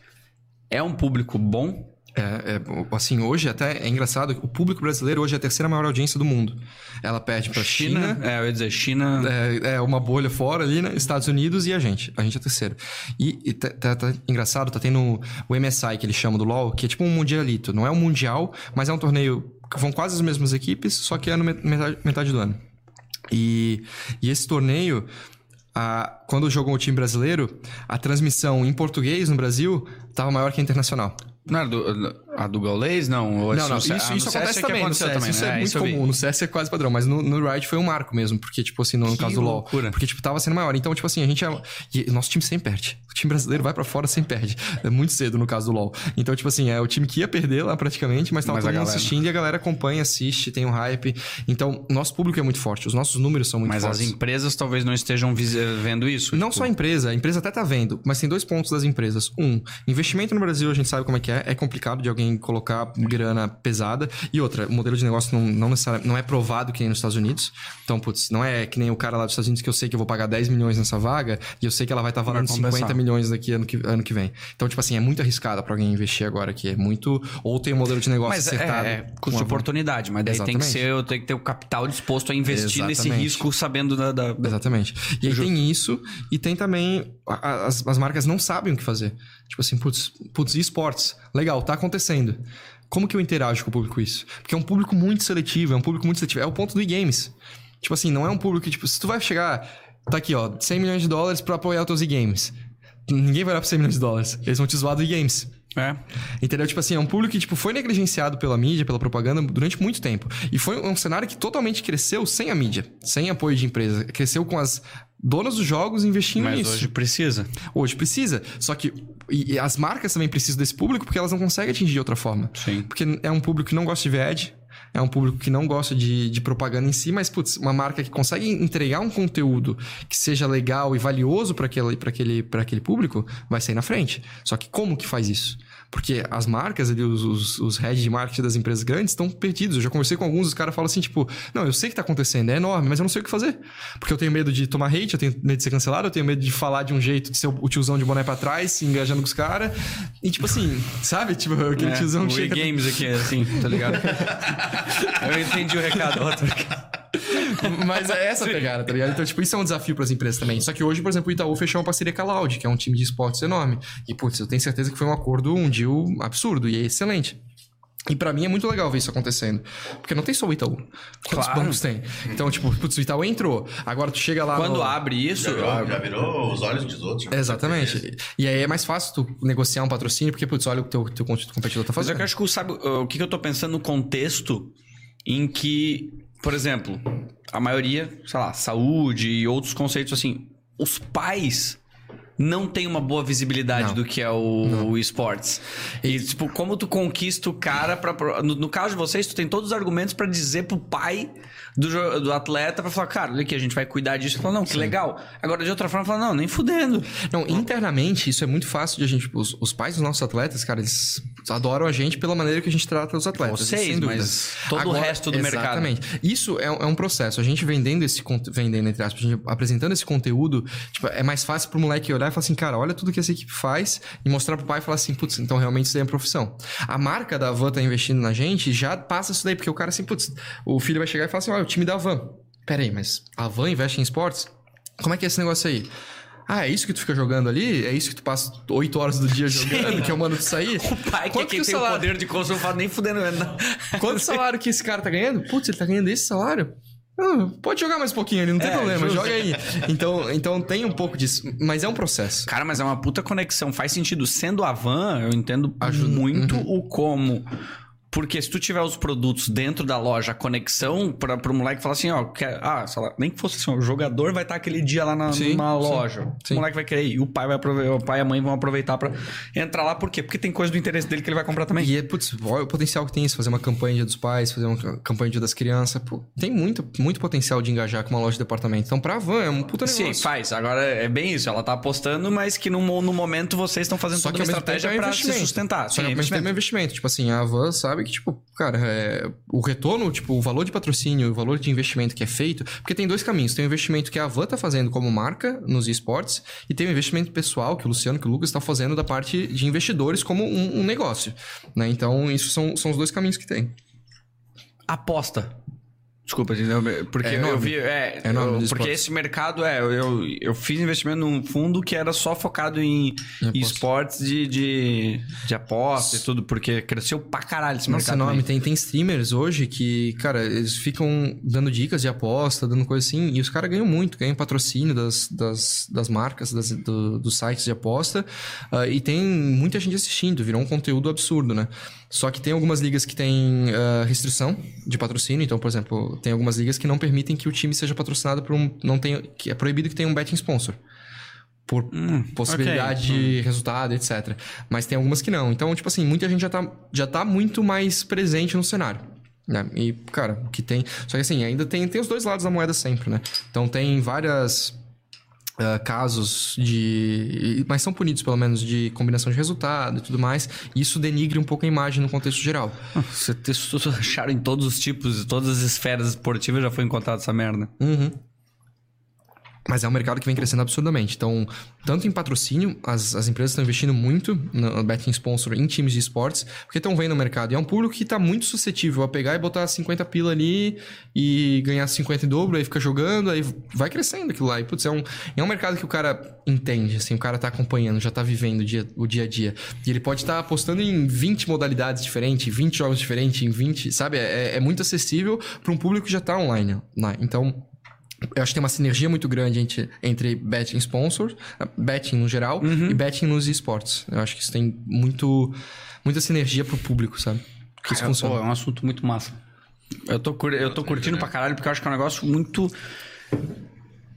É um público bom? É, é, assim, hoje até é engraçado, o público brasileiro hoje é a terceira maior audiência do mundo. Ela perde pra China, É, eu ia dizer, China. é, é uma bolha fora ali, né? Estados Unidos e a gente. A gente é terceiro. E, e tá, tá- tá engraçado, tá tendo o MSI, que eles chamam do LoL, que é tipo um mundialito. Não é um mundial, mas é um torneio vão quase as mesmas equipes, só que é no met- metade, metade do ano. E, e esse torneio, a- quando jogou o time brasileiro, a transmissão em português no Brasil tava maior que a internacional. Não era do, a do Gaulês? Não, Ou Não, não, no isso, isso, ah, no CS acontece é também no CS. isso né? é muito eu vi. comum. No CS é quase padrão, mas no, no Riot foi um marco mesmo, porque, tipo assim, no, Que caso do LoL. loucura. Porque, tipo, tava sendo maior. Então, tipo assim, a gente é. E nosso time sempre perde. O time brasileiro vai pra fora sem perde. É muito cedo no caso do LoL. Então, tipo assim, é o time que ia perder lá praticamente, mas tava Mas todo mundo galera- assistindo e a galera acompanha, assiste, tem um hype. Então, nosso público é muito forte. Os nossos números são muito Mas as fortes. empresas talvez não estejam vis- vendo isso. Não tipo, só a empresa, a empresa até tá vendo, mas tem dois pontos das empresas. Um, investimento no Brasil, a gente sabe como é que é, é complicado de alguém colocar grana pesada. E outra, o modelo de negócio não, não não é provado que nem nos Estados Unidos. Então, putz, não é que nem o cara lá dos Estados Unidos que eu sei que eu vou pagar 10 milhões nessa vaga e eu sei que ela vai estar valendo compensar. 50 milhões daqui ano que, ano que vem. Então, tipo assim, é muito arriscado pra alguém investir agora aqui. É muito. Ou tem um modelo de negócio Mas é, acertado. é com custo de oportunidade, mas daí tem que, ser, eu tenho que ter o capital disposto a investir nesse Exatamente. risco, sabendo da. da- Exatamente. E aí tem isso, e tem também. As, as marcas não sabem o que fazer. Tipo assim, putz, putz, e esportes? Legal, tá acontecendo. Como que eu interajo com o público isso? Porque é um público muito seletivo, é um público muito seletivo. É o ponto do e-games. Tipo assim, não é um público que, tipo, se tu vai chegar. Tá aqui, ó, 100 milhões de dólares pra apoiar os teus e-games. Ninguém vai olhar pra 100 milhões de dólares. Eles vão te zoar do e-games. É. Entendeu? Tipo assim, é um público que tipo, foi negligenciado pela mídia, pela propaganda durante muito tempo. E foi um cenário que totalmente cresceu sem a mídia, sem apoio de empresa. Cresceu com as donas dos jogos investindo Mas nisso. hoje precisa. Hoje precisa. Só que e, as marcas também precisam desse público porque elas não conseguem atingir de outra forma. Sim. Porque é um público que não gosta de ver ad, é um público que não gosta de, de propaganda em si, mas, putz, uma marca que consegue entregar um conteúdo que seja legal e valioso para aquele, pra aquele, pra aquele público, vai sair na frente. Só que como que faz isso? Porque as marcas ali, os, os, os heads de marketing das empresas grandes estão perdidos. Eu já conversei com alguns, os caras falam assim, tipo, não, eu sei que tá acontecendo, é enorme, mas eu não sei o que fazer. Porque eu tenho medo de tomar hate, eu tenho medo de ser cancelado, eu tenho medo de falar de um jeito, de ser o tiozão de boné pra trás, se engajando com os caras. E tipo assim, sabe? Tipo, aquele É, tiozão o que chega... games aqui, assim, tá ligado? eu entendi o recado. Outro. Mas é essa a pegada, tá ligado? Então, tipo, isso é um desafio pras empresas também. Só que hoje, por exemplo, o Itaú fechou uma parceria com a Loud, que é um time de esportes enorme. E, putz, eu tenho certeza que foi um acordo, um deal absurdo e é excelente. E pra mim é muito legal ver isso acontecendo. Porque não tem só o Itaú. Quantos Claro. bancos tem? Então, tipo, putz, o Itaú entrou. Agora tu chega lá Quando no... abre isso, Já virou, já virou os olhos dos outros. Exatamente. E aí é mais fácil tu negociar um patrocínio, porque, putz, olha o que teu, teu competidor tá Mas fazendo. que eu acho que sabe o que, que eu tô pensando no contexto em que, por exemplo, a maioria, sei lá, saúde e outros conceitos assim, os pais não têm uma boa visibilidade Não. do que é o, o esportes. E, tipo, como tu conquista o cara pra. pra- No, no caso de vocês, tu tem todos os argumentos pra dizer pro pai do, do atleta pra falar, cara, olha aqui, a gente vai cuidar disso. Fala, não, que legal. Agora, de outra forma, fala, não, nem fudendo. Não, internamente, isso é muito fácil de a gente. Os, os pais dos nossos atletas, cara, eles adoram a gente pela maneira que a gente trata os atletas. Vocês, mas todo o resto do mercado. Exatamente. Isso é, um- é um processo. A gente vendendo esse vendendo, entre aspas, apresentando esse conteúdo, tipo, é mais fácil pro moleque olhar e falar assim, cara, olha tudo que essa equipe faz e mostrar pro pai e falar assim, putz, então realmente isso aí é profissão. A marca da Van tá investindo na gente já passa isso daí, porque o cara assim, putz, o filho vai chegar e falar assim, olha, o time da Van. Pera aí, mas a Van investe em esportes? Como é que é esse negócio aí? Ah, é isso que tu fica jogando ali? É isso que tu passa oito horas do dia jogando, que eu mando tu sair? O pai, que é Quanto quem que o tem o salário- poder de consumo, fala nem fudendo. Não. Quanto salário que esse cara tá ganhando? Putz, ele tá ganhando esse salário? Ah, pode jogar mais um pouquinho ali, não tem É, problema, justo. joga aí. Então, então tem um pouco disso, mas é um processo. Cara, mas é uma puta conexão. Faz sentido. Sendo a van, eu entendo Ajuda. muito Uhum. o como. Porque se tu tiver os produtos dentro da loja, a conexão pra, pro moleque falar assim, ó, quer, ah, sei lá, nem que fosse assim, o jogador vai estar aquele dia lá na, Sim, numa sim, loja. sim. O moleque vai querer ir. E o pai vai aproveitar, o pai e a mãe vão aproveitar pra entrar lá. Por quê? Porque tem coisa do interesse dele que ele vai comprar também. E é, putz, olha o potencial que tem isso, fazer uma campanha Dia dos Pais, fazer uma campanha Dia das Crianças, pô, tem muito, muito potencial de engajar com uma loja de departamento. Então, pra van é um puta negócio. Sim, faz. Agora é bem isso. Ela tá apostando, mas que no, no momento vocês estão fazendo Só toda que uma tempo estratégia é um pra se investimento. sustentar. Só Sim, que é tempo é investimento. Tipo assim, a Van sabe que, tipo, cara, é, o retorno, tipo, o valor de patrocínio, o valor de investimento que é feito. Porque tem dois caminhos. Tem o investimento que a Van tá fazendo como marca nos esportes, e tem o investimento pessoal que o Luciano, que o Lucas estão fazendo da parte de investidores como um, um negócio. Né? Então, isso são, são os dois caminhos que tem. Aposta. Desculpa, porque É eu enorme. vi. É, É eu- porque esportes. esse mercado é. Eu, eu, eu fiz investimento num fundo que era só focado em, Em esportes de, de, de aposta e tudo, porque cresceu pra caralho esse Nossa, mercado. enorme. também. Tem, tem streamers hoje que, cara, eles ficam dando dicas de aposta, dando coisa assim, e os caras ganham muito, ganham patrocínio das, das, das marcas, das, do- dos sites de aposta, ah, e tem muita gente assistindo, virou um conteúdo absurdo, né? Só que tem algumas ligas que tem ah, restrição de patrocínio, então, por exemplo, tem algumas ligas que não permitem que o time seja patrocinado por um. Não tem, que é proibido que tenha um betting sponsor por Hum, possibilidade de resultado, etc. Mas tem algumas que não. Então, tipo assim, muita gente já tá, já tá muito mais presente no cenário. Né? E, cara, o que tem. Só que assim, ainda tem, tem os dois lados da moeda sempre, né? Então tem várias. Ah, casos de. Mas são punidos, pelo menos, de combinação de resultado e tudo mais. E isso denigre um pouco a imagem no contexto geral. Você acharam em todos os tipos, em todas as esferas esportivas já foi encontrado essa merda. Uhum. Mas é um mercado que vem crescendo absurdamente. Então, tanto em patrocínio, as, as empresas estão investindo muito no betting sponsor em times de esportes, porque estão vendo o mercado. E é um público que está muito suscetível a pegar e botar 50 pila ali e ganhar 50 em dobro, aí fica jogando, aí vai crescendo aquilo lá. E, putz, é um, é um mercado que o cara entende, assim, o cara tá acompanhando, já tá vivendo o dia, o dia a dia. E ele pode estar apostando em 20 modalidades diferentes, 20 jogos diferentes, em 20, sabe? É, é muito acessível para um público que já tá online. né? Então, eu acho que tem uma sinergia muito grande entre, entre betting sponsors, betting no geral, e betting nos esportes. Eu acho que isso tem muito, muita sinergia pro público, sabe? Que isso Cara, funciona. pô, é um assunto muito massa. Eu tô, cur- eu tô curtindo pra caralho porque eu acho que é um negócio muito.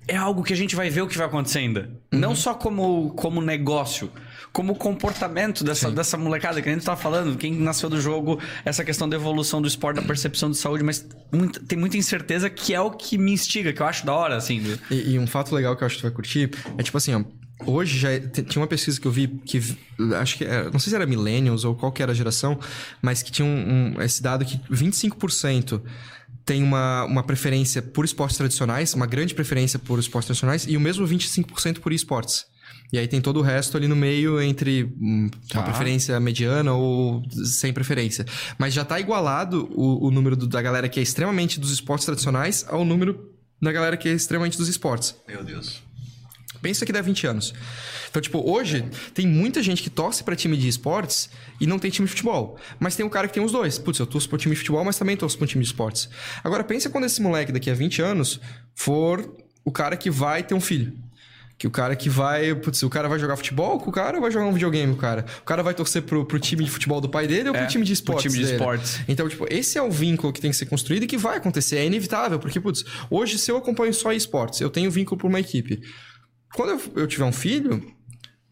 É algo que a gente vai ver o que vai acontecer ainda. Não só como, como negócio, como comportamento dessa, dessa molecada que a gente tá falando. Quem nasceu do jogo, essa questão da evolução do esporte, da percepção de saúde, mas muita- tem muita incerteza que é o que me instiga, que eu acho da hora, assim. do- E, e um fato legal que eu acho que tu vai curtir é tipo assim, ó. Hoje já é- tinha uma pesquisa que eu vi que acho que era, não sei se era millennials ou qual que era a geração, mas que tinha um, um- esse dado que 25% tem uma, uma preferência por esportes tradicionais, uma grande preferência por esportes tradicionais e o mesmo 25% por esportes. E aí tem todo o resto ali no meio entre uma preferência mediana ou sem preferência. Mas já tá igualado o, o número do- da galera que é extremamente dos esportes tradicionais ao número da galera que é extremamente dos esportes. Meu Deus. Pensa que dá 20 anos. Então, tipo, hoje tem muita gente que torce pra time de esportes e não tem time de futebol. Mas tem um cara que tem os dois. Putz, eu torço pro time de futebol, mas também torço pro time de esportes. Agora, pensa quando esse moleque daqui a 20 anos for o cara que vai ter um filho. Que o cara que vai. Putz, o cara vai jogar futebol, que o cara vai jogar um videogame, o cara. O cara vai torcer pro, pro time de futebol do pai dele ou É, pro time de pro esportes? time de esportes. Então, tipo, esse é o vínculo que tem que ser construído e que vai acontecer. É inevitável, porque, putz, hoje, se eu acompanho só esportes, eu tenho vínculo pra uma equipe. Quando eu, eu tiver um filho,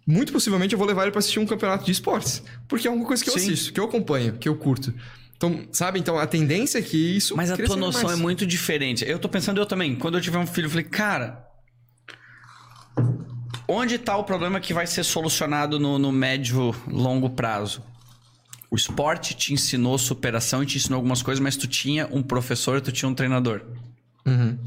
muito possivelmente eu vou levar ele pra assistir um campeonato de esportes. Porque é uma coisa que eu Sim. assisto, que eu acompanho, que eu curto. Então, sabe? Então, a tendência é que isso. Mas a tua noção mais. é muito diferente. Eu tô pensando eu também. Quando eu tiver um filho, eu falei, cara. Onde tá o problema que vai ser solucionado no, no médio, longo prazo? O esporte te ensinou superação e te ensinou algumas coisas, mas tu tinha um professor, tu tinha um treinador. Uhum.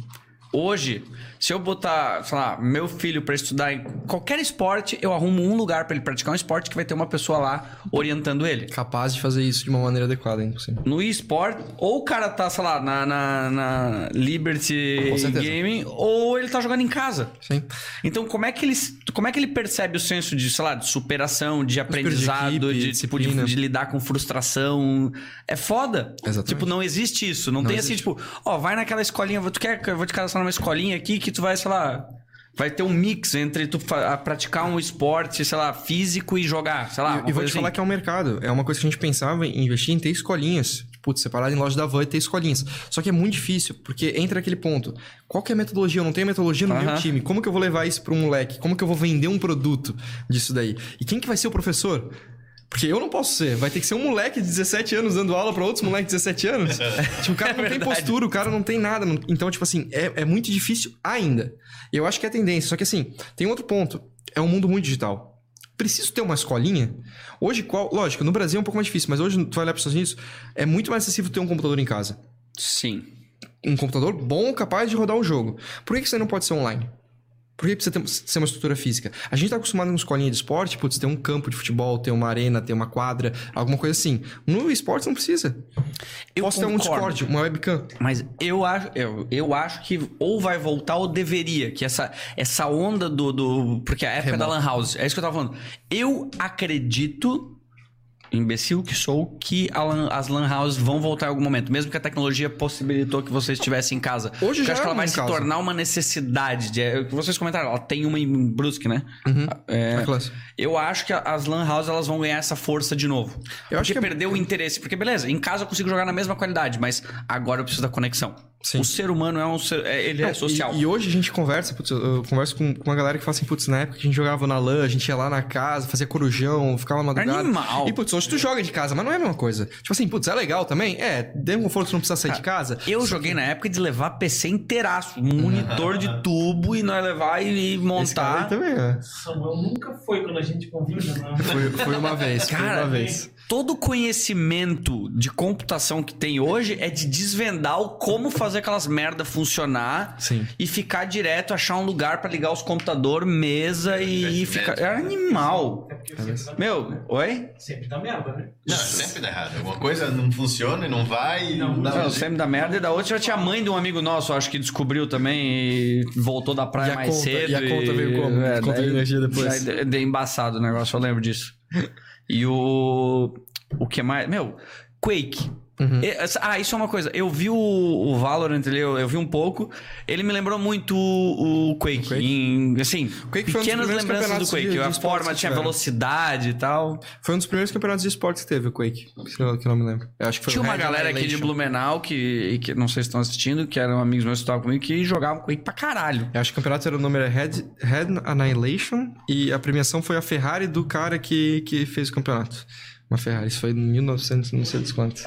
Hoje, se eu botar, sei lá, meu filho pra estudar em qualquer esporte, eu arrumo um lugar pra ele praticar um esporte que vai ter uma pessoa lá orientando ele. Capaz de fazer isso de uma maneira adequada, impossível. No eSport, ou o cara tá, sei lá, na, na, na Liberty. Gaming, ou ele tá jogando em casa. Sim. Então, como é que ele, como é que ele percebe o senso de, sei lá, de superação, de aprendizado, equipe, de, tipo, de, de lidar com frustração? É foda. Exatamente. Tipo, não existe isso. Não, Não tem existe. assim, tipo, ó, vai naquela escolinha, tu quer que eu vou te cadastrar numa escolinha aqui que tu vai, sei lá. Vai ter um mix entre tu praticar um esporte, sei lá, físico e jogar, sei lá. E- e vou te falar que é um mercado. É uma coisa que a gente pensava em investir em ter escolinhas. Putz, separado em loja da van e ter escolinhas. Só que é muito difícil, porque entra aquele ponto. Qual que é a metodologia? Eu não tenho metodologia no meu time. Como que eu vou levar isso para um moleque? Como que eu vou vender um produto disso daí? E quem que vai ser o professor? Porque eu não posso ser. Vai ter que ser um moleque de 17 anos dando aula para outros moleques de 17 anos. tipo, o cara não tem verdade. postura, o cara não tem nada. não- Então, tipo assim, é, é muito difícil ainda. E eu acho que é a tendência. Só que assim, tem outro ponto. É um mundo muito digital. Preciso ter uma escolinha? Hoje, qual. Lógico, no Brasil é um pouco mais difícil, mas hoje tu vai olhar para os Estados Unidos, é muito mais acessível ter um computador em casa. Sim. Um computador bom, capaz de rodar o jogo. Por que que você não pode ser online? Por que precisa ter, ser uma estrutura física? A gente tá acostumado com escolinha de esporte, putz, ter um campo de futebol, ter uma arena, ter uma quadra, alguma coisa assim. No esporte não precisa. Eu Posso ter um concordo. Discord, uma webcam. Mas eu acho, eu, eu acho que ou vai voltar ou deveria. Que essa, essa onda do, do. Porque a época da Remoto. Lan House, é isso que eu tava falando. Eu acredito, imbecil que sou, que lan- as Lan Houses vão voltar em algum momento. Mesmo que a tecnologia possibilitou que você estivesse em casa. Hoje já acho que é ela vai se casa. tornar uma necessidade. De, é vocês comentaram, ela tem uma em Brusque, né? É, Na classe. eu acho que as lan houses elas vão ganhar essa força de novo. Eu porque acho que é- perdeu o interesse. Porque, beleza, em casa eu consigo jogar na mesma qualidade, mas agora eu preciso da conexão. Sim. O ser humano é um ser, é- ele é Não, social. E, e hoje a gente conversa, putz, eu, converso com, com uma galera que fala assim, putz, na época que a gente jogava na LAN, a gente ia lá na casa, fazia corujão, ficava madrugada. Animal. E, putz, hoje tu joga de casa, mas não é a mesma coisa. Tipo assim, putz, é legal também? É, deu um conforto, tu não precisa sair de casa. Eu joguei na época de levar PC inteiraço, um monitor de tubo e nós levar e Esse cara aí montar. também, é. Samuel nunca foi quando a gente convida, não. Foi, foi uma vez, foi Cara, uma vez. Todo o conhecimento de computação que tem hoje é de desvendar o como fazer aquelas merda funcionar Sim. e ficar direto, achar um lugar pra ligar os computadores, mesa e, e ficar. É animal. É dá Meu, né? oi? Sempre dá merda, né? Não, sempre dá errado. Alguma coisa não funciona e não vai. Não, dá Não, um sempre da merda. E da outra já tinha a mãe de um amigo nosso, acho que descobriu também e voltou da praia E mais conta? cedo. E a conta veio como? Conta de daí- energia depois? daí Deu embaçado o negócio, eu lembro disso. E o. O que mais. Meu, Quake. Uhum. Essa- ah, isso é uma coisa. Eu vi o, o Valorant eu, eu vi um pouco. Ele me lembrou muito o, o Quake. Quake? Em, assim, Quake um pequenas lembranças do Quake. de- de a forma tinha velocidade e tal. Foi um dos primeiros campeonatos de esportes que teve, o Quake. Que eu, não me lembro. Eu acho que foi Tinha o uma Red galera aqui de. Blumenau que, que não sei se estão assistindo, que eram amigos meus que estavam comigo, que jogavam Quake pra caralho. Eu acho que o campeonato era o nome era Red, Red Annihilation e a premiação foi a Ferrari do cara que, que fez o campeonato. Uma Ferrari, isso foi em 1900, não sei de quanto.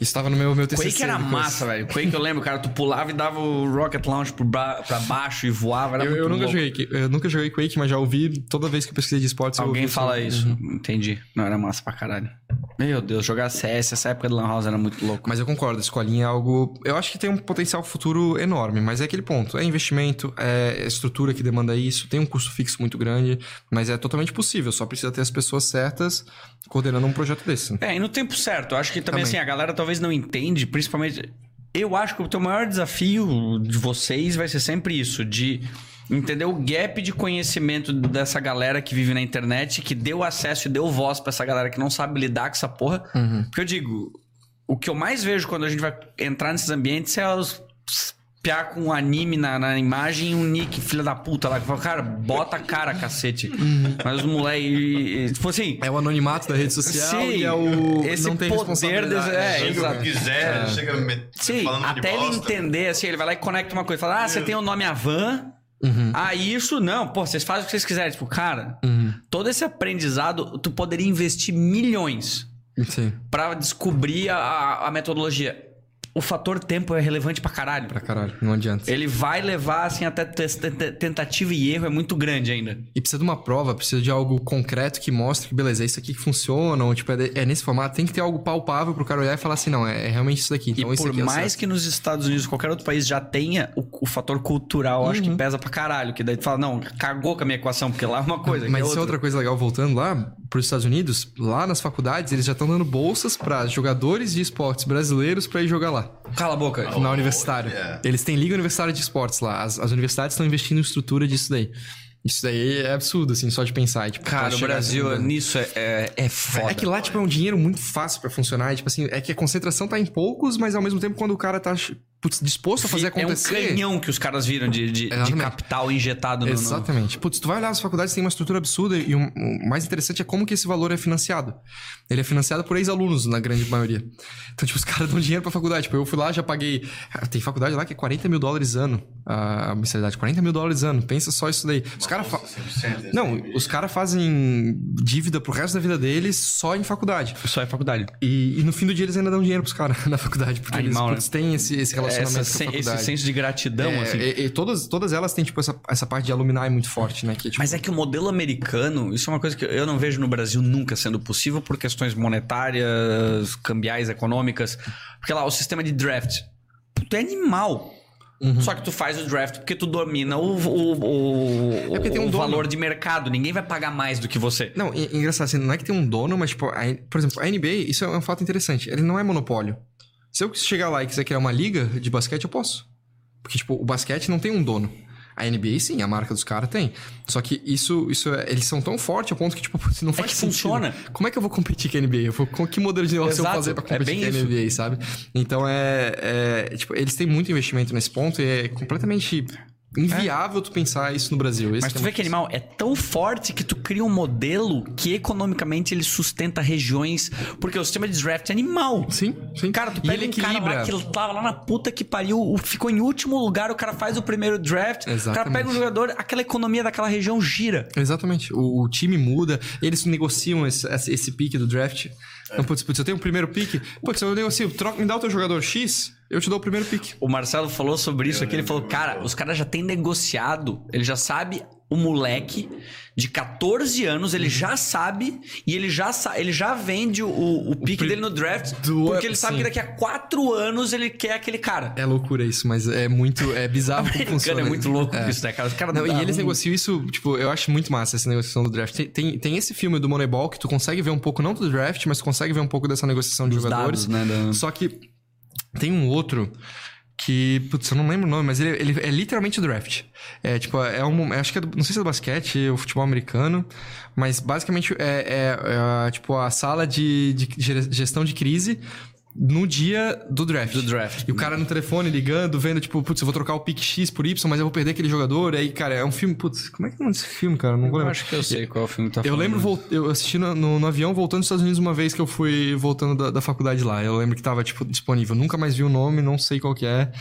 Isso tava no meu, meu TCC. Quake era massa, velho. Quake eu lembro, cara, tu pulava e dava o Rocket Launch pra baixo e voava. Era Eu, eu nunca louco. joguei, Quake- eu nunca joguei Quake, mas já ouvi toda vez que eu pesquisei de esportes. Alguém fala isso. Uhum. Entendi. Não, era massa pra caralho. Meu Deus, jogar CS, essa época do Lan House era muito louco. Mas eu concordo, escolinha é algo. Eu acho que tem um potencial futuro enorme, mas é aquele ponto. É investimento, é estrutura que demanda isso, tem um custo fixo muito grande, mas é totalmente possível. Só precisa ter as pessoas certas coordenando um projeto desse. É, e no tempo certo. Eu acho que também, Também. assim, a galera talvez não entende, principalmente. Eu acho que o teu maior desafio de vocês vai ser sempre isso, de entender o gap de conhecimento dessa galera que vive na internet, que deu acesso e deu voz pra essa galera que não sabe lidar com essa porra. Porque eu digo, o que eu mais vejo quando a gente vai entrar nesses ambientes é os piar com um anime na, na imagem e um nick, filha da puta lá, que fala, cara, bota a cara, cacete. Mas os moleque, tipo assim, É o anonimato da rede social Sim, e é o. esse não tem poder responsabilidade. desse- é, Chega exato. o que quiser, chega me- Sim, falando monte de até ele bosta. entender, assim, ele vai lá e conecta uma coisa. Fala, ah, você tem o nome Avan. Ah, isso não. Pô, vocês fazem o que vocês quiserem. Tipo, cara, todo esse aprendizado, tu poderia investir milhões pra descobrir a, a metodologia. O fator tempo é relevante pra caralho. pra caralho, não adianta. Ele vai levar, assim, até tentativa e erro é muito grande ainda. E precisa de uma prova, precisa de algo concreto que mostre que, beleza, é isso aqui que funciona, ou tipo, é, é nesse formato. Tem que ter algo palpável pro cara olhar e falar assim, não, é, é realmente isso daqui. Então, e por aqui é mais certo. que nos Estados Unidos, qualquer outro país já tenha, o, o fator cultural, eu acho Uhum. que pesa pra caralho. Que daí tu fala, não, cagou com a minha equação, porque lá é uma coisa. aqui Mas é isso é outra coisa legal, voltando lá pros Estados Unidos, lá nas faculdades, eles já estão dando bolsas pra jogadores de esportes brasileiros pra ir jogar lá. Cala a boca. na universitária. yeah. Eles têm liga universitária de esportes lá. As, as universidades estão investindo em estrutura disso daí. Isso daí é absurdo, assim, só de pensar. Tipo, Cara, o Brasil assim, nisso é, é, é foda. É que lá, tipo, é um dinheiro muito fácil pra funcionar. tipo assim, é que a concentração tá em poucos, mas ao mesmo tempo, quando o cara tá putz, disposto a fazer é um acontecer. canhão que os caras viram de, de, de capital injetado no, no... Exatamente. Putz, tu vai olhar as faculdades tem uma estrutura absurda e o, o mais interessante é como que esse valor é financiado. Ele é financiado por ex-alunos, na grande maioria. Então, tipo, os caras dão dinheiro pra faculdade. Tipo, eu fui lá, já paguei... Ah, Tem faculdade lá que é 40 mil dólares ano. A mensalidade, 40 mil dólares ano. Pensa só isso daí. Os caras... Fa... 100%, Não, os caras fazem dívida pro resto da vida deles só em faculdade. Só é faculdade. E, e no fim do dia eles ainda dão dinheiro pros caras na faculdade. Porque Animal, eles putz, têm esse, esse relacionamento Essa, com a faculdade. esse senso de gratidão, É, assim. e, e todas, todas elas têm, tipo, essa, essa parte de alumni muito forte, né? Que, tipo, Mas é que o modelo americano, isso é uma coisa que eu não vejo no Brasil nunca sendo possível por questões monetárias, cambiais, econômicas. Porque lá, o sistema de draft, tu é animal. Uhum. Só que tu faz o draft porque tu domina o, o, o, É tem um o valor de mercado. Ninguém vai pagar mais do que você. Não, engraçado, assim, não é que tem um dono, mas, tipo, a- por exemplo, a NBA, isso é um fato interessante. Ele não é monopólio. Se eu chegar lá e quiser criar uma liga de basquete, eu posso. Porque, tipo, o basquete não tem um dono. A NBA, sim, a marca dos caras tem. Só que isso, isso é- eles são tão fortes ao ponto que, tipo, não faz que sentido. funciona. Como é que eu vou competir com a NBA? Eu vou, com que modelo de negócio eu Exato, vou fazer pra é competir bem com a isso. NBA, sabe? Então é, é, Tipo, eles têm muito investimento nesse ponto e é completamente inviável tu pensar isso no Brasil. Esse Mas tu é vê uma- que animal é tão forte que tu cria um modelo que economicamente ele sustenta regiões. Porque o sistema de draft é animal. Sim, sim. Cara, tu E pega ele um cara lá equilibra. que tava lá na puta que pariu, ficou em último lugar, o cara faz o primeiro draft, o cara Exatamente. pega um jogador, aquela economia daquela região gira. Exatamente. O, o time muda, eles negociam esse, esse, esse pique do draft. Então, putz, putz, eu tenho o primeiro pique. Se eu negocio, troca, me dá o teu jogador X, eu te dou o primeiro pique. O Marcelo falou sobre isso aqui, ele falou, cara, os caras já têm negociado, ele já sabe o moleque de 14 anos, ele já sabe e ele já, sa ele já vende o, o pique pri- dele no draft, do- porque ele sabe sim. que daqui a 4 anos ele quer aquele cara. É loucura isso, mas é muito. É bizarro como Americano funciona. é muito louco É. isso, né, cara? Os caras Não, e dão eles um- negociam isso, tipo, eu acho muito massa essa negociação do draft. Tem, tem, tem esse filme do Moneyball que tu consegue ver um pouco, não do draft, mas tu consegue ver um pouco dessa negociação de Dos jogadores. dados, né, da- Só que tem um outro que, putz, eu não lembro o nome, mas ele, ele é literalmente draft. É, tipo, é um, acho que é, do- não sei se é do basquete, ou futebol americano, mas basicamente é, é- é, tipo, a sala de, de gestão de crise no dia do draft. Do draft. E o cara no telefone ligando, vendo, tipo, putz, eu vou trocar o pick X por Y, mas eu vou perder aquele jogador. E aí, cara, é um filme, putz, como é que é o nome desse filme, cara? Não vou Eu lembrar. acho que eu sei qual filme tá Eu falando. lembro, vol- eu assisti no, no- no avião voltando dos Estados Unidos uma vez que eu fui voltando da, da faculdade lá. Eu lembro que tava, tipo, disponível. Nunca mais vi o nome, não sei qual que é.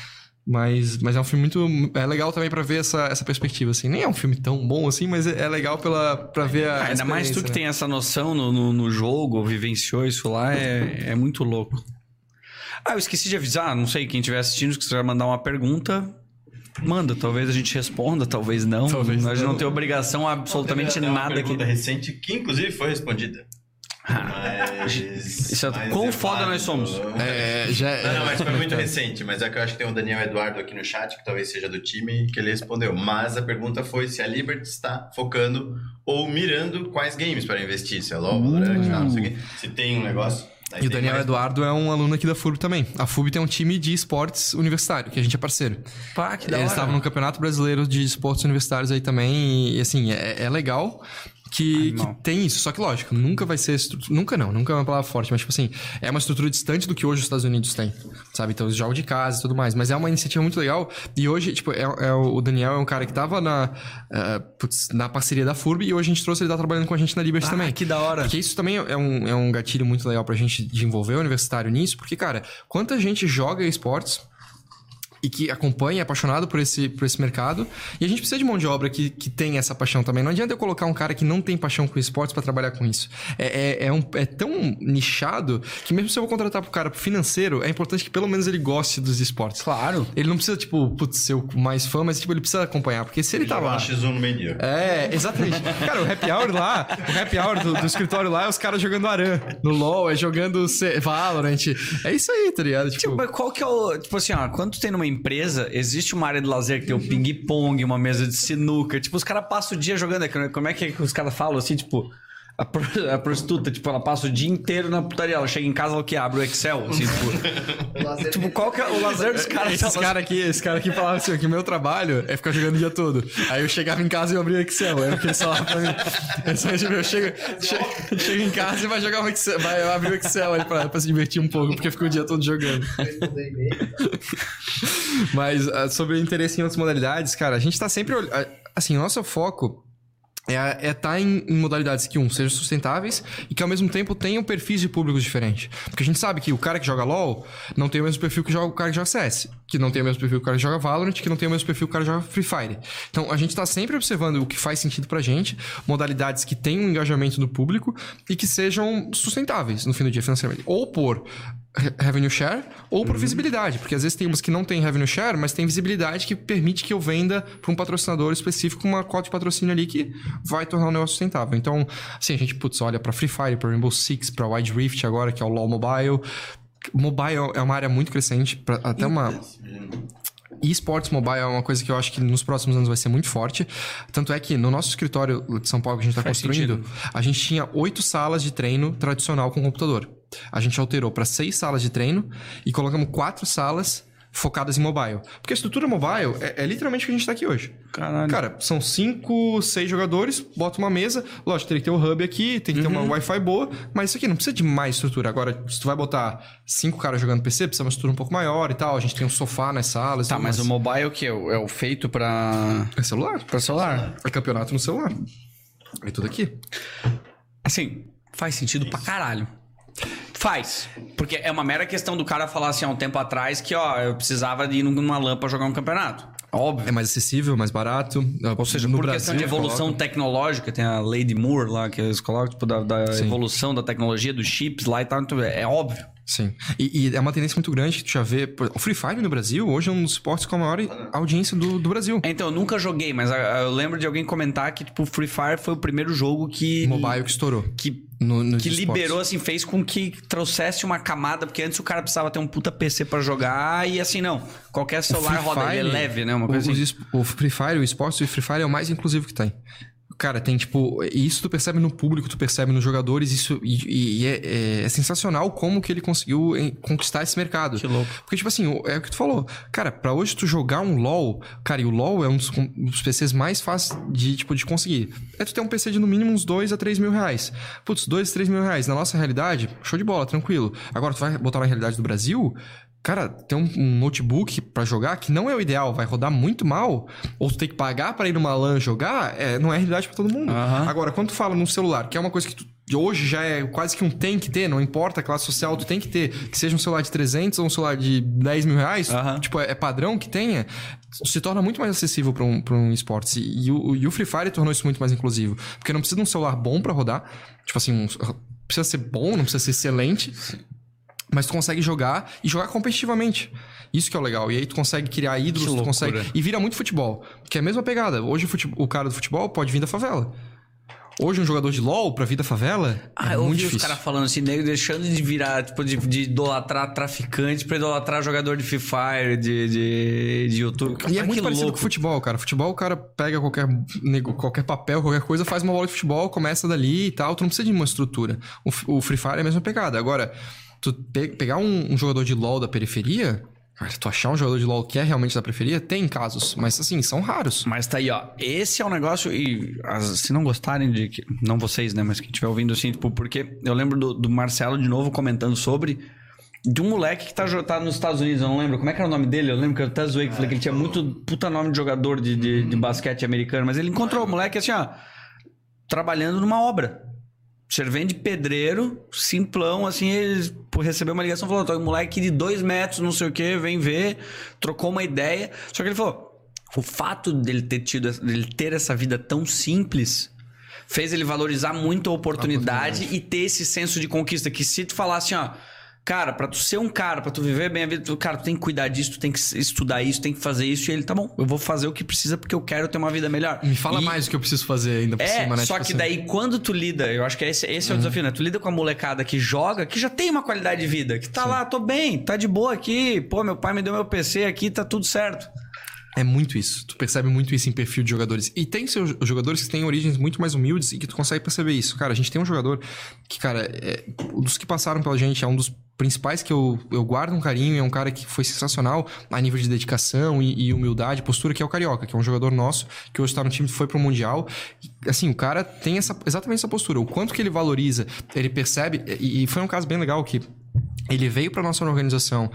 Mas, mas é um filme muito. É legal também pra ver essa, essa perspectiva, assim. Nem é um filme tão bom assim, mas é é legal pela, pra ver a. Ainda mais tu que né? tem essa noção no, no, no jogo, vivenciou isso lá, é, é muito louco. Ah, eu esqueci de avisar, não sei, quem estiver assistindo, se quiser mandar uma pergunta, manda. Talvez a gente responda, talvez não. Talvez a gente não não. tem obrigação absolutamente Teve até uma nada aqui. pergunta recente que inclusive foi respondida. Mas. Isso é- mas quão é foda válido. nós somos. É, já é. Não, não, mas foi muito recente. Mas é que eu acho que tem o Daniel Eduardo aqui no chat, que talvez seja do time, que ele respondeu. Mas a pergunta foi se a Liberty está focando ou mirando quais games para investir. Se é LoL, Valorant, tal, não sei o quê. Se tem um negócio. E o Daniel mais- Eduardo é um aluno aqui da FURB também. A FURB tem um time de esportes universitário, que a gente é parceiro. Pá, que da Eles estavam no Campeonato Brasileiro de Esportes Universitários aí também. E, assim, é, é legal que, que tem isso. Só que, lógico, nunca vai ser... Nunca não, nunca é uma palavra forte. Mas, tipo assim, é uma estrutura distante do que hoje os Estados Unidos têm. Sabe? Então, os jogos de casa e tudo mais. Mas é uma iniciativa muito legal. E hoje, tipo, é, é o Daniel é um cara que tava na, eh, putz, na parceria da FURB. E hoje a gente trouxe ele tá trabalhando com a gente na Liberty Ah, também. que da hora. Porque isso também é um, é um gatilho muito legal pra gente de envolver o universitário nisso, porque, cara, quanta gente joga esportes e que acompanha, é apaixonado por esse, por esse mercado, e a gente precisa de mão de obra que, que tem essa paixão também. Não adianta eu colocar um cara que não tem paixão com esportes pra trabalhar com isso. É, é, é, um, é tão nichado que mesmo se eu vou contratar pro cara pro financeiro, é importante que pelo menos ele goste dos esportes. Claro. Ele não precisa, tipo, putz, ser o mais fã, mas tipo, ele precisa acompanhar, porque se ele tá Jogar lá... um X1 no meio. É, exatamente. Cara, o happy hour lá, o happy hour do, do escritório lá é os caras jogando Aran. No LoL, é jogando C- Valorant. É isso aí, tá ligado? Tipo, Tipo, mas qual que é o. Tipo assim, ó, quando tem numa empresa, existe uma área de lazer que tem o ping-pong, uma mesa de sinuca. Tipo, os caras passam o dia jogando. aqui, Como é que, os caras falam assim, tipo. A, a prostituta, tipo, ela passa o dia inteiro na putaria. Ela chega em casa, ela o que abre o Excel, assim, tipo. tipo, qual que é o lazer dos caras? Esses caras aqui, esse cara aqui falava assim, que o meu trabalho é ficar jogando o dia todo. Aí eu chegava em casa e eu abria o Excel. Era o que eles falavam pra mim. É só isso, eu chego, chego, chego em casa e vai jogar um Excel, vai abrir o Excel aí pra, pra se divertir um pouco, porque fica o dia todo jogando. Mas ah, sobre o interesse em outras modalidades, cara, a gente tá sempre. Assim, o nosso foco é estar em, em modalidades que, um, sejam sustentáveis e que ao mesmo tempo tenham perfis de públicos diferentes. Porque a gente sabe que o cara que joga LoL não tem o mesmo perfil que joga, o cara que joga CS, que não tem o mesmo perfil que o cara que joga Valorant, que não tem o mesmo perfil que o cara que joga Free Fire. Então a gente tá sempre observando o que faz sentido pra gente, modalidades que tenham um engajamento do público e que sejam sustentáveis no fim do dia financeiramente. Ou por revenue share ou por visibilidade, porque às vezes tem umas que não tem revenue share, mas tem visibilidade que permite que eu venda para um patrocinador específico uma cota de patrocínio ali que vai tornar o negócio sustentável. Então, assim, a gente putz, olha para Free Fire, para Rainbow Six, para Wide Rift agora, que é o LoL Mobile. Mobile é uma área muito crescente, pra- até uma e esportes mobile é uma coisa que eu acho que nos próximos anos vai ser muito forte. Tanto é que no nosso escritório de São Paulo que a gente está construindo, sentido. a gente tinha oito salas de treino tradicional com computador. A gente alterou para seis salas de treino e colocamos quatro salas focadas em mobile. Porque a estrutura mobile é, é literalmente o que a gente tá aqui hoje. Caralho. Cara, são cinco, seis jogadores, bota uma mesa, lógico, tem que ter o hub aqui, tem que ter uma Wi-Fi boa, mas isso aqui não precisa de mais estrutura. Agora, se tu vai botar cinco caras jogando PC, precisa de uma estrutura um pouco maior e tal. A gente tem um sofá nas salas. e Tá, mas o mobile que é o, é o feito pra. É celular. pra celular. É campeonato no celular. É tudo aqui. Assim, faz sentido pra caralho. Faz. Porque é uma mera questão do cara falar assim há um tempo atrás que, ó, eu precisava de ir numa lã pra jogar um campeonato. Óbvio. É mais acessível, mais barato. Ou seja, por questão de evolução tecnológica, tem a Lady Moore lá, que eles colocam, tipo, da, da evolução da tecnologia, dos chips lá e tal. então, É óbvio. Sim. E, e é uma tendência muito grande que tu já vê. O Free Fire no Brasil hoje é um dos esportes com a maior audiência do, do Brasil. Então, eu nunca joguei, mas ah, eu lembro de alguém comentar que, tipo, Free Fire foi o primeiro jogo que. Mobile que estourou. Que, No, que esportes. liberou, assim, fez com que trouxesse uma camada, porque antes o cara precisava ter um puta PC pra jogar e assim, não. Qualquer O celular Free roda, ele é Fire, leve, né? Uma o- coisa os assim. O Free Fire, o esporte do Free Fire é o mais inclusivo que tem. Cara, tem tipo. Isso tu percebe no público, tu percebe nos jogadores, isso. E, e é, é- é sensacional como que ele conseguiu em- conquistar esse mercado. Que louco. Porque, tipo assim, é o que tu falou. Cara, pra hoje tu jogar um LoL, cara, e o LoL é um dos, com- dos PCs mais fáceis de, tipo, de conseguir. É tu ter um PC de no mínimo uns 2 a 3 mil reais. Putz, 2 a 3 mil reais. Na nossa realidade, show de bola, tranquilo. Agora, tu vai botar na realidade do Brasil. Cara, ter um, notebook pra jogar que não é o ideal, vai rodar muito mal, ou tu tem que pagar pra ir numa LAN jogar, é, não é realidade pra todo mundo. Aham. Agora, quando tu fala num celular, que é uma coisa que tu, hoje já é quase que um tem que ter, não importa a classe social, tu tem que ter, que seja um celular de 300 ou um celular de 10 mil reais, Aham. tipo, é, padrão que tenha, se torna muito mais acessível pra um, pra um esportes. E, o, e o Free Fire tornou isso muito mais inclusivo. Porque não precisa de um celular bom pra rodar, tipo assim, um- precisa ser bom, não precisa ser excelente, mas tu consegue jogar e jogar competitivamente. Isso que é o legal. E aí tu consegue criar ídolos, tu consegue. E vira muito futebol. Que é a mesma pegada. Hoje o, fute- o cara do futebol pode vir da favela. Hoje um jogador de LOL pra vir da favela Ah, é eu muito ouvi os difícil. caras falando assim, nego deixando de virar, tipo, de, de idolatrar traficante pra idolatrar jogador de Free Fire, de, de, de YouTube. E é muito parecido louco. com futebol, cara. Futebol, o cara pega qualquer, nego- qualquer papel, qualquer coisa, faz uma bola de futebol, começa dali e tal. Tu não precisa de uma estrutura. O, o Free Fire é a mesma pegada. Agora, tu pe- pegar um, um jogador de LoL da periferia, tu achar um jogador de LoL que é realmente da periferia, tem casos. Mas, assim, são raros. Mas tá aí, ó. Esse é um negócio. E as- se não gostarem de. que- Não vocês, né? Mas quem estiver ouvindo assim, tipo, porque eu lembro do, do Marcelo de novo comentando sobre. De um moleque que tá, tá nos Estados Unidos, eu não lembro. Como é que era o nome dele? Eu lembro que eu até zoei que falei que ele tinha muito puta nome de jogador de, de, de basquete americano. Mas ele encontrou o moleque assim, ó. Trabalhando numa obra. Servente de pedreiro, simplão, assim, ele recebeu uma ligação, falou, um moleque de dois metros, não sei o que, vem ver, trocou uma ideia. Só que ele falou, o fato dele ter tido, dele ter essa vida tão simples, fez ele valorizar muito a oportunidade, e ter esse senso de conquista, que se tu falasse, ó, cara, pra tu ser um cara, pra tu viver bem a vida, tu, cara, tu tem que cuidar disso, tu tem que estudar isso, tem que fazer isso, e ele, tá bom, eu vou fazer o que precisa porque eu quero ter uma vida melhor. Me fala E- mais o que eu preciso fazer ainda por é, cima, né? só Tipo que assim. daí quando tu lida, eu acho que esse, esse é o desafio, né? Tu lida com a molecada que joga, que já tem uma qualidade de vida, que tá lá, tô bem, tá de boa aqui, pô, meu pai me deu meu PC aqui, tá tudo certo. É muito isso. Tu percebe muito isso em perfil de jogadores. E tem seus jogadores que têm origens muito mais humildes e que tu consegue perceber isso. Cara, a gente tem um jogador que, cara, é, dos que passaram pela gente, é um dos principais que eu, eu guardo um carinho, é um cara que foi sensacional a nível de dedicação e, e humildade, postura, que é o Carioca, que é um jogador nosso, que hoje está no time, foi pro Mundial. E, assim, o cara tem essa, exatamente essa postura. O quanto que ele valoriza, ele percebe, e, e foi um caso bem legal que ele veio pra nossa organização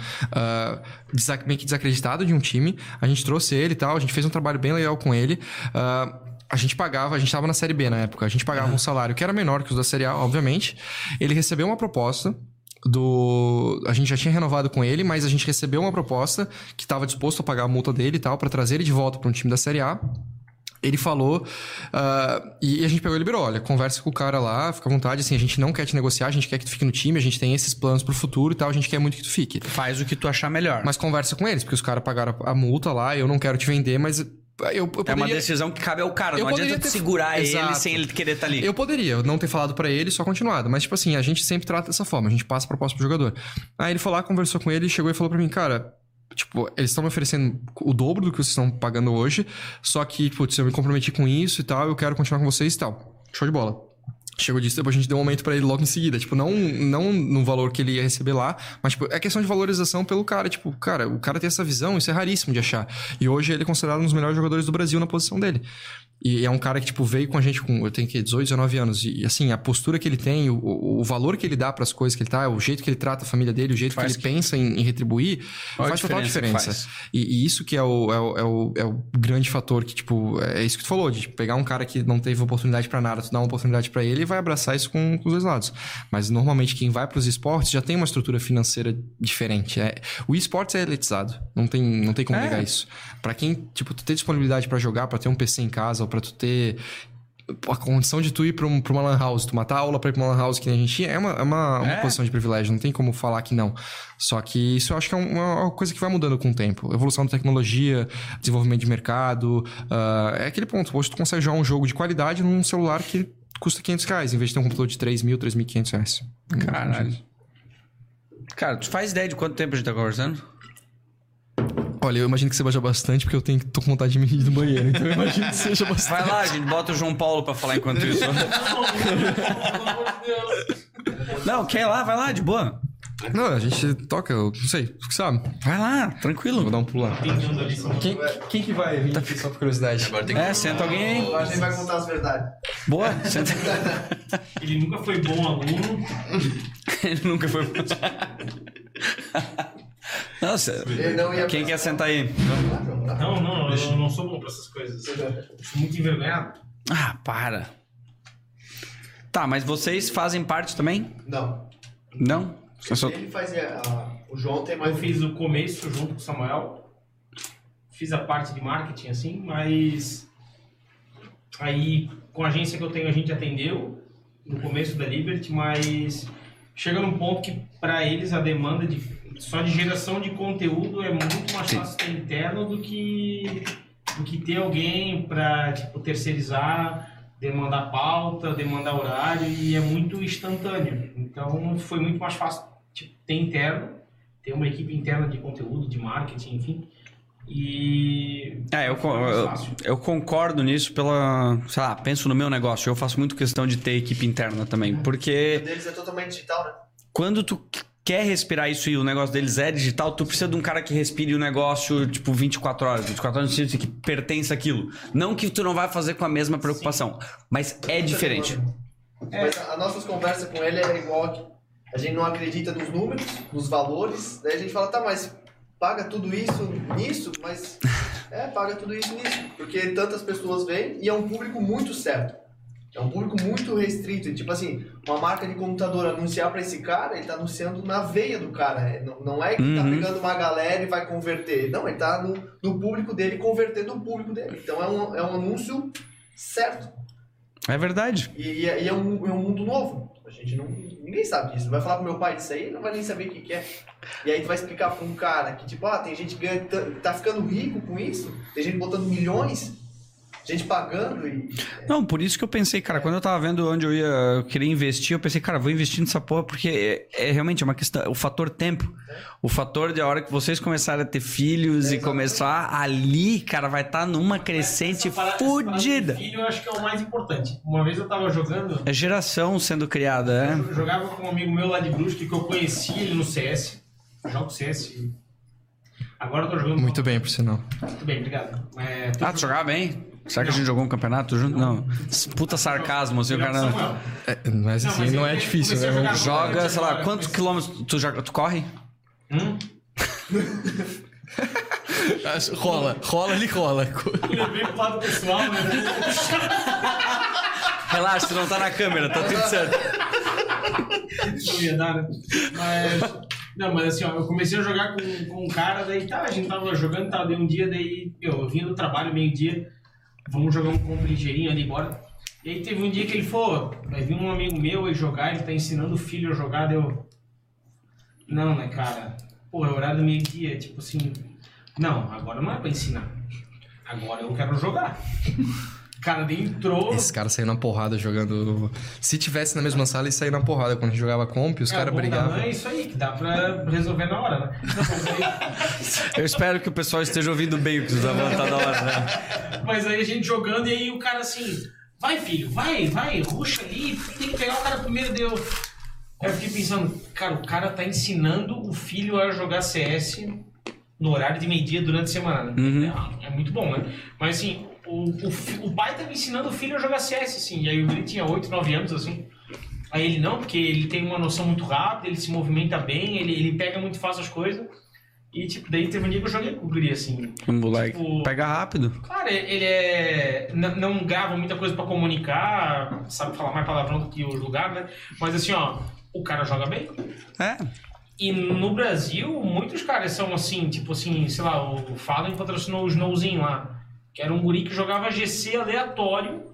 desa- meio que desacreditado de um time. A gente trouxe ele e tal, a gente fez um trabalho bem legal com ele. Ah, a gente pagava, a gente tava na Série B na época, a gente pagava um salário que era menor que os da Série A, obviamente. Ele recebeu uma proposta do. A gente já tinha renovado com ele, mas a gente recebeu uma proposta que estava disposto a pagar a multa dele e tal, pra trazer ele de volta para um time da Série A. Ele falou, ah, e a gente pegou e liberou, olha, conversa com o cara lá, fica à vontade, assim, a gente não quer te negociar, a gente quer que tu fique no time, a gente tem esses planos pro futuro e tal, a gente quer muito que tu fique. Faz o que tu achar melhor. Mas conversa com eles, porque os caras pagaram a multa lá, eu não quero te vender, mas eu, eu É uma poderia- decisão que cabe ao cara, Eu não adianta poderia ter- segurar ele Exato. sem ele querer estar ali. Eu poderia não ter falado pra ele só continuado. Mas, tipo assim, a gente sempre trata dessa forma. A gente passa a proposta pro jogador. Aí ele foi lá, conversou com ele, chegou e falou pra mim, cara... Tipo, eles estão me oferecendo o dobro do que vocês estão pagando hoje. Só que, putz, eu me comprometi com isso e tal. Eu quero continuar com vocês e tal. Show de bola. Chegou disso, depois a gente deu um aumento pra ele logo em seguida. Tipo, não, não no valor que ele ia receber lá, mas, tipo, é questão de valorização pelo cara. Tipo, cara, o cara tem essa visão, isso é raríssimo de achar. E hoje ele é considerado um dos melhores jogadores do Brasil na posição dele. E é um cara que, tipo, veio com a gente com, eu tenho que 18, 19 anos. E, assim, a postura que ele tem, o, o- valor que ele dá pras coisas que ele tá, o jeito que ele trata a família dele, o jeito Faz que ele pensa em, em retribuir, a faz total diferença que faz. E, e isso que é o, é, o, é, o, é o grande fator que, tipo, é isso que tu falou, de tipo, pegar um cara que não teve oportunidade pra nada, tu dá uma oportunidade pra ele e vai abraçar isso com, com os dois lados. Mas normalmente quem vai pros esportes já tem uma estrutura financeira diferente. É, o esportes é elitizado, não tem, não tem como É. negar isso. Pra quem, tipo, tu ter disponibilidade pra jogar, pra ter um PC em casa, pra tu ter a condição de tu ir pra, um, pra uma lan house, tu matar a aula pra ir pra uma lan house que nem a gente é uma, é uma, uma É. posição de privilégio, não tem como falar que não. Só que isso eu acho que é uma, uma coisa que vai mudando com o tempo. Evolução da tecnologia, desenvolvimento de mercado, ah, é aquele ponto. Hoje tu consegue jogar um jogo de qualidade num celular que custa 500 reais, em vez de ter um computador de 3 mil, 3.500 reais. Caralho. Cara, tu faz ideia de quanto tempo a gente tá conversando? Olha, eu imagino que você baixa bastante, porque eu tenho, tô com vontade de me ir do banheiro. Então eu imagino que seja bastante. Vai lá, gente, bota o João Paulo pra falar enquanto isso. Não, pelo amor de Deus. Não, quer ir lá? Vai lá, de boa. Não, a gente toca, eu não sei, tu que sabe. Vai lá, tranquilo. Vou dar um pulo lá. Quem, quem que vai vir aqui só por curiosidade? Agora tem que É, senta alguém aí. Acho que ele vai contar as verdades. Boa, senta. Ele nunca foi bom aluno. Ele nunca foi. Nossa, Ele não ia quem quer sentar aí? Não, não, eu não sou bom pra essas coisas. Eu sou muito envergonhado. Ah, para. Tá, mas vocês fazem parte também? Não. Não? Você só- Ele fazia. ah, o João tem mais. Eu fiz o começo junto com o Samuel. Fiz a parte de marketing, assim, mas. Aí, com a agência que eu tenho, a gente atendeu no começo da Liberty, mas chega num ponto que, para eles, a demanda de, só de geração de conteúdo é muito mais fácil ter interno do que, do que ter alguém para tipo, terceirizar, demandar pauta, demandar horário, e é muito instantâneo. Então, foi muito mais fácil tipo, ter interno, ter uma equipe interna de conteúdo, de marketing, enfim. E. É, eu, eu, fácil. eu concordo nisso pela. Sei lá, penso no meu negócio. Eu faço muito questão de ter equipe interna também. O Porque deles é totalmente digital, né? quando tu quer respirar isso e o negócio deles é digital, tu precisa de um cara que respire o negócio, tipo, 24 horas. 24 horas no sentido que pertence àquilo. Não que tu não vai fazer com a mesma preocupação, mas é diferente. Mas a- as nossas conversas com ele é igual aqui. A gente não acredita nos números, nos valores, daí a gente fala, tá, mas paga tudo isso nisso, mas é, paga tudo isso nisso, porque tantas pessoas vêm e é um público muito certo. É um público muito restrito. Tipo assim, uma marca de computador anunciar pra esse cara, ele tá anunciando na veia do cara. É, Não, não é que tá Uhum. pegando uma galera e vai converter. Não, ele tá no, no público dele, convertendo o público dele. Então é um, é um anúncio certo. É verdade. E, e é, e é um, é um mundo novo. A gente não. Ninguém sabe disso. Vai falar pro meu pai disso aí, ele não vai nem saber o que, que é. E aí tu vai explicar pra um cara que, tipo, ah, tem gente que ganha, tá, tá ficando rico com isso, tem gente botando milhões, gente pagando e. Não, por isso que eu pensei, cara, quando eu tava vendo onde eu ia eu queria investir, eu pensei, cara, vou investir nessa porra, porque é, é realmente uma questão, o fator tempo. O fator de a hora que vocês começarem a ter filhos e exatamente. começar ali, cara, vai estar numa crescente parada- fodida. Filho, eu acho que é o mais importante. Uma vez eu tava jogando, É geração sendo criada, é. eu jogava com um amigo meu lá de Brusque que eu conheci ele no CS. Jogo CS. Agora eu tô jogando. Muito bem, por sinal. Muito bem, obrigado. É, Ah, tu jogava bem? Será que a gente jogou um campeonato junto? Não. Puta sarcasmo, assim, o cara. Samuel. É, mas Não, assim, mas não é difícil, né? jogar- Joga, sei lá, Agora, quantos mas- quilômetros tu, joga, tu corre? Hum? Rola, rola, ele rola. Eu levei pro lado pessoal, né? Relaxa, tu não tá na câmera, tá tudo certo. Isso ia dar, né? Mas. Não, mas assim, ó, eu comecei a jogar com, com um cara, daí tá, a gente tava jogando, tá, daí um dia, daí eu, eu vim do trabalho meio-dia, vamos jogar um compra ligeirinho ali, bora. E aí teve um dia que ele falou, vai vir um amigo meu aí jogar, ele tá ensinando o filho a jogar, daí eu. Não, né, cara? Pô, é horário do meio-dia, tipo assim. Não, agora não é pra ensinar. Agora eu quero jogar. O cara daí entrou. Esse cara saiu na porrada jogando. Se tivesse na mesma sala, ele saía na porrada. Quando a gente jogava comp, os É, caras brigavam. É isso aí, que dá pra resolver na hora, né? Não, Eu espero que o pessoal esteja ouvindo bem o que tu tá da hora, né? Mas aí a gente jogando e aí o cara assim, vai filho, vai, vai, ruxa ali, tem que pegar o cara primeiro, deu. Aí eu fiquei pensando, cara, o cara tá ensinando o filho a jogar CS no horário de meio-dia durante a semana. Uhum. É, é muito bom, né? Mas assim, o, o, o pai tava ensinando o filho a jogar CS, assim, e aí ele tinha 8, 9 anos, assim. Aí ele não, porque ele tem uma noção muito rápida, ele se movimenta bem, ele, ele pega muito fácil as coisas. E tipo, daí teve um dia que eu joguei com o guri, assim. O moleque Tipo- pega rápido. Claro, ele é. n- Não grava muita coisa pra comunicar, sabe falar mais palavrão do que o lugar, né? Mas assim, ó, o cara joga bem. É. E no Brasil, muitos caras são assim, tipo assim, sei lá, o Fallen patrocinou o Snowzinho lá, que era um guri que jogava GC aleatório.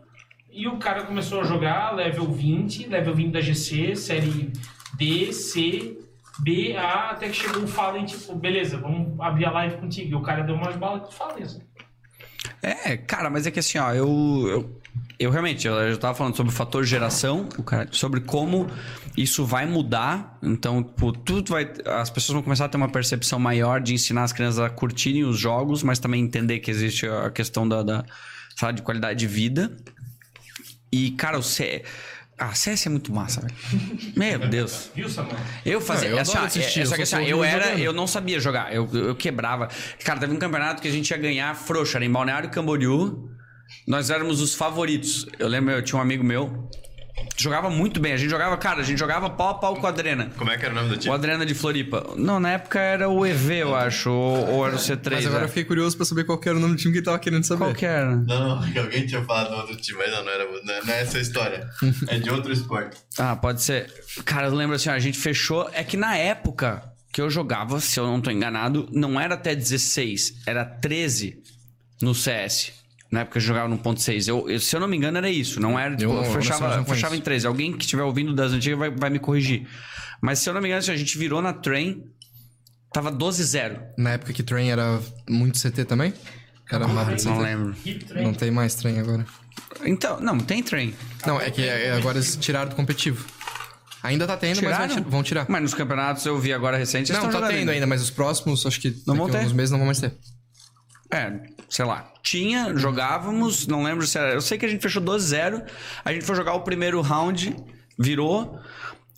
E o cara começou a jogar level 20, level 20 da GC, série D, C, B, A, até que chegou o Fallen, tipo, beleza, vamos abrir a live contigo. E o cara deu mais balas que o Fallen, assim. É, cara, mas é que assim, ó, eu. eu... eu realmente, eu já tava falando sobre o fator geração, o cara, sobre como isso vai mudar. Então, tipo, tudo vai. As pessoas vão começar a ter uma percepção maior de ensinar as crianças a curtirem os jogos, mas também entender que existe a questão da, da sabe, de qualidade de vida. E, cara, o C... Ah, CS é muito massa, velho. Meu Deus. Viu, Samuel? Eu fazia. Não, eu ó, assistir, é, eu só assim, eu era. jogando. Eu não sabia jogar. Eu, eu quebrava. Cara, teve um campeonato que a gente ia ganhar frouxo, era em Balneário Camboriú. Nós éramos os favoritos. Eu lembro, eu tinha um amigo meu. Jogava muito bem. A gente jogava, cara, a gente jogava pau a pau com a Adrena. Como é que era o nome do O time? Adrena de Floripa. Não, na época era o EV, eu acho. Ou, ou era o C3. Mas agora né? eu fiquei curioso pra saber qual que era o nome do time que ele tava querendo saber. Qual que era? Não, não, que alguém tinha falado do outro time, mas não, não era não é- é essa história. É de outro esporte. Ah, pode ser. Cara, eu lembro assim, a gente fechou. É que na época que eu jogava, se eu não tô enganado, não era até 16, era 13 no CS. Na época eu jogava no ponto 6. Eu, eu- se eu não me engano, era isso. Não era, tipo, Eu- eu, eu fechava, não fechava em 13. Alguém que estiver ouvindo das antigas vai, vai me corrigir. Mas se eu não me engano, assim, a gente virou na train, tava 12-0. Na época que Train era muito CT também? Era mapa de Não CT. lembro. Não tem mais Train agora. Então, não, tem train. Não, é que é- agora eles tiraram do competitivo. Ainda tá tendo, mas Tiraram? ti- vão tirar. Mas nos campeonatos eu vi agora recente. eles Não, tá tendo ainda, mas os próximos, acho que Não daqui vão a ter? uns meses não vão mais ter. É, sei lá. Tinha, jogávamos, não lembro se era. Eu sei que a gente fechou 12-0. A gente foi jogar o primeiro round, virou.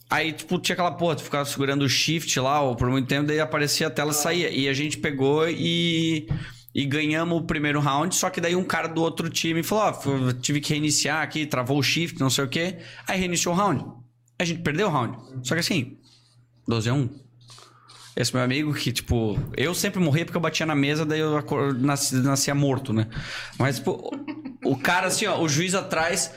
Aí, tipo, tinha aquela porra, tu ficava segurando o shift lá ó, por muito tempo, daí aparecia a tela e saía. E a gente pegou e. E ganhamos o primeiro round, só que daí um cara do outro time falou: Ó, f- tive que reiniciar aqui, travou o shift, não sei o quê. Aí reiniciou o round. A gente perdeu o round. Só que assim, 12 a 1. Esse meu amigo que, tipo, eu sempre morria porque eu batia na mesa, daí eu acor- nasci- nascia morto, né? Mas, tipo, o o cara, assim, ó, o juiz atrás,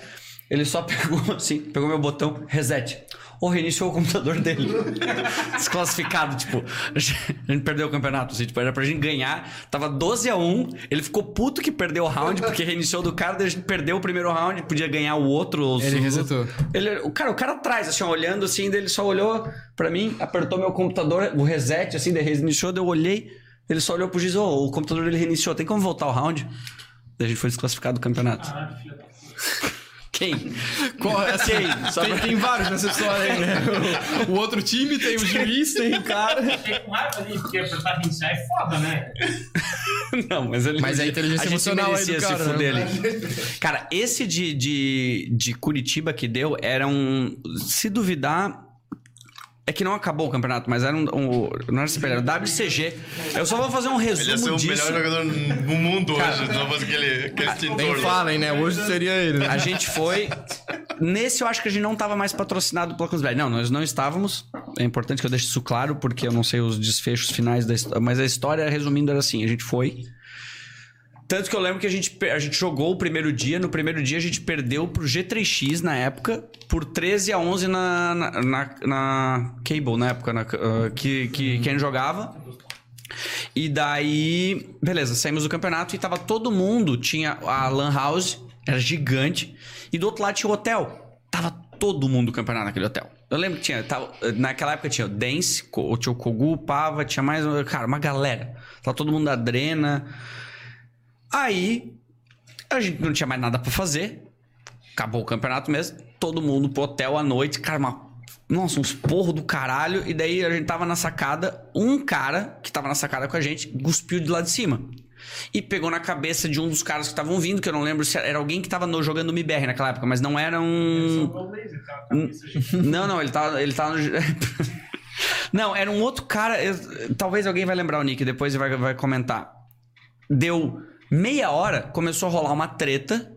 ele só pegou, assim, pegou meu botão, reset. Ou reiniciou o computador dele. Desclassificado, tipo, a gente perdeu o campeonato, assim, tipo, era pra gente ganhar, tava 12 a 1 ele ficou puto que perdeu o round, porque reiniciou do cara, daí a gente perdeu o primeiro round, podia ganhar o outro. ou Ele resetou. ele, o cara, o cara atrás, assim, ó, olhando assim, ele só olhou pra mim, apertou meu computador, o reset, assim, daí reiniciou, daí eu olhei, ele só olhou pro giz, ô, o computador dele reiniciou, tem como voltar o round? Daí a gente foi desclassificado do campeonato. Caralho, filha da puta. Quem? Qual é? Só Tem, pra- tem vários nessa história aí, né? O, o outro time tem o juiz, tem o cara. Fiquei com raiva ali, porque apertar reiniciar é foda, né? Não, mas ele. Mas a inteligência a gente emocional aí do merecia cara, se fuder né? ali. Cara, esse de, de, de Curitiba que deu era um. Se duvidar. É que não acabou o campeonato, mas era um. um não era CPL, era WCG. Eu só vou fazer um Ele ia resumo ser o disso. melhor jogador no mundo hoje, se não fosse aquele, aquele extintor Nem falem, né? Hoje seria ele, né? A gente foi. Nesse eu acho que a gente não tava mais patrocinado pela Cosbel. Não, nós não estávamos. É importante que eu deixe isso claro, porque eu não sei os desfechos finais da história. Mas a história, resumindo, era assim: a gente foi. Tanto que eu lembro que a gente, a gente jogou o primeiro dia. No primeiro dia a gente perdeu pro G3X na época, por 13 a 11 na, na, na, na Cable, na época, na, ah, que, que quem jogava. E daí, beleza, saímos do campeonato e tava todo mundo, tinha a Lan House, era gigante, e do outro lado tinha o hotel. Tava todo mundo do campeonato naquele hotel. Eu lembro que tinha, tava- naquela época tinha o Dance, tinha o Kogu, o Pava, tinha mais, cara, uma galera. Tava todo mundo da Drena. Aí, a gente não tinha mais nada pra fazer. Acabou o campeonato mesmo. Todo mundo pro hotel à noite. Cara, uma, nossa, uns porros do caralho. E daí a gente tava na sacada. Um cara que tava na sacada com a gente cuspiu de lá de cima. E pegou na cabeça de um dos caras que estavam vindo, que eu não lembro se era, era alguém que tava no, jogando MBR naquela época, mas não era um. Não, não, ele tava, ele tava no... Não, era um outro cara. eu- talvez alguém vai lembrar o Nick, depois vai, vai comentar. Deu meia hora, começou a rolar uma treta,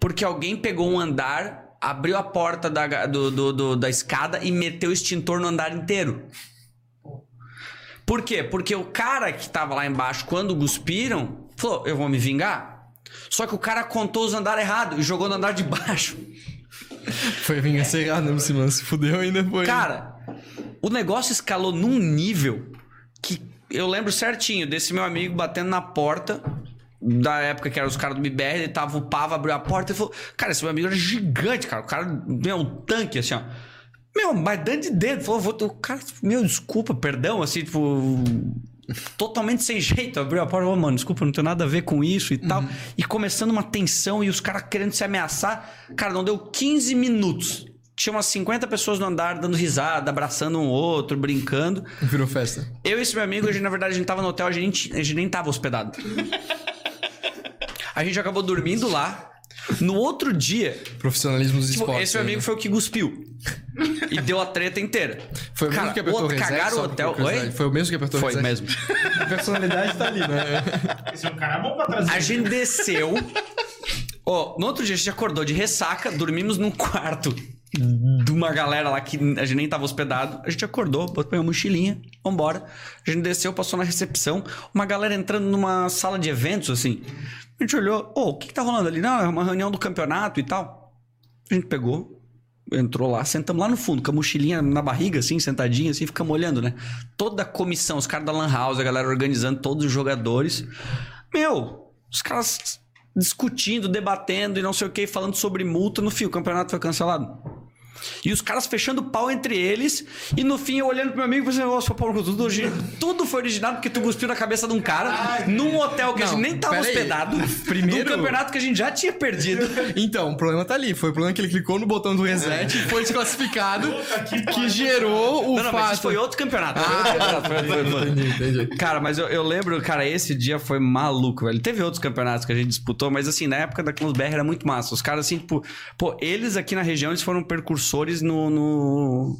porque alguém pegou um andar, abriu a porta da, do- do- do- da escada e meteu o extintor no andar inteiro. Por quê? Porque o cara que tava lá embaixo, quando cuspiram, falou: Eu vou me vingar. Só que o cara contou os andares errado e jogou no andar de baixo. Foi vingança errada, né, mano? Se fudeu ainda foi. Cara, o negócio escalou num nível que eu lembro certinho desse meu amigo batendo na porta da época que eram os caras do BBR, ele tava, o Pava abriu a porta e falou: Cara, esse meu amigo era gigante, cara. O cara, meu, um tanque, assim, ó. Meu, mas dando de dentro. Falou, vou, o cara, meu, desculpa, perdão, assim, tipo. Totalmente sem jeito. Abriu a porta, ô, mano, desculpa, não tem nada a ver com isso e tal. E começando uma tensão e os caras querendo se ameaçar. Cara, não deu 15 minutos. Tinha umas 50 pessoas no andar dando risada, abraçando um outro, brincando. Virou festa. Eu e esse meu amigo, a gente, na verdade, a gente tava no hotel, a gente, a gente nem tava hospedado. A gente acabou dormindo lá. No outro dia, Profissionalismo dos tipo, esportes. esse meu amigo né? foi o que cuspiu. e deu a treta inteira. Foi o mesmo Cara, que apertou o outro- cagaram o hotel. Oi? Foi o mesmo que apertou o Foi mesmo. A personalidade tá ali, né? Esse é um cara bom pra trazer. A gente desceu. Ó, no outro dia a gente acordou de ressaca, dormimos num quarto de uma galera lá que a gente nem tava hospedado. A gente acordou, botou uma mochilinha, vambora. A gente desceu, passou na recepção, uma galera entrando numa sala de eventos, assim. A gente olhou, ô, o que, que tá rolando ali? Não, é uma reunião do campeonato e tal. A gente pegou, entrou lá, sentamos lá no fundo, com a mochilinha na barriga, assim, sentadinha, assim, ficamos olhando, né? Toda a comissão, os caras da Lan House, a galera organizando todos os jogadores. Meu, os caras discutindo, debatendo e não sei o que, falando sobre multa. No fim, o campeonato foi cancelado. E os caras fechando pau entre eles. E no fim, eu olhando pro meu amigo e pensando, seu Paulo, tudo, tudo foi originado porque tu cuspiu na cabeça de um cara num hotel que a gente Não, nem tava pera aí. hospedado. Primeiro- Num campeonato que a gente já tinha perdido. Então, o problema tá ali. Foi o problema que ele clicou no botão do reset e foi desclassificado, que gerou o não, não, fato... mas isso foi outro campeonato. Foi outro campeonato, Entendi, entendi. Cara, mas eu, eu lembro, cara, esse dia foi maluco, velho. Teve outros campeonatos que a gente disputou, mas assim, na época da Clãs BR era muito massa. Os caras, assim, tipo, pô, eles aqui na região, eles foram precursores no. no...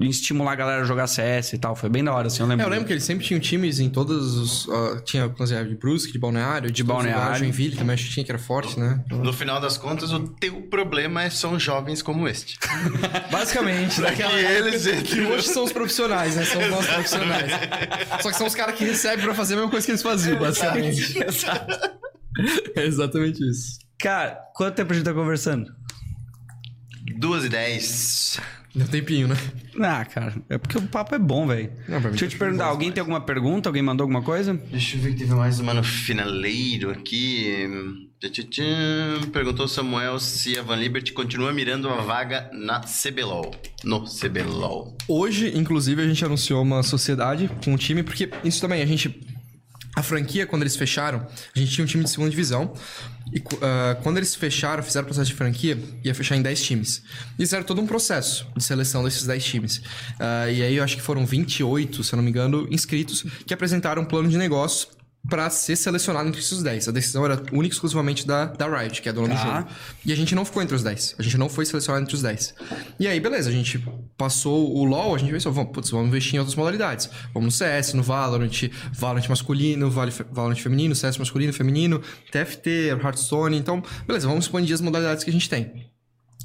Em estimular a galera a jogar CS e tal. Foi bem da hora, assim, eu lembro. É, eu lembro que eles sempre tinham times em todos os... ó, tinha, por exemplo, de Brusque, de Balneário, de, os Balneário. Joinville também acho que tinha, que era forte, né? No final das contas, o teu problema é- são jovens como este. Basicamente, daquela que eles época, que hoje são os profissionais, né? São os nossos profissionais. Só que são os caras que recebem pra fazer a mesma coisa que eles faziam, basicamente. É exatamente isso. Cara, quanto tempo a gente tá conversando? Duas e dez. Deu tempinho, né? Ah, cara, é porque o papo é bom, velho. Deixa eu tá te perguntar, show alguém tem alguma pergunta? Alguém mandou alguma coisa? Deixa eu ver que teve mais uma no finaleiro aqui. Perguntou Samuel se a Van Liberty continua mirando a vaga na CBLOL. No CBLOL. Hoje, inclusive, a gente anunciou uma sociedade com o time, porque isso também, a gente. A franquia, quando eles fecharam, a gente tinha um time de segunda divisão. E ah, quando eles fecharam, fizeram o processo de franquia, ia fechar em 10 times. E fizeram todo um processo de seleção desses 10 times. Ah, e aí eu acho que foram 28, se eu não me engano, inscritos que apresentaram um plano de negócios para ser selecionado entre esses 10. A decisão era única e exclusivamente da, da Riot, que é a dona Tá. do jogo. E a gente não ficou entre os 10. A gente não foi selecionado entre os 10. E aí, beleza, a gente passou o LoL, a gente pensou, vamos, putz, vamos investir em outras modalidades. Vamos no CS, no Valorant, Valorant masculino, Valorant feminino, CS masculino, feminino, TFT, Hearthstone. Então, beleza, vamos expandir as modalidades que a gente tem.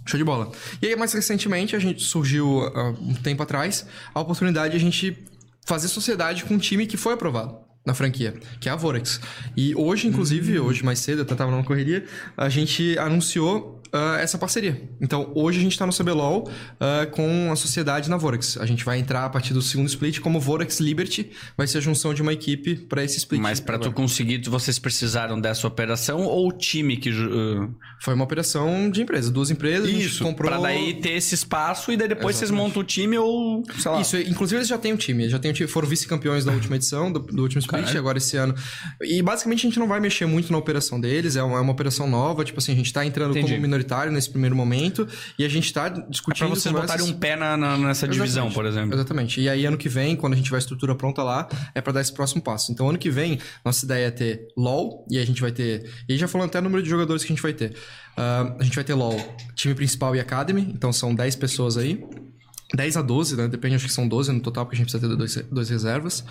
Show de bola. E aí, mais recentemente, a gente surgiu, há um tempo atrás, a oportunidade de a gente fazer sociedade com um time que foi aprovado na franquia, que é a Vorex. E hoje, inclusive, hoje mais cedo, eu tava numa correria, a gente anunciou ah, essa parceria. Então, hoje a gente tá no CBLOL ah, com a sociedade na Vorex. A gente vai entrar a partir do segundo split como Vorex Liberty, vai ser a junção de uma equipe para esse split. Mas pra tu conseguir, vocês precisaram dessa operação ou o time que. uh, Foi uma operação de empresa, duas empresas, Isso, comprou... pra daí ter esse espaço e daí depois vocês Exatamente. montam o time ou, sei lá. Isso, inclusive eles já têm um time, já têm um time, foram vice-campeões da última edição, do, do último split, Caralho. agora esse ano. E basicamente a gente não vai mexer muito na operação deles, é uma, é uma operação nova, tipo assim, a gente tá entrando Entendi. como minoritário nesse primeiro momento e a gente tá É pra discutindo vocês conversas- botarem um pé na, na- nessa divisão, por exemplo. Exatamente. E aí, ano que vem, quando a gente vai estrutura pronta lá, é pra dar esse próximo passo. Então, ano que vem, nossa ideia é ter LoL, e a gente vai ter. E já falando até o número de jogadores que a gente vai ter. Ah, a gente vai ter LoL, time principal e Academy, então são 10 pessoas aí. 10 a 12, né? Depende, acho que são 12 no total, porque a gente precisa ter dois, dois reservas.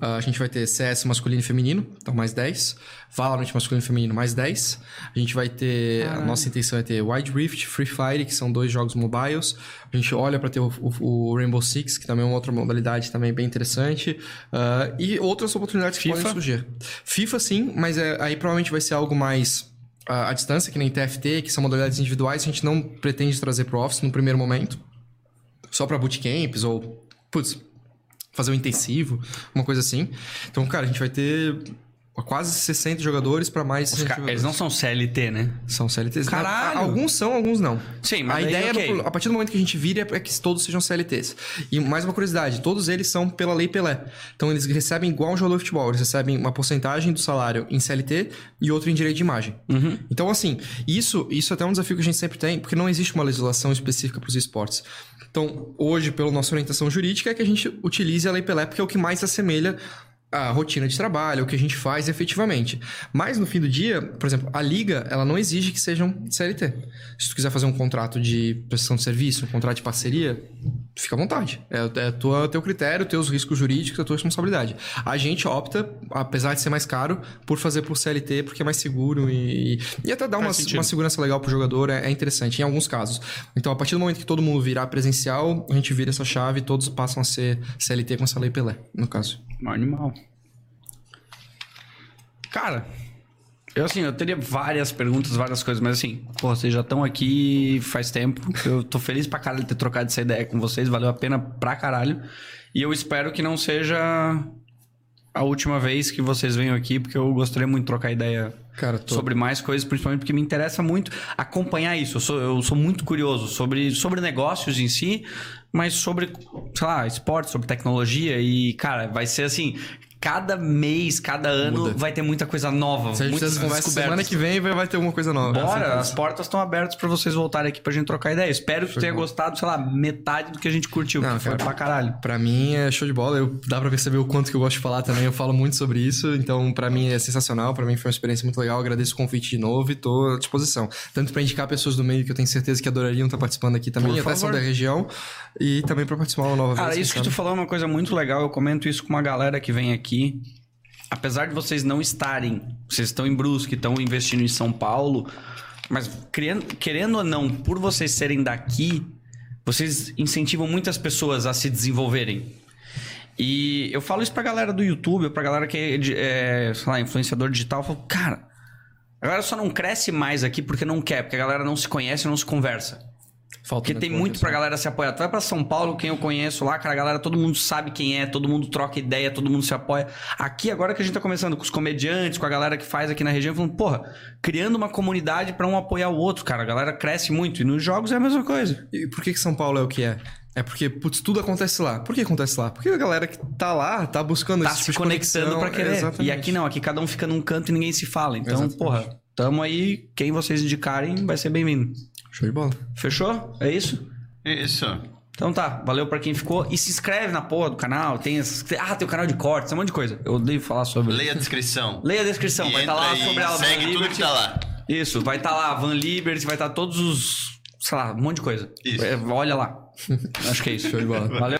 Ah, a gente vai ter CS masculino e feminino, então mais 10. Valorant masculino e feminino, mais 10. A gente vai ter. A nossa intenção é ter Wide Rift, Free Fire, que são dois jogos mobiles. A gente olha para ter o, o- o Rainbow Six, que também é uma outra modalidade também bem interessante. Ah, e outras oportunidades que FIFA? podem surgir. FIFA, sim, mas é- aí provavelmente vai ser algo mais. ah, à distância, que nem TFT, que são modalidades individuais, a gente não pretende trazer pro Office no primeiro momento só pra bootcamps ou, putz, fazer um intensivo, uma coisa assim. Então, cara, a gente vai ter quase 60 jogadores para mais de Os 60 ca- jogadores. Eles não são CLT, né? São CLTs. Caralho! Alguns são, alguns não. Sim, mas a ideia, é ok. no- a partir do momento que a gente vira, é que todos sejam CLTs. E mais uma curiosidade, todos eles são pela Lei Pelé. Então eles recebem igual um jogador de futebol, eles recebem uma porcentagem do salário em CLT e outro em direito de imagem. Uhum. Então assim, isso, isso até é um desafio que a gente sempre tem, porque não existe uma legislação específica para os esportes. Então, hoje, pela nossa orientação jurídica, é que a gente utilize a Lei Pelé, porque é o que mais se assemelha a rotina de trabalho, o que a gente faz efetivamente. Mas no fim do dia, por exemplo, a liga, ela não exige que sejam CLT. Se tu quiser fazer um contrato de prestação de serviço, um contrato de parceria, fica à vontade. É, é tua, teu critério, teus riscos jurídicos, a tua responsabilidade. A gente opta, apesar de ser mais caro, por fazer por CLT, porque é mais seguro e, e até dá uma, uma segurança legal pro jogador, é, é interessante em alguns casos. Então, a partir do momento que todo mundo virar presencial, a gente vira essa chave e todos passam a ser CLT com essa lei Pelé, no caso. Animal. Cara, eu assim, eu teria várias perguntas, várias coisas, mas assim, pô, vocês já estão aqui faz tempo. Eu tô feliz pra caralho ter trocado essa ideia com vocês, valeu a pena pra caralho. E eu espero que não seja a última vez que vocês venham aqui, porque eu gostaria muito de trocar ideia Cara, tô... sobre mais coisas, principalmente porque me interessa muito acompanhar isso. Eu sou, eu sou muito curioso sobre, sobre negócios em si, mas sobre, sei lá, esporte, sobre tecnologia e, cara, vai ser assim. Cada mês, cada ano Muda. vai ter muita coisa nova, Se a gente muitas conversa descobertas. semana que vem, vai, ter uma coisa nova. Bora, Assim, as portas estão abertas pra vocês voltarem aqui pra gente trocar ideia. Espero que tu tenha gostado, sei lá, metade do que a gente curtiu, Não, que foi cara. pra caralho. Pra mim é show de bola. Eu, dá pra perceber o quanto que eu gosto de falar também. Eu falo muito sobre isso. Então, pra mim é sensacional. Pra mim foi uma experiência muito legal. Agradeço o convite de novo e tô à disposição. Tanto pra indicar pessoas do meio que eu tenho certeza que adorariam estar participando aqui também, Por até são da região. E também pra participar uma nova Cara, vez. isso que quem tu sabe. falou é uma coisa muito legal. Eu comento isso com uma galera que vem aqui. Apesar de vocês não estarem, vocês estão em Brusque, estão investindo em São Paulo, mas querendo, querendo ou não, por vocês serem daqui, vocês incentivam muitas pessoas a se desenvolverem. E eu falo isso pra galera do YouTube, pra galera que é, é, sei lá, influenciador digital. Eu falo, cara, a galera só não cresce mais aqui porque não quer, porque a galera não se conhece, não se conversa. Falta Porque tem muito pra assim. galera se apoiar. Tu vai pra São Paulo, quem eu conheço lá, cara, a galera, todo mundo sabe quem é, todo mundo troca ideia, todo mundo se apoia. Aqui, agora que a gente tá começando com os comediantes, com a galera que faz aqui na região, falando, porra, criando uma comunidade pra um apoiar o outro, cara. A galera cresce muito. E nos jogos é a mesma coisa. E por que, que São Paulo é o que é? É porque, putz, tudo acontece lá. Por que acontece lá? Porque a galera que tá lá tá buscando Tá esse se tipo de conectando conexão. pra querer. Exatamente. E aqui não, aqui cada um fica num canto e ninguém se fala. Então, Exatamente. porra, tamo aí. Quem vocês indicarem vai ser bem-vindo. Show de bola. Fechou? É isso? Isso. Então tá, valeu pra quem ficou. E se inscreve na porra do canal. Tem essas... Ah, tem o canal de cortes, um monte de coisa. Eu odeio falar sobre. Leia a descrição. Leia a descrição, E vai estar entra lá aí, sobre a Van Segue tudo Liberty. que tá lá. Isso, vai estar lá Van Liberty, vai estar todos os. sei lá, um monte de coisa. Isso. É, olha lá. Acho que é isso. Show de bola. Valeu.